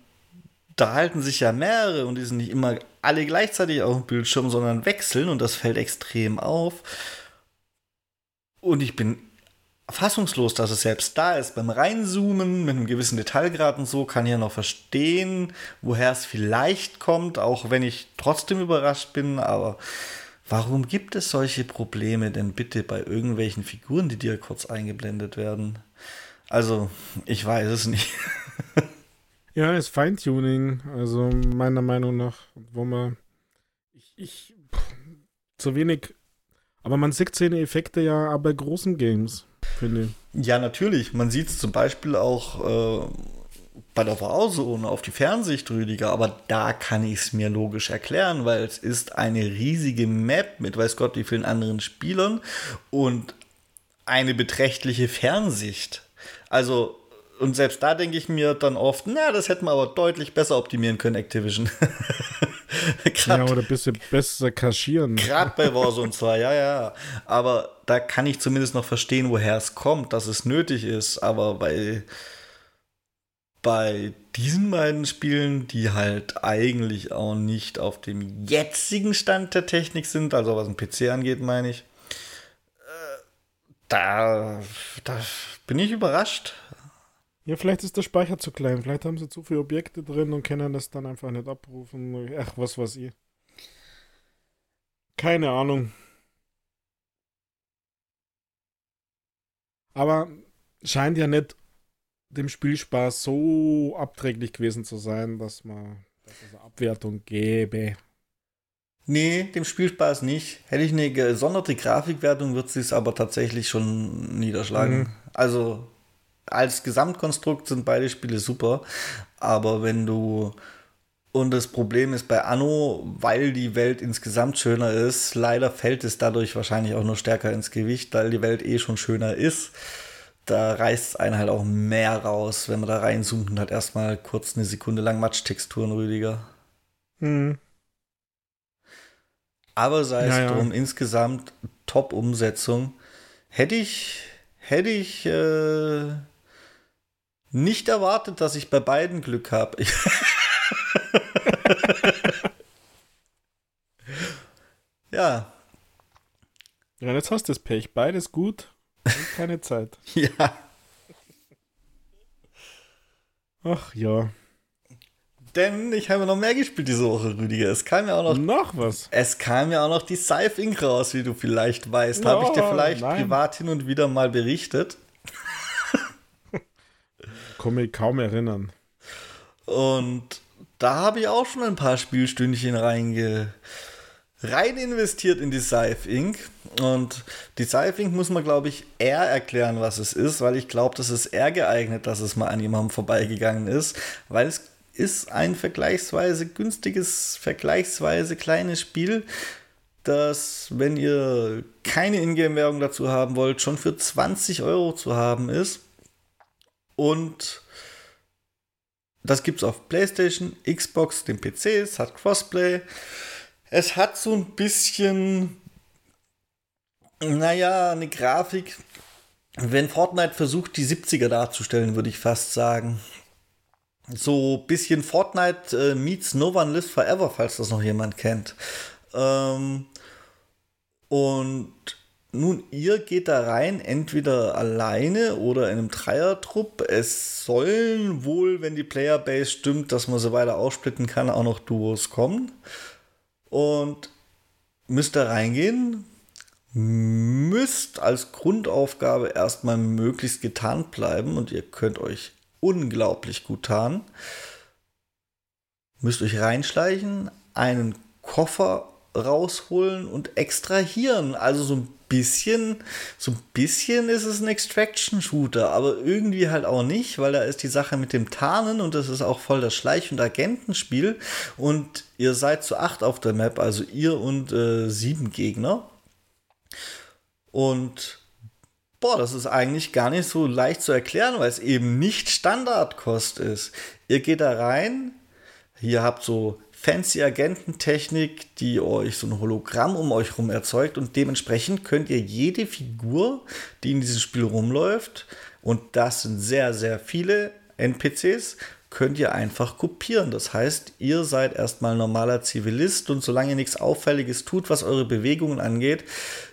da halten sich ja mehrere und die sind nicht immer alle gleichzeitig auf dem Bildschirm, sondern wechseln und das fällt extrem auf. Und ich bin fassungslos, dass es selbst da ist. Beim Reinzoomen mit einem gewissen Detailgrad und so kann ich ja noch verstehen, woher es vielleicht kommt, auch wenn ich trotzdem überrascht bin. Aber warum gibt es solche Probleme denn bitte bei irgendwelchen Figuren, die dir kurz eingeblendet werden? Also, ich weiß es nicht. [laughs] ja, ist Feintuning, also meiner Meinung nach, wo man ich, ich zu wenig, aber man sieht seine Effekte ja auch bei großen Games, finde ich. Ja, natürlich. Man sieht es zum Beispiel auch äh, bei der Warzone auf die Fernsicht, Rüdiger, aber da kann ich es mir logisch erklären, weil es ist eine riesige Map mit weiß Gott wie vielen anderen Spielern und eine beträchtliche Fernsicht. Also, und selbst da denke ich mir dann oft, na, das hätten wir aber deutlich besser optimieren können, Activision. [laughs] ja, oder ein bisschen besser kaschieren. Gerade bei [laughs] Warzone 2, ja, ja. Aber da kann ich zumindest noch verstehen, woher es kommt, dass es nötig ist. Aber bei, bei diesen beiden Spielen, die halt eigentlich auch nicht auf dem jetzigen Stand der Technik sind, also was ein PC angeht, meine ich, äh, da, da bin ich überrascht. Ja, vielleicht ist der Speicher zu klein. Vielleicht haben sie zu viele Objekte drin und können das dann einfach nicht abrufen. Ach, was weiß ich. Keine Ahnung. Aber scheint ja nicht dem Spielspaß so abträglich gewesen zu sein, dass man dass es eine Abwertung gäbe. Nee, dem Spielspaß nicht. Hätte ich eine gesonderte Grafikwertung, wird es aber tatsächlich schon niederschlagen. Mhm. Also als Gesamtkonstrukt sind beide Spiele super, aber wenn du und das Problem ist bei Anno, weil die Welt insgesamt schöner ist, leider fällt es dadurch wahrscheinlich auch nur stärker ins Gewicht, weil die Welt eh schon schöner ist. Da reißt es einen halt auch mehr raus, wenn man da reinzoomt und hat erstmal kurz eine Sekunde lang Matschtexturen, Rüdiger. Hm. Aber sei es ja, drum, insgesamt Top-Umsetzung. Hätte ich, hätte ich äh, nicht erwartet, dass ich bei beiden Glück habe. [laughs] ja. Ja, jetzt hast du das Pech. Beides gut und keine Zeit. [laughs] ja. Ach ja. Denn ich habe noch mehr gespielt diese Woche, Rüdiger. Es kam ja auch noch. Noch was? Es kam ja auch noch die Scythe Inc. raus, wie du vielleicht weißt. No, habe ich dir vielleicht nein. privat hin und wieder mal berichtet komme mich kaum erinnern. Und da habe ich auch schon ein paar Spielstündchen reinge rein investiert in die Scythe Inc. Und die Scythe Inc. muss man, glaube ich, eher erklären, was es ist, weil ich glaube, das ist eher geeignet, dass es mal an jemandem vorbeigegangen ist, weil es ist ein vergleichsweise günstiges, vergleichsweise kleines Spiel, das, wenn ihr keine Ingame-Währung dazu haben wollt, schon für 20 Euro zu haben ist. Und das gibt es auf PlayStation, Xbox, dem PC, es hat Crossplay. Es hat so ein bisschen, naja, eine Grafik. Wenn Fortnite versucht, die 70er darzustellen, würde ich fast sagen. So ein bisschen Fortnite äh, meets No One Lives Forever, falls das noch jemand kennt. Ähm, und nun, ihr geht da rein, entweder alleine oder in einem Dreiertrupp. Es sollen wohl, wenn die Playerbase stimmt, dass man so weiter aufsplitten kann, auch noch Duos kommen. Und müsst da reingehen, müsst als Grundaufgabe erstmal möglichst getarnt bleiben und ihr könnt euch unglaublich gut tarnen. Müsst euch reinschleichen, einen Koffer rausholen und extrahieren. Also so ein bisschen, so ein bisschen ist es ein Extraction-Shooter, aber irgendwie halt auch nicht, weil da ist die Sache mit dem Tarnen und das ist auch voll das Schleich- und Agentenspiel. Und ihr seid zu acht auf der Map, also ihr und äh, sieben Gegner. Und boah, das ist eigentlich gar nicht so leicht zu erklären, weil es eben nicht Standardkost ist. Ihr geht da rein, ihr habt so fancy Agententechnik, die euch so ein Hologramm um euch rum erzeugt und dementsprechend könnt ihr jede Figur, die in diesem Spiel rumläuft, und das sind sehr, sehr viele NPCs, könnt ihr einfach kopieren. Das heißt, ihr seid erstmal normaler Zivilist und solange ihr nichts Auffälliges tut, was eure Bewegungen angeht,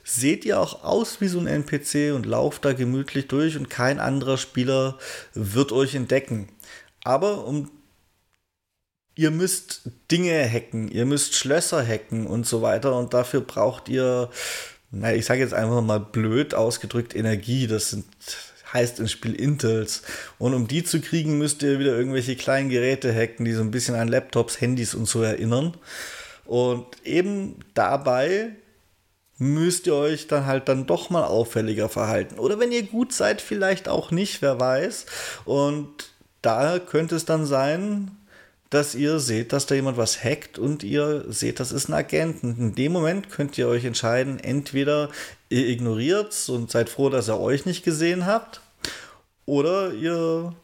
seht ihr auch aus wie so ein NPC und lauft da gemütlich durch und kein anderer Spieler wird euch entdecken. Aber um ihr müsst Dinge hacken, ihr müsst Schlösser hacken und so weiter und dafür braucht ihr, na, ich sage jetzt einfach mal blöd ausgedrückt, Energie. Das sind, heißt im Spiel Intels. Und um die zu kriegen, müsst ihr wieder irgendwelche kleinen Geräte hacken, die so ein bisschen an Laptops, Handys und so erinnern. Und eben dabei müsst ihr euch dann halt dann doch mal auffälliger verhalten. Oder wenn ihr gut seid, vielleicht auch nicht, wer weiß. Und da könnte es dann sein, dass ihr seht, dass da jemand was hackt und ihr seht, das ist ein Agent. Und in dem Moment könnt ihr euch entscheiden, entweder ihr ignoriert und seid froh, dass er euch nicht gesehen habt, oder ihr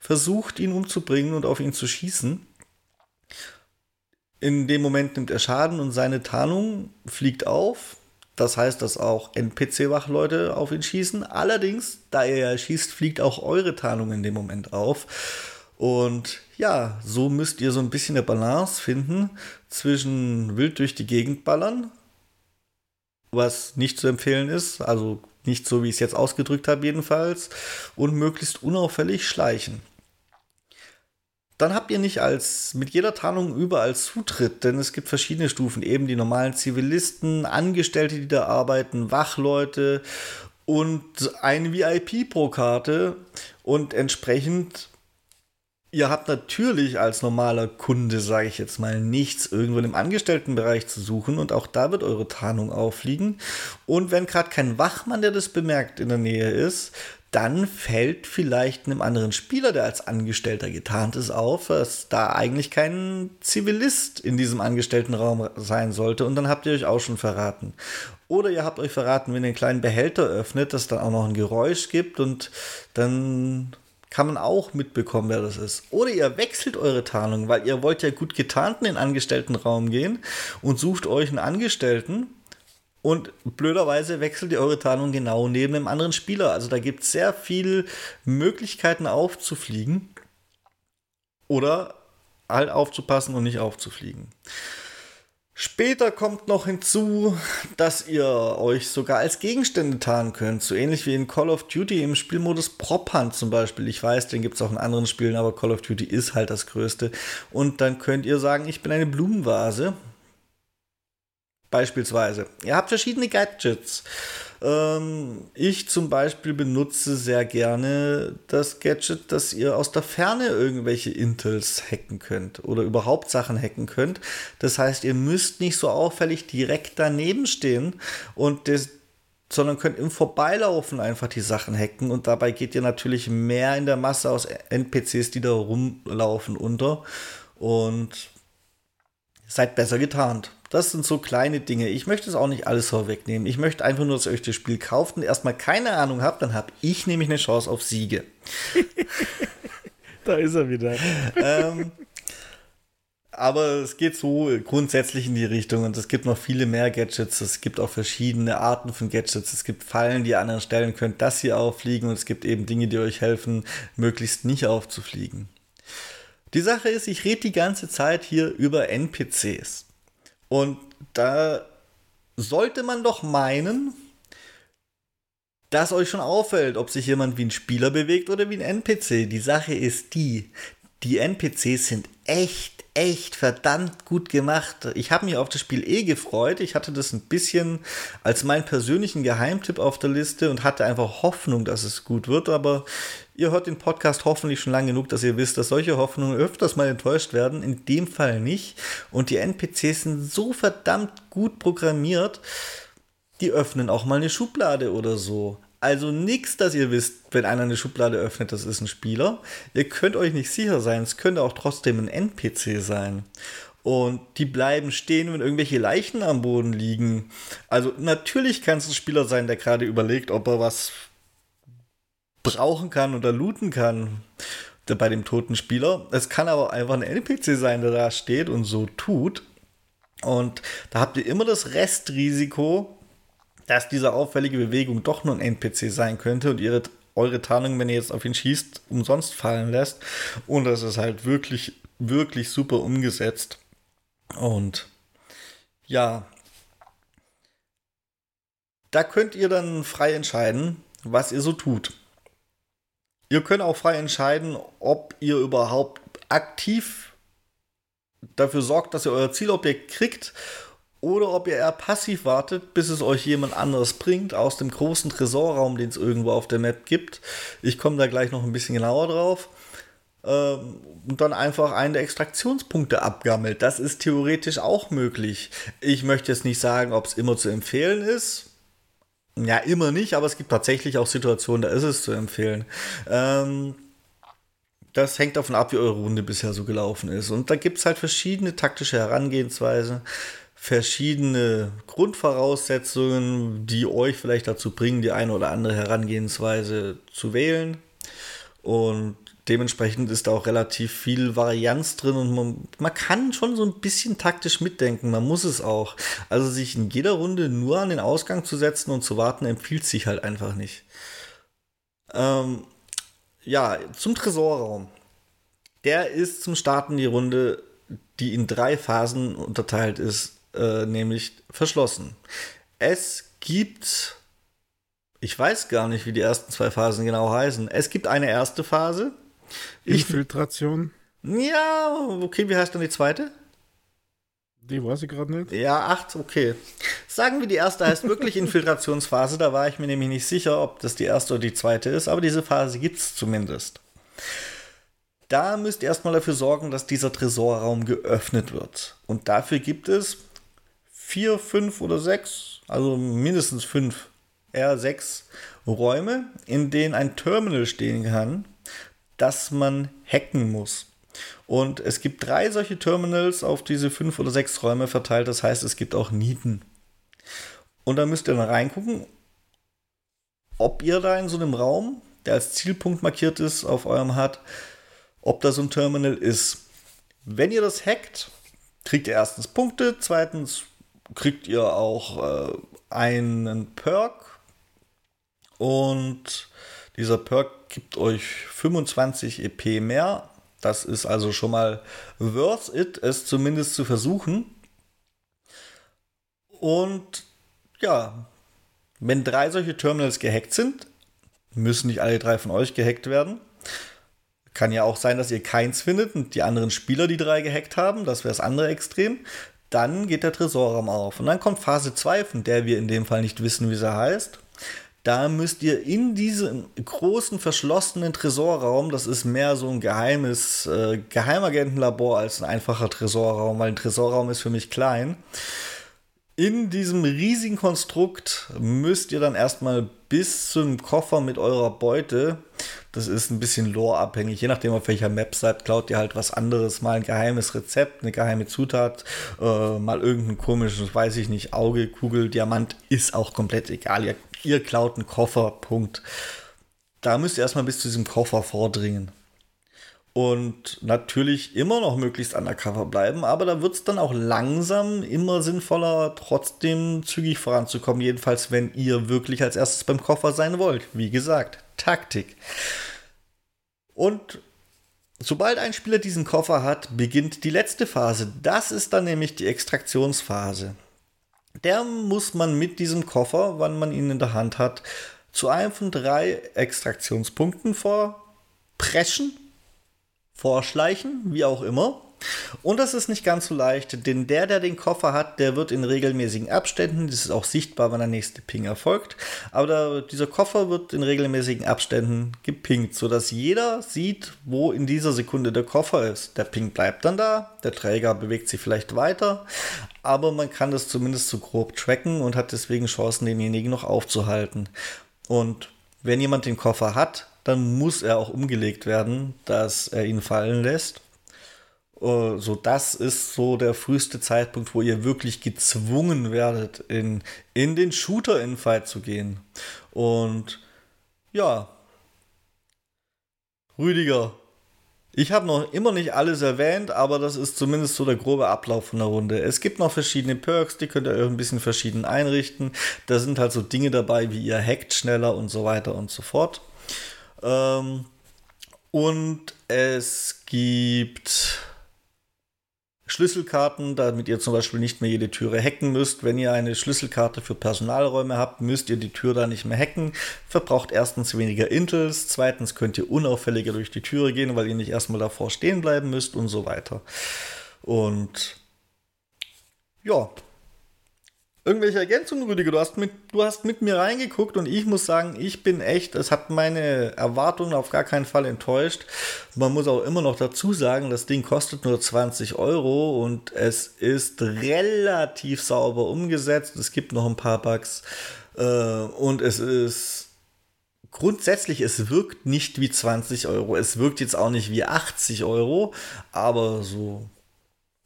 versucht, ihn umzubringen und auf ihn zu schießen. In dem Moment nimmt er Schaden und seine Tarnung fliegt auf. Das heißt, dass auch NPC-Wachleute auf ihn schießen. Allerdings, da er ja schießt, fliegt auch eure Tarnung in dem Moment auf. Und ja, so müsst ihr so ein bisschen eine Balance finden zwischen wild durch die Gegend ballern, was nicht zu empfehlen ist, also nicht so, wie ich es jetzt ausgedrückt habe jedenfalls, und möglichst unauffällig schleichen. Dann habt ihr nicht als mit jeder Tarnung überall Zutritt, denn es gibt verschiedene Stufen, eben die normalen Zivilisten, Angestellte, die da arbeiten, Wachleute und ein VIP pro Karte und entsprechend Ihr habt natürlich als normaler Kunde, sage ich jetzt mal, nichts irgendwo im Angestelltenbereich zu suchen und auch da wird eure Tarnung auffliegen. Und wenn gerade kein Wachmann, der das bemerkt, in der Nähe ist, dann fällt vielleicht einem anderen Spieler, der als Angestellter getarnt ist, auf, dass da eigentlich kein Zivilist in diesem Angestelltenraum sein sollte und dann habt ihr euch auch schon verraten. Oder ihr habt euch verraten, wenn ihr einen kleinen Behälter öffnet, dass dann auch noch ein Geräusch gibt und dann kann man auch mitbekommen, wer das ist. Oder ihr wechselt eure Tarnung, weil ihr wollt ja gut getarnt in den Angestelltenraum gehen und sucht euch einen Angestellten und blöderweise wechselt ihr eure Tarnung genau neben einem anderen Spieler. Also da gibt es sehr viele Möglichkeiten aufzufliegen oder halt aufzupassen und nicht aufzufliegen. Später kommt noch hinzu, dass ihr euch sogar als Gegenstände tarnen könnt. So ähnlich wie in Call of Duty im Spielmodus Prop Hunt zum Beispiel. Ich weiß, den gibt es auch in anderen Spielen, aber Call of Duty ist halt das Größte. Und dann könnt ihr sagen, ich bin eine Blumenvase. Beispielsweise. Ihr habt verschiedene Gadgets. Ähm, ich zum Beispiel benutze sehr gerne das Gadget, dass ihr aus der Ferne irgendwelche Intels hacken könnt oder überhaupt Sachen hacken könnt. Das heißt, ihr müsst nicht so auffällig direkt daneben stehen und das, sondern könnt im Vorbeilaufen einfach die Sachen hacken und dabei geht ihr natürlich mehr in der Masse aus NPCs, die da rumlaufen, unter und seid besser getarnt. Das sind so kleine Dinge. Ich möchte es auch nicht alles vorwegnehmen. Ich möchte einfach nur, dass ihr euch das Spiel kauft und erstmal keine Ahnung habt, dann habe ich nämlich eine Chance auf Siege. [laughs] da ist er wieder. ähm, aber es geht so grundsätzlich in die Richtung und es gibt noch viele mehr Gadgets. Es gibt auch verschiedene Arten von Gadgets. Es gibt Fallen, die ihr an anderen Stellen könnt, dass ihr auffliegen und es gibt eben Dinge, die euch helfen, möglichst nicht aufzufliegen. Die Sache ist, ich rede die ganze Zeit hier über NPCs. Und da sollte man doch meinen, dass euch schon auffällt, ob sich jemand wie ein Spieler bewegt oder wie ein NPC. Die Sache ist die, die NPCs sind echt, echt verdammt gut gemacht. Ich habe mich auf das Spiel eh gefreut. Ich hatte das ein bisschen als meinen persönlichen Geheimtipp auf der Liste und hatte einfach Hoffnung, dass es gut wird. Aber Ihr hört den Podcast hoffentlich schon lange genug, dass ihr wisst, dass solche Hoffnungen öfters mal enttäuscht werden. In dem Fall nicht. Und die NPCs sind so verdammt gut programmiert, die öffnen auch mal eine Schublade oder so. Also nichts, dass ihr wisst, wenn einer eine Schublade öffnet, das ist ein Spieler. Ihr könnt euch nicht sicher sein, es könnte auch trotzdem ein NPC sein. Und die bleiben stehen, wenn irgendwelche Leichen am Boden liegen. Also natürlich kann es ein Spieler sein, der gerade überlegt, ob er was brauchen kann oder looten kann bei dem toten Spieler. Es kann aber einfach ein NPC sein, der da steht und so tut. Und da habt ihr immer das Restrisiko, dass diese auffällige Bewegung doch nur ein NPC sein könnte und ihre, eure Tarnung, wenn ihr jetzt auf ihn schießt, umsonst fallen lässt. Und das ist halt wirklich, wirklich super umgesetzt. Und ja, da könnt ihr dann frei entscheiden, was ihr so tut. Ihr könnt auch frei entscheiden, ob ihr überhaupt aktiv dafür sorgt, dass ihr euer Zielobjekt kriegt oder ob ihr eher passiv wartet, bis es euch jemand anderes bringt aus dem großen Tresorraum, den es irgendwo auf der Map gibt. Ich komme da gleich noch ein bisschen genauer drauf. Ähm, und dann einfach einen der Extraktionspunkte abgammelt. Das ist theoretisch auch möglich. Ich möchte jetzt nicht sagen, ob es immer zu empfehlen ist. Ja, immer nicht, aber es gibt tatsächlich auch Situationen, da ist es zu empfehlen. Ähm, das hängt davon ab, wie eure Runde bisher so gelaufen ist. Und da gibt es halt verschiedene taktische Herangehensweisen, verschiedene Grundvoraussetzungen, die euch vielleicht dazu bringen, die eine oder andere Herangehensweise zu wählen. Und dementsprechend ist da auch relativ viel Varianz drin und man, man, kann schon so ein bisschen taktisch mitdenken. Man muss es auch. Also sich in jeder Runde nur an den Ausgang zu setzen und zu warten, empfiehlt sich halt einfach nicht. Ähm, ja, zum Tresorraum. Der ist zum Starten die Runde, die in drei Phasen unterteilt ist, äh, nämlich verschlossen. Es gibt, ich weiß gar nicht, wie die ersten zwei Phasen genau heißen. Es gibt eine erste Phase. Infiltration. Ich, ja, okay, wie heißt dann die zweite? Die weiß ich gerade nicht. Ja, acht, okay. Sagen wir, die erste heißt wirklich [laughs] Infiltrationsphase. Da war ich mir nämlich nicht sicher, ob das die erste oder die zweite ist, aber diese Phase gibt es zumindest. Da müsst ihr erstmal dafür sorgen, dass dieser Tresorraum geöffnet wird. Und dafür gibt es vier, fünf oder sechs, also mindestens fünf, eher sechs Räume, in denen ein Terminal stehen kann, das man hacken muss. Und es gibt drei solche Terminals auf diese fünf oder sechs Räume verteilt. Das heißt, es gibt auch Nieten. Und da müsst ihr dann reingucken, ob ihr da in so einem Raum, der als Zielpunkt markiert ist, auf eurem HUD, ob da so ein Terminal ist. Wenn ihr das hackt, kriegt ihr erstens Punkte, zweitens kriegt ihr auch äh, einen Perk und dieser Perk gibt euch 25 EP mehr das ist also schon mal worth it, es zumindest zu versuchen. Und ja, wenn drei solche Terminals gehackt sind, müssen nicht alle drei von euch gehackt werden. Kann ja auch sein, dass ihr keins findet und die anderen Spieler die drei gehackt haben. Das wäre das andere Extrem. Dann geht der Tresorraum auf. Und dann kommt Phase 2, von der wir in dem Fall nicht wissen, wie sie heißt. Da müsst ihr in diesem großen verschlossenen Tresorraum, das ist mehr so ein geheimes äh, Geheimagentenlabor als ein einfacher Tresorraum, weil ein Tresorraum ist für mich klein. In diesem riesigen Konstrukt müsst ihr dann erstmal bis zum Koffer mit eurer Beute. Das ist ein bisschen lore-abhängig. Je nachdem, auf welcher Map seid, klaut ihr halt was anderes. Mal ein geheimes Rezept, eine geheime Zutat, äh, mal irgendein komisches, weiß ich nicht, Auge, Kugel, Diamant. Ist auch komplett egal. Ihr ihr klaut einen Koffer, Punkt. Da müsst ihr erstmal bis zu diesem Koffer vordringen. Und natürlich immer noch möglichst undercover bleiben, aber da wird es dann auch langsam immer sinnvoller, trotzdem zügig voranzukommen. Jedenfalls, wenn ihr wirklich als erstes beim Koffer sein wollt. Wie gesagt, Taktik. Und sobald ein Spieler diesen Koffer hat, beginnt die letzte Phase. Das ist dann nämlich die Extraktionsphase. Der muss man mit diesem Koffer, wann man ihn in der Hand hat, zu einem von drei Extraktionspunkten vorpreschen, vorschleichen, wie auch immer. Und das ist nicht ganz so leicht, denn der, der den Koffer hat, der wird in regelmäßigen Abständen, das ist auch sichtbar, wenn der nächste Ping erfolgt, aber der, dieser Koffer wird in regelmäßigen Abständen gepingt, sodass jeder sieht, wo in dieser Sekunde der Koffer ist. Der Ping bleibt dann da, der Träger bewegt sich vielleicht weiter, aber man kann das zumindest so grob tracken und hat deswegen Chancen, denjenigen noch aufzuhalten. Und wenn jemand den Koffer hat, dann muss er auch umgelegt werden, dass er ihn fallen lässt. Uh, so, das ist so der früheste Zeitpunkt, wo ihr wirklich gezwungen werdet, in, in den Shooter-Infight zu gehen. Und ja, Rüdiger, ich habe noch immer nicht alles erwähnt, aber das ist zumindest so der grobe Ablauf von der Runde. Es gibt noch verschiedene Perks, die könnt ihr euch ein bisschen verschieden einrichten. Da sind halt so Dinge dabei, wie ihr hackt schneller und so weiter und so fort. Ähm, und es gibt Schlüsselkarten, damit ihr zum Beispiel nicht mehr jede Türe hacken müsst. Wenn ihr eine Schlüsselkarte für Personalräume habt, müsst ihr die Tür da nicht mehr hacken. Verbraucht erstens weniger Intels, zweitens könnt ihr unauffälliger durch die Türe gehen, weil ihr nicht erstmal davor stehen bleiben müsst und so weiter. Und ja, Irgendwelche Ergänzungen, Rüdiger? Du hast, mit, du hast mit mir reingeguckt und ich muss sagen, ich bin echt, es hat meine Erwartungen auf gar keinen Fall enttäuscht. Man muss auch immer noch dazu sagen, das Ding kostet nur 20 Euro und es ist relativ sauber umgesetzt. Es gibt noch ein paar Bugs äh, und es ist grundsätzlich, es wirkt nicht wie 20 Euro. Es wirkt jetzt auch nicht wie 80 Euro, aber so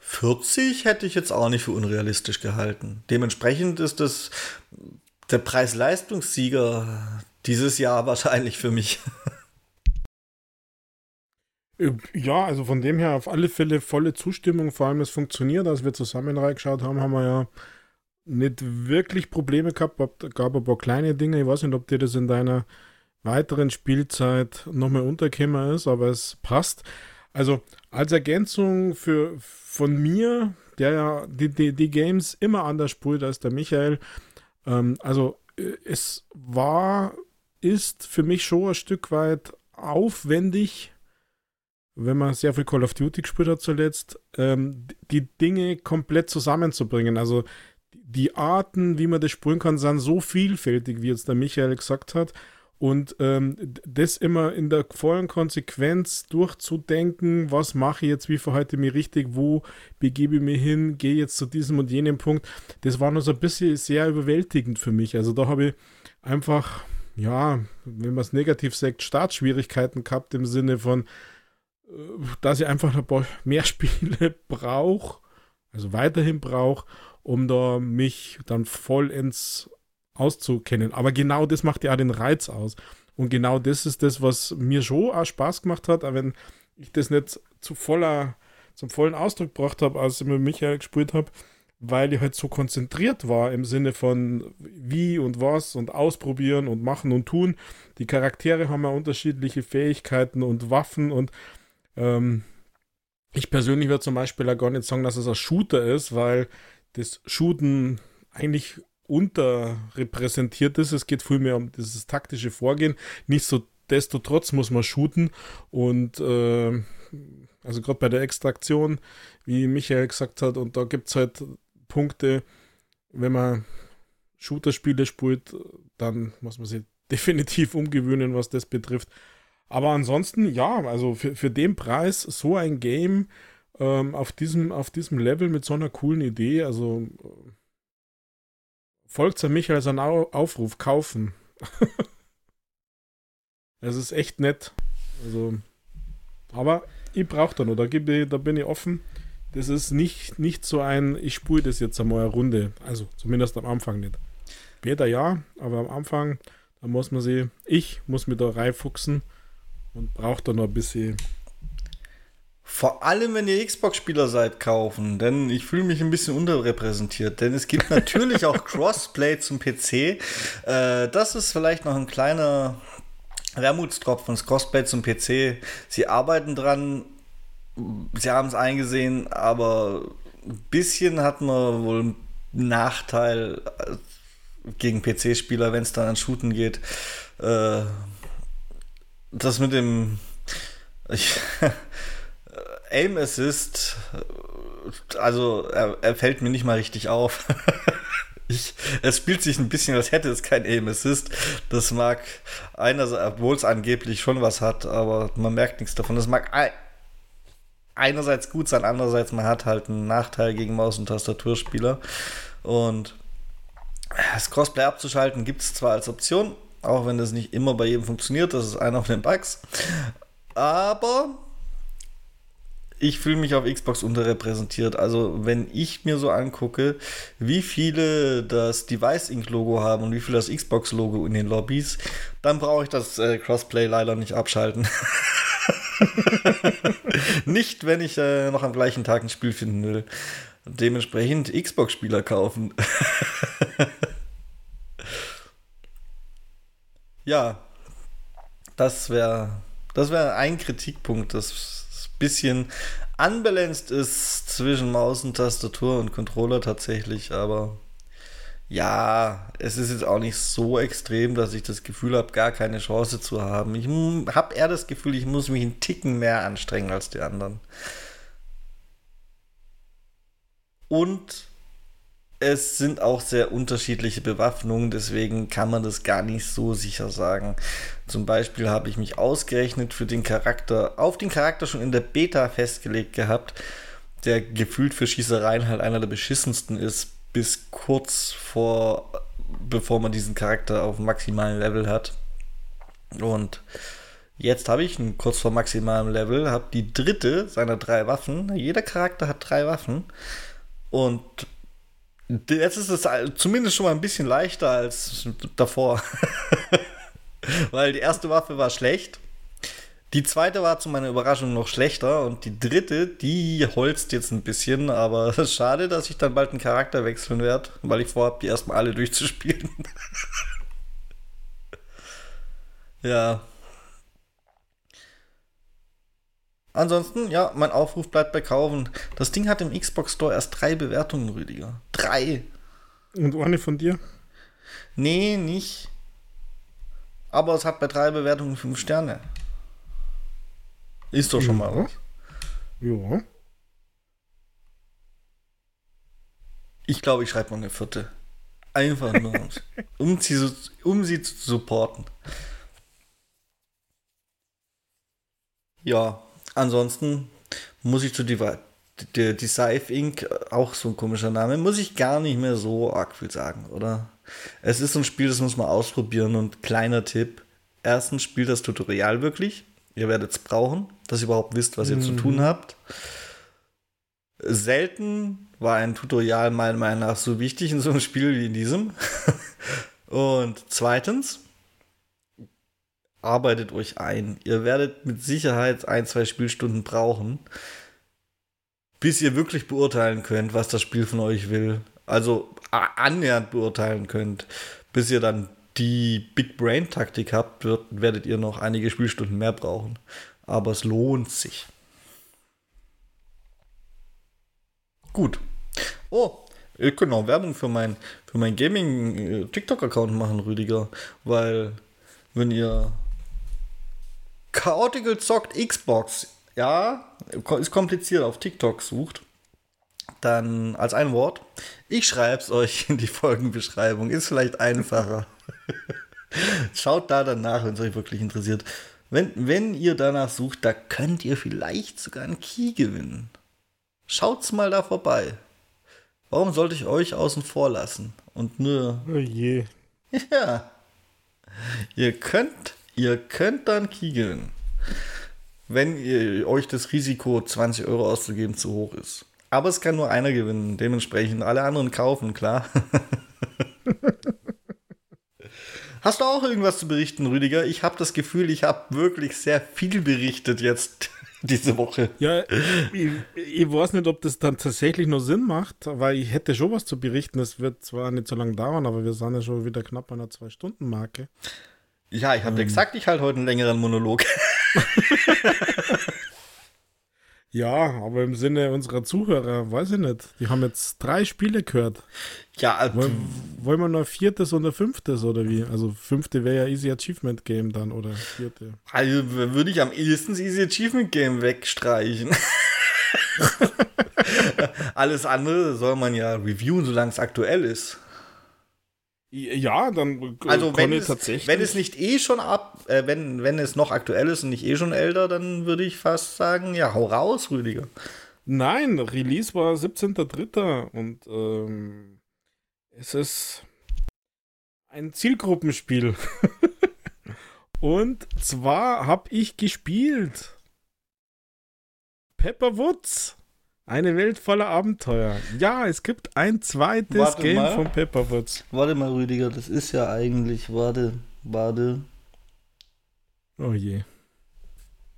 40 hätte ich jetzt auch nicht für unrealistisch gehalten. Dementsprechend ist das der Preis-Leistungssieger dieses Jahr wahrscheinlich für mich. Äh, ja, also von dem her auf alle Fälle volle Zustimmung, vor allem es funktioniert. Als wir zusammen reingeschaut haben, haben wir ja nicht wirklich Probleme gehabt, gab ein paar kleine Dinge. Ich weiß nicht, ob dir das in deiner weiteren Spielzeit nochmal untergekommen ist, aber es passt. Also als Ergänzung für von mir, der ja die, die, die Games immer anders spielt als der Michael, ähm, also äh, es war, ist für mich schon ein Stück weit aufwendig, wenn man sehr viel Call of Duty gespielt hat zuletzt, ähm, die Dinge komplett zusammenzubringen. Also die Arten, wie man das spielen kann, sind so vielfältig, wie jetzt der Michael gesagt hat. Und ähm, das immer in der vollen Konsequenz durchzudenken, was mache ich jetzt, wie verhalte ich mich richtig, wo begebe ich mich hin, gehe jetzt zu diesem und jenem Punkt, das war noch so ein bisschen sehr überwältigend für mich. Also da habe ich einfach, ja, wenn man es negativ sagt, Startschwierigkeiten gehabt im Sinne von, äh, dass ich einfach ein paar [laughs] mehr Spiele brauche, also weiterhin brauche, um da mich dann vollends auszukennen. Aber genau das macht ja auch den Reiz aus. Und genau das ist das, was mir schon auch Spaß gemacht hat, auch wenn ich das nicht zu voller, zum vollen Ausdruck gebracht habe, als ich mit Michael gespielt habe, weil ich halt so konzentriert war im Sinne von wie und was und ausprobieren und machen und tun. Die Charaktere haben ja unterschiedliche Fähigkeiten und Waffen und ähm, ich persönlich würde zum Beispiel auch gar nicht sagen, dass es ein Shooter ist, weil das Shooten eigentlich unterrepräsentiert ist. Es geht vielmehr um dieses taktische Vorgehen. Nichtsdestotrotz muss man shooten und äh, also gerade bei der Extraktion, wie Michael gesagt hat, und da gibt es halt Punkte, wenn man Shooter-Spiele spielt, dann muss man sich [laughs] definitiv umgewöhnen, was das betrifft. Aber ansonsten, ja, also für, für den Preis so ein Game ähm, auf, diesem, auf diesem Level mit so einer coolen Idee, also folgt an mich als ein Aufruf, kaufen. [laughs] Es ist echt nett. Also, aber ich brauche da noch, da, bin ich offen. Das ist nicht, nicht so ein, ich spule das jetzt einmal eine Runde. Also zumindest am Anfang nicht. Später ja, aber am Anfang, da muss man sie, ich muss mir da reinfuchsen und brauche da noch ein bisschen vor allem, wenn ihr Xbox-Spieler seid, kaufen, denn ich fühle mich ein bisschen unterrepräsentiert. Denn es gibt natürlich auch [laughs] Crossplay zum PC. Äh, das ist vielleicht noch ein kleiner Wermutstropfen, das Crossplay zum PC. Sie arbeiten dran, sie haben es eingesehen, aber ein bisschen hat man wohl einen Nachteil äh, gegen PC-Spieler, wenn es dann an Shooten geht. Äh, das mit dem. [laughs] Ich, Aim Assist, also er, er fällt mir nicht mal richtig auf. [laughs] Ich, es spielt sich ein bisschen, als hätte es kein Aim Assist. Das mag einerseits, obwohl es angeblich schon was hat, aber man merkt nichts davon. Das mag einerseits gut sein, andererseits man hat halt einen Nachteil gegen Maus- und Tastaturspieler. Und das Crossplay abzuschalten gibt es zwar als Option, auch wenn das nicht immer bei jedem funktioniert, das ist einer von den Bugs. Aber ich fühle mich auf Xbox unterrepräsentiert. Also, wenn ich mir so angucke, wie viele das Device Inc. Logo haben und wie viele das Xbox Logo in den Lobbys, dann brauche ich das äh, Crossplay leider nicht abschalten. [laughs] nicht, wenn ich äh, noch am gleichen Tag ein Spiel finden will. Dementsprechend Xbox-Spieler kaufen. [laughs] ja, das wäre das wär ein Kritikpunkt, das bisschen unbalanced ist zwischen Maus und Tastatur und Controller tatsächlich, aber ja, es ist jetzt auch nicht so extrem, dass ich das Gefühl habe, gar keine Chance zu haben. Ich habe eher das Gefühl, ich muss mich einen Ticken mehr anstrengen als die anderen. Und es sind auch sehr unterschiedliche Bewaffnungen, deswegen kann man das gar nicht so sicher sagen. Zum Beispiel habe ich mich ausgerechnet für den Charakter, auf den Charakter schon in der Beta festgelegt gehabt, der gefühlt für Schießereien halt einer der beschissensten ist, bis kurz vor, bevor man diesen Charakter auf maximalen Level hat. Und jetzt habe ich einen kurz vor maximalem Level, habe die dritte seiner drei Waffen. Jeder Charakter hat drei Waffen. Und jetzt ist es zumindest schon mal ein bisschen leichter als davor. [laughs] Weil die erste Waffe war schlecht. Die zweite war zu meiner Überraschung noch schlechter und die dritte, die holzt jetzt ein bisschen, aber [laughs] schade, dass ich dann bald einen Charakter wechseln werde, weil ich vorhabe, die erstmal alle durchzuspielen. [laughs] ja. Ansonsten, ja, mein Aufruf bleibt bei Kaufen. Das Ding hat im Xbox Store erst drei Bewertungen, Rüdiger. Drei. Und eine von dir? Nee, nicht. Aber es hat bei drei Bewertungen fünf Sterne. Ist doch schon mal was. Ja. Ich glaube, ich schreibe mal eine vierte. Einfach nur, um sie, um sie zu supporten. Ja, ansonsten muss ich zu die, die, die Scythe Inc., auch so ein komischer Name, muss ich gar nicht mehr so arg viel sagen, oder? Es ist so ein Spiel, das muss man ausprobieren und kleiner Tipp. Erstens spielt das Tutorial wirklich. Ihr werdet es brauchen, dass ihr überhaupt wisst, was ihr mhm. zu tun habt. Selten war ein Tutorial meiner Meinung nach so wichtig in so einem Spiel wie in diesem. [laughs] Und zweitens, arbeitet euch ein. Ihr werdet mit Sicherheit ein, zwei Spielstunden brauchen, bis ihr wirklich beurteilen könnt, was das Spiel von euch will. Also annähernd beurteilen könnt, bis ihr dann die Big Brain Taktik habt, wird, werdet ihr noch einige Spielstunden mehr brauchen. Aber es lohnt sich. Gut. Oh, ich könnte auch Werbung für mein, für mein Gaming äh, machen, Rüdiger. Weil, wenn ihr Chaotical zockt Xbox, ja, ist kompliziert, auf TikTok sucht, dann als ein Wort. Ich schreibe es euch in die Folgenbeschreibung. Ist vielleicht einfacher. [laughs] Schaut da danach, wenn es euch wirklich interessiert. Wenn, wenn ihr danach sucht, da könnt ihr vielleicht sogar einen Key gewinnen. Schaut's mal da vorbei. Warum sollte ich euch außen vor lassen? Und nur. Oh je. [laughs] Ja. Ihr könnt, ihr könnt dann gewinnen. Wenn ihr, euch das Risiko, 20 Euro auszugeben, zu hoch ist. Aber es kann nur einer gewinnen. Dementsprechend alle anderen kaufen, klar. [laughs] Hast du auch irgendwas zu berichten, Rüdiger? Ich habe das Gefühl, ich habe wirklich sehr viel berichtet jetzt [laughs] diese Woche. Ja, ich, ich, weiß nicht, ob das dann tatsächlich noch Sinn macht, weil ich hätte schon was zu berichten. Es wird zwar nicht so lange dauern, aber wir sind ja schon wieder knapp an der Zwei-Stunden-Marke. Ja, ich habe ähm. gesagt, ich halte heute einen längeren Monolog. [laughs] Ja, aber im Sinne unserer Zuhörer, weiß ich nicht. Die haben jetzt drei Spiele gehört. Ja, also wollen, wollen wir noch viertes oder fünftes oder wie? Also fünfte wäre ja Easy Achievement Game dann oder vierte. Also würde ich am ehesten Easy Achievement Game wegstreichen. [laughs] Alles andere soll man ja reviewen, solange es aktuell ist. Ja, dann also wenn es, tatsächlich. wenn es nicht eh schon ab, äh, wenn, wenn es noch aktuell ist und nicht eh schon älter, dann würde ich fast sagen, ja, hau raus, Rüdiger. Nein, Release war 17.03. und ähm, es ist ein Zielgruppenspiel. [laughs] und zwar habe ich gespielt Pepper Woods. Eine Welt voller Abenteuer. Ja, es gibt ein zweites warte Game mal. von Pepperwoods. Warte mal, Rüdiger, das ist ja eigentlich, warte, warte. Oh je.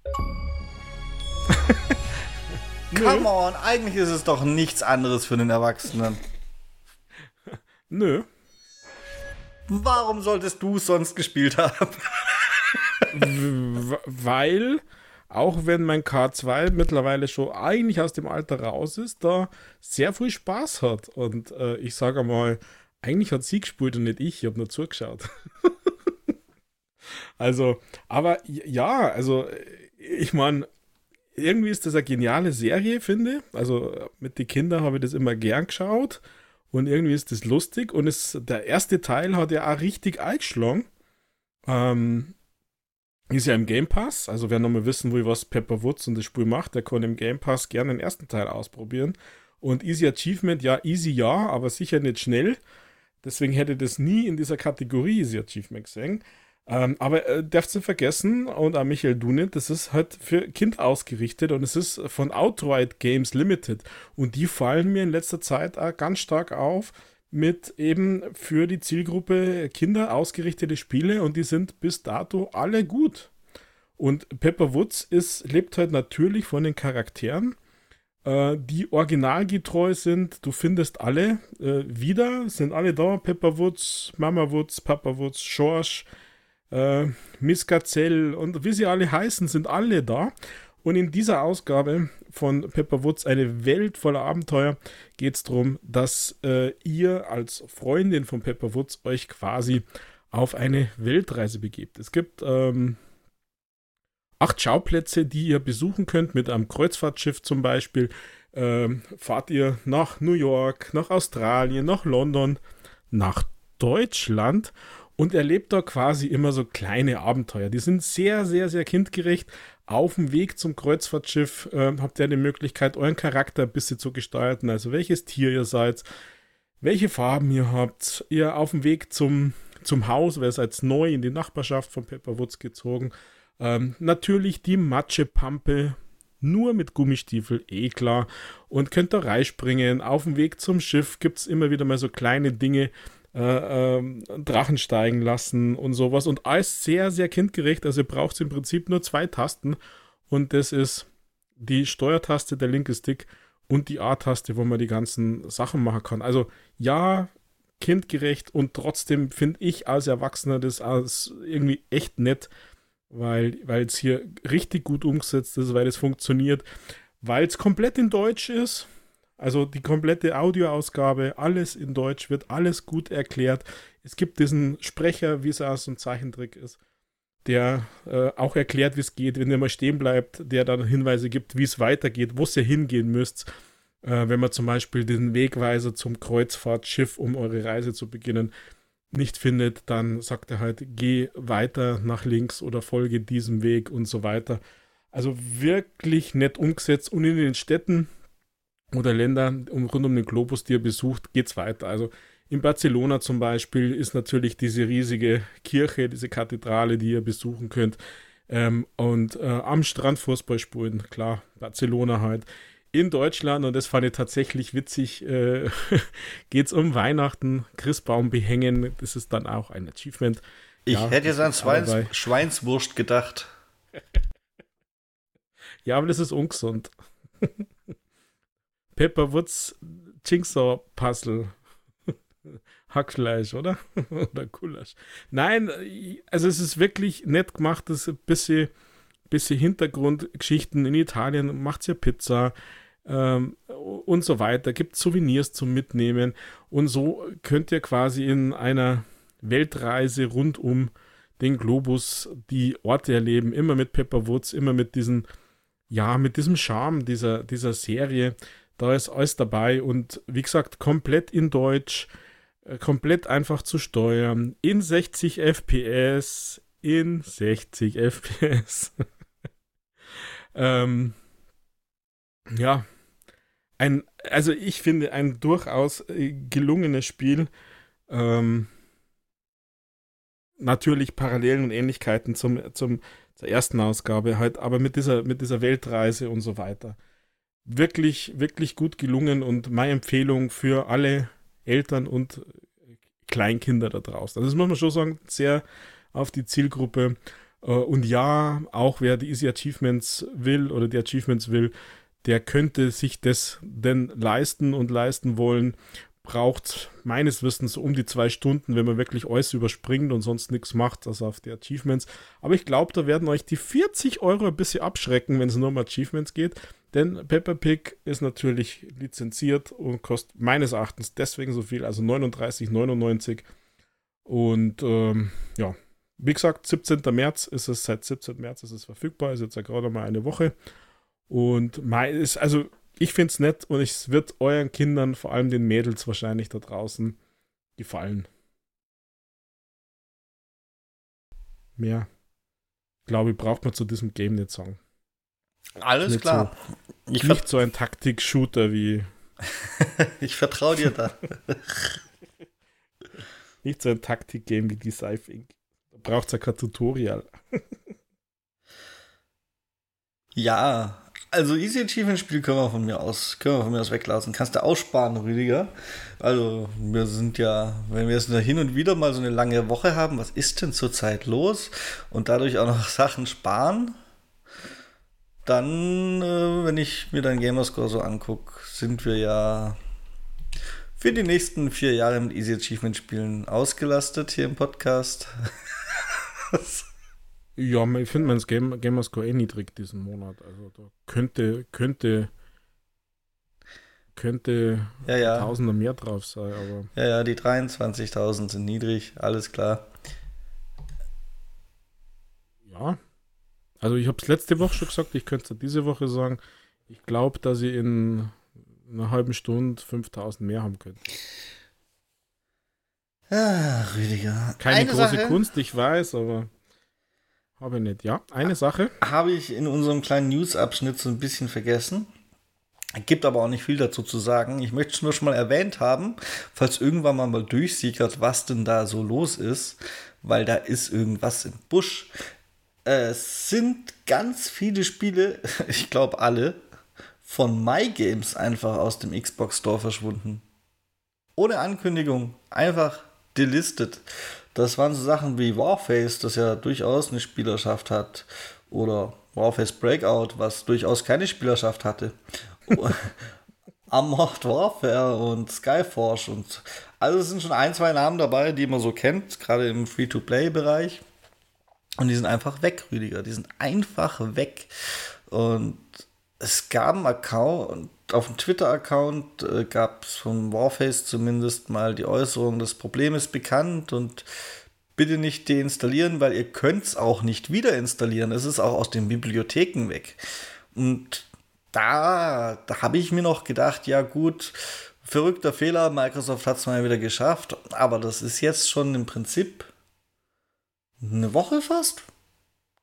[laughs] Come on, eigentlich ist es doch nichts anderes für den Erwachsenen. Nö. Warum solltest du es sonst gespielt haben? weil auch wenn mein K2 mittlerweile schon eigentlich aus dem Alter raus ist, da sehr viel Spaß hat. Und äh, ich sage mal, eigentlich hat sie gespielt und nicht ich, ich habe nur zugeschaut. [laughs] also, aber ja, also ich meine, irgendwie ist das eine geniale Serie, finde. Also mit den Kindern habe ich das immer gern geschaut und irgendwie ist das lustig und es, der erste Teil hat ja auch richtig eingeschlagen. Ähm, ist ja im Game Pass. Also wer nochmal wissen will, was Pepper Woods und das Spiel macht, der kann im Game Pass gerne den ersten Teil ausprobieren. Und Easy Achievement, ja, easy ja, aber sicher nicht schnell. Deswegen hätte das nie in dieser Kategorie Easy Achievement gesehen. Ähm, aber äh, darfst du vergessen, und auch Michael Dune, das ist halt für Kinder ausgerichtet und es ist von Outright Games Limited. Und die fallen mir in letzter Zeit auch ganz stark auf mit eben für die Zielgruppe Kinder ausgerichtete Spiele und die sind bis dato alle gut. Und Pepper Woods ist, lebt halt natürlich von den Charakteren, äh, die originalgetreu sind. Du findest alle äh, wieder, sind alle da. Pepper Woods, Mama Woods, Papa Woods, Schorsch, äh, Miss Gazelle und wie sie alle heißen, sind alle da. Und in dieser Ausgabe von Pepper Woods, eine Welt voller Abenteuer, geht es darum, dass äh, ihr als Freundin von Pepper Woods euch quasi auf eine Weltreise begebt. Es gibt ähm, acht Schauplätze, die ihr besuchen könnt, mit einem Kreuzfahrtschiff zum Beispiel. Ähm, fahrt ihr nach New York, nach Australien, nach London, nach Deutschland und erlebt da quasi immer so kleine Abenteuer. Die sind sehr, sehr, sehr kindgerecht. Auf dem Weg zum Kreuzfahrtschiff äh, habt ihr die Möglichkeit, euren Charakter ein bisschen zu gestalten. Also welches Tier ihr seid, welche Farben ihr habt. Ihr auf dem Weg zum, zum Haus, wer seid neu in die Nachbarschaft von Pepperwoods gezogen. Ähm, natürlich die Matschepampe, nur mit Gummistiefel, eh klar. Und könnt da reinspringen. Auf dem Weg zum Schiff gibt es immer wieder mal so kleine Dinge, äh, äh, Drachen steigen lassen und sowas. Und alles sehr, sehr kindgerecht. Also ihr braucht im Prinzip nur zwei Tasten. Und das ist die Steuertaste, der linke Stick und die A-Taste, wo man die ganzen Sachen machen kann. Also ja, kindgerecht und trotzdem finde ich als Erwachsener das als irgendwie echt nett, weil es hier richtig gut umgesetzt ist, weil es funktioniert, weil es komplett in Deutsch ist also die komplette Audioausgabe, alles in Deutsch, wird alles gut erklärt. Es gibt diesen Sprecher, wie es aus dem Zeichentrick ist, der äh, auch erklärt, wie es geht, wenn ihr mal stehen bleibt, der dann Hinweise gibt, wie es weitergeht, wo ihr hingehen müsst. Äh, wenn man zum Beispiel den Wegweiser zum Kreuzfahrtschiff, um eure Reise zu beginnen, nicht findet, dann sagt er halt, geh weiter nach links oder folge diesem Weg und so weiter. Also wirklich nett umgesetzt und in den Städten oder Länder um, rund um den Globus, die er besucht, geht es weiter. Also in Barcelona zum Beispiel ist natürlich diese riesige Kirche, diese Kathedrale, die ihr besuchen könnt. Ähm, und äh, am Strand Fußball spielen, klar, Barcelona halt. In Deutschland, und das fand ich tatsächlich witzig, äh, [laughs] geht es um Weihnachten, Christbaum behängen. Das ist dann auch ein Achievement. Ich ja, hätte jetzt an Schweins Schweinswurst gedacht. [laughs] ja, aber das ist ungesund. [laughs] Pepperwoods Jigsaw Puzzle. [laughs] Hackfleisch, oder? [laughs] oder Gulasch. Nein, also es ist wirklich nett gemacht, das ein bisschen, bisschen Hintergrundgeschichten. In Italien macht ja Pizza ähm, und so weiter. Gibt Souvenirs zum Mitnehmen. Und so könnt ihr quasi in einer Weltreise rund um den Globus die Orte erleben. Immer mit Pepperwoods, immer mit diesen, ja, mit diesem Charme dieser, dieser Serie. Da ist alles dabei und wie gesagt, komplett in Deutsch, äh, komplett einfach zu steuern, in 60 FPS, in 60 FPS. [laughs] ähm, ja, ein, also ich finde ein durchaus äh, gelungenes Spiel. Ähm, natürlich Parallelen und Ähnlichkeiten zum, zum, zur ersten Ausgabe halt, aber mit dieser, mit dieser Weltreise und so weiter wirklich, wirklich gut gelungen und meine Empfehlung für alle Eltern und Kleinkinder da draußen. Also das muss man schon sagen, sehr auf die Zielgruppe. Äh, und ja, auch wer die Easy Achievements will oder die Achievements will, der könnte sich das denn leisten und leisten wollen. Braucht meines Wissens um die zwei Stunden, wenn man wirklich alles überspringt und sonst nichts macht, also auf die Achievements. Aber ich glaube, da werden euch die 40 Euro ein bisschen abschrecken, wenn es nur um Achievements geht. Denn Peppa Pig ist natürlich lizenziert und kostet meines Erachtens deswegen so viel, also 39,99. Und ähm, ja, wie gesagt, 17. März ist es, seit 17. März ist es verfügbar, ist jetzt ja gerade mal eine Woche. Und ist, also ich finde es nett und es wird euren Kindern, vor allem den Mädels wahrscheinlich da draußen, gefallen. Mehr, glaube ich, braucht man zu diesem Game nicht sagen. Alles nicht klar. So, ich nicht so ein Taktik-Shooter wie. [laughs] ich vertraue dir da. [laughs] nicht so ein Taktik-Game wie die Scythe Inc. Da braucht es ja kein Tutorial. ja, also Easy Achievement Spiel können wir von mir aus, können wir von mir aus weglassen. Kannst du aussparen, Rüdiger. Also wir sind ja, wenn wir jetzt hin und wieder mal so eine lange Woche haben, was ist denn zurzeit los? Und dadurch auch noch [laughs] Sachen sparen, dann, äh, wenn ich mir dein Gamerscore so angucke, sind wir ja für die nächsten vier Jahre mit Easy Achievement Spielen ausgelastet hier im Podcast. [laughs] Ja, ich finde mein Game, Gamerscore eh niedrig diesen Monat. Also da könnte, könnte, könnte ja, ja. Tausender mehr drauf sein. Aber ja, ja, die 23.000 sind niedrig, alles klar. Ja, also ich habe es letzte Woche schon gesagt, ich könnte es diese Woche sagen. Ich glaube, dass ich in einer halben Stunde 5000 mehr haben könnte. Ah, Rüdiger. Keine Eine große Sache. Kunst, ich weiß, aber habe ich nicht. Ja, eine Sache. Habe ich in unserem kleinen News-Abschnitt so ein bisschen vergessen. Gibt aber auch nicht viel dazu zu sagen. Ich möchte es nur schon mal erwähnt haben, falls irgendwann mal, mal durchsickert, was denn da so los ist, weil da ist irgendwas im Busch. Es sind ganz viele Spiele, [laughs] ich glaube alle, von MyGames einfach aus dem Xbox Store verschwunden. Ohne Ankündigung, einfach delistet. Das waren so Sachen wie Warface, das ja durchaus eine Spielerschaft hat. Oder Warface Breakout, was durchaus keine Spielerschaft hatte. [laughs] Armored Warfare und Skyforge und also es sind schon ein, zwei Namen dabei, die man so kennt, gerade im Free-to-Play-Bereich. Und die sind einfach weg, Rüdiger. Die sind einfach weg. Und es gab einen Account, auf dem Twitter-Account äh, gab es von Warface zumindest mal die Äußerung, das Problem ist bekannt und bitte nicht deinstallieren, weil ihr könnt es auch nicht wieder installieren. Es ist auch aus den Bibliotheken weg. Und da, da habe ich mir noch gedacht, ja gut, verrückter Fehler, Microsoft hat es mal wieder geschafft, aber das ist jetzt schon im Prinzip eine Woche fast.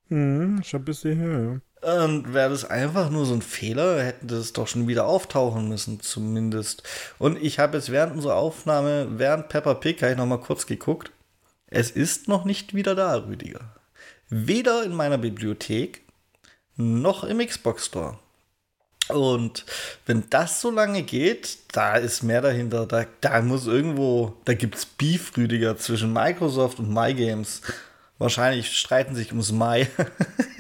Hm, schon ein bisschen her, ja. Und wäre das einfach nur so ein Fehler, hätten das doch schon wieder auftauchen müssen, zumindest. Und ich habe jetzt während unserer Aufnahme, während Pepper Pig, habe ich nochmal kurz geguckt. Es ist noch nicht wieder da, Rüdiger. Weder in meiner Bibliothek noch im Xbox Store. Und wenn das so lange geht, da ist mehr dahinter. Da, da muss irgendwo, da gibt es Beef, Rüdiger, zwischen Microsoft und MyGames. Wahrscheinlich streiten sich ums Mai. [laughs]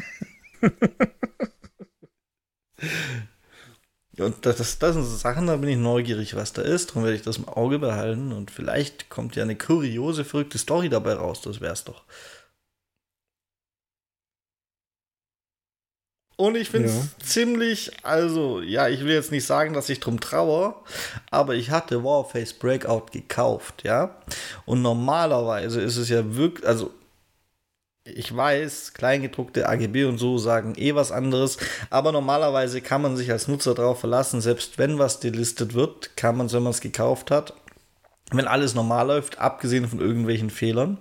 Und das, das, das sind so Sachen, da bin ich neugierig, was da ist. Darum werde ich das im Auge behalten. Und vielleicht kommt ja eine kuriose, verrückte Story dabei raus. Das wäre es doch. Und ich finde es ja. ziemlich, also, ja, ich will jetzt nicht sagen, dass ich drum trauere, aber ich hatte Warface Breakout gekauft, ja. Und normalerweise ist es ja wirklich, also ich weiß, kleingedruckte AGB und so sagen eh was anderes, aber normalerweise kann man sich als Nutzer darauf verlassen, selbst wenn was delistet wird, kann man, wenn man es gekauft hat, wenn alles normal läuft, abgesehen von irgendwelchen Fehlern,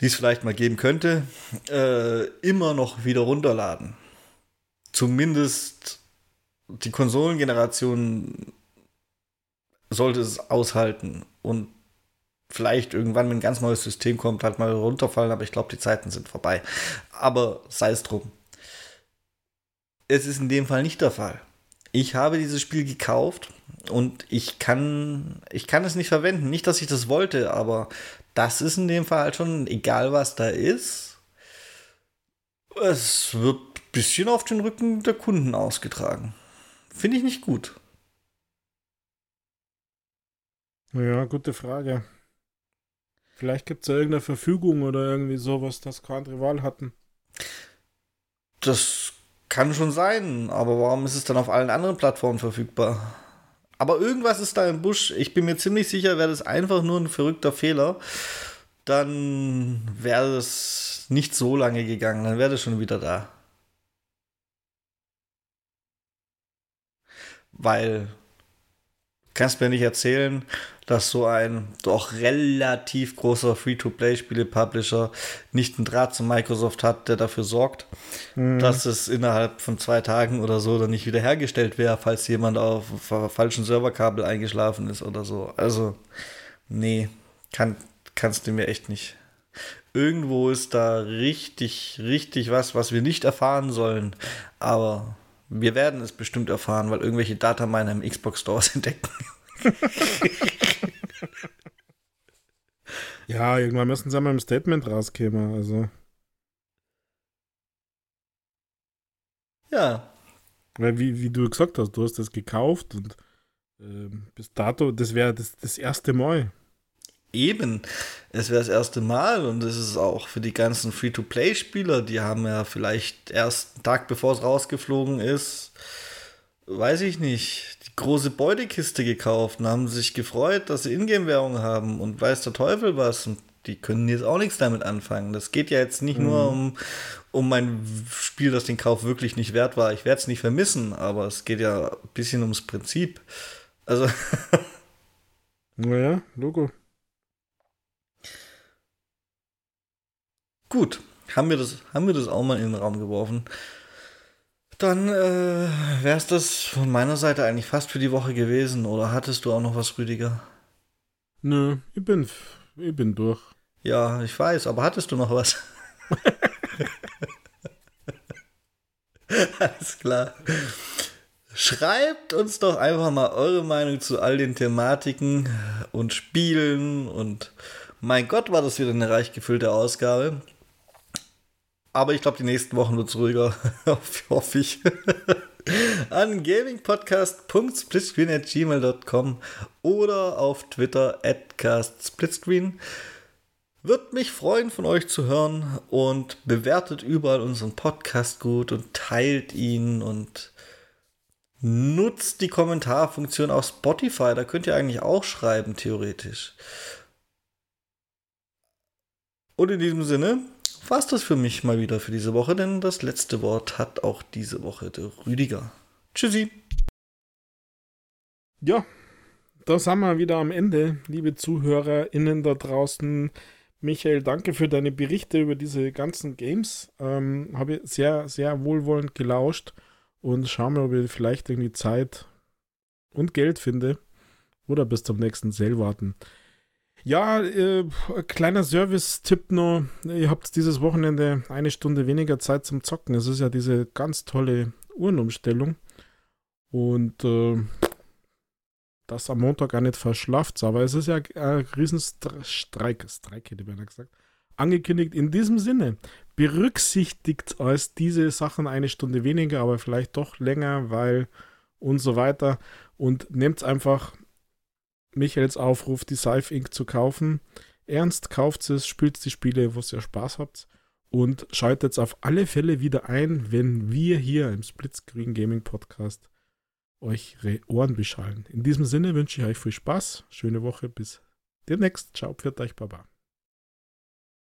die es vielleicht mal geben könnte, äh, immer noch wieder runterladen. Zumindest die Konsolengeneration sollte es aushalten und vielleicht irgendwann, wenn ein ganz neues System kommt, halt mal runterfallen, aber ich glaube, die Zeiten sind vorbei. Aber sei es drum. Es ist in dem Fall nicht der Fall. Ich habe dieses Spiel gekauft und ich kann, ich kann es nicht verwenden. Nicht, dass ich das wollte, aber das ist in dem Fall halt schon, egal was da ist, es wird ein bisschen auf den Rücken der Kunden ausgetragen. Finde ich nicht gut. Ja, gute Frage. Vielleicht gibt es ja irgendeine Verfügung oder irgendwie sowas, dass kein Rival hatten. Das kann schon sein, aber warum ist es dann auf allen anderen Plattformen verfügbar? Aber irgendwas ist da im Busch. Ich bin mir ziemlich sicher, wäre das einfach nur ein verrückter Fehler, dann wäre es nicht so lange gegangen. Dann wäre das schon wieder da. Weil, kannst mir nicht erzählen, dass so ein doch relativ großer Free-to-Play-Spiele-Publisher nicht einen Draht zu Microsoft hat, der dafür sorgt, mhm. dass es innerhalb von zwei Tagen oder so dann nicht wiederhergestellt wäre, falls jemand auf falschen Serverkabel eingeschlafen ist oder so. Also, nee, kann, kannst du mir echt nicht. Irgendwo ist da richtig, richtig was, was wir nicht erfahren sollen. Aber wir werden es bestimmt erfahren, weil irgendwelche Dataminer im Xbox Stores [laughs] entdecken. ja, irgendwann müssen sie mal im Statement rauskommen. Also. Ja. Weil, wie, wie du gesagt hast, du hast das gekauft und äh, bis dato, das wäre das, das erste Mal. Eben, es wäre das erste Mal und es ist auch für die ganzen Free-to-Play-Spieler, die haben ja vielleicht erst einen Tag bevor es rausgeflogen ist, weiß ich nicht, die große Beutekiste gekauft und haben sich gefreut, dass sie Ingame-Währung haben und weiß der Teufel was und die können jetzt auch nichts damit anfangen. Das geht ja jetzt nicht mhm. nur um, um mein Spiel, das den Kauf wirklich nicht wert war. Ich werde es nicht vermissen, aber es geht ja ein bisschen ums Prinzip. Also. [laughs] naja, Logo. Gut, haben wir, das, haben wir das auch mal in den Raum geworfen. Dann äh, wäre es das von meiner Seite eigentlich fast für die Woche gewesen. Oder hattest du auch noch was, Rüdiger? Nö, ich bin, ich bin durch. Ja, ich weiß, aber hattest du noch was? [laughs] Alles klar. Schreibt uns doch einfach mal eure Meinung zu all den Thematiken und Spielen und mein Gott, war das wieder eine reich gefüllte Ausgabe. Aber ich glaube, die nächsten Wochen wird es ruhiger, [laughs] hoffe ich. [laughs] An gamingpodcast.splitscreen.gmail.com oder auf Twitter at castsplitscreen. Wird mich freuen, von euch zu hören und bewertet überall unseren Podcast gut und teilt ihn und nutzt die Kommentarfunktion auf Spotify. Da könnt ihr eigentlich auch schreiben, theoretisch. Und in diesem Sinne war es das für mich mal wieder für diese Woche, denn das letzte Wort hat auch diese Woche der Rüdiger. Tschüssi. Ja, da sind wir wieder am Ende, liebe ZuhörerInnen da draußen. Michael, danke für deine Berichte über diese ganzen Games. Ähm, Habe sehr, sehr wohlwollend gelauscht und schauen wir, ob ich vielleicht irgendwie Zeit und Geld finde oder bis zum nächsten Sale warten. Ja, äh, kleiner Service-Tipp noch. Ihr habt dieses Wochenende eine Stunde weniger Zeit zum Zocken. Es ist ja diese ganz tolle Uhrenumstellung. Und äh, das am Montag gar nicht verschlaft. Aber es ist ja ein Riesenstreik, Streik hätte ich beinahe gesagt, angekündigt. In diesem Sinne, berücksichtigt als diese Sachen eine Stunde weniger, aber vielleicht doch länger, weil und so weiter. Und nehmt einfach Michaels Aufruf, die Scythe Inc. zu kaufen. Ernst, kauft es, spielt die Spiele, wo ihr Spaß habt. Und schaltet auf alle Fälle wieder ein, wenn wir hier im Splitscreen Gaming Podcast euch Ohren beschallen. In diesem Sinne wünsche ich euch viel Spaß, schöne Woche, bis demnächst. Ciao, pfiat euch, Baba.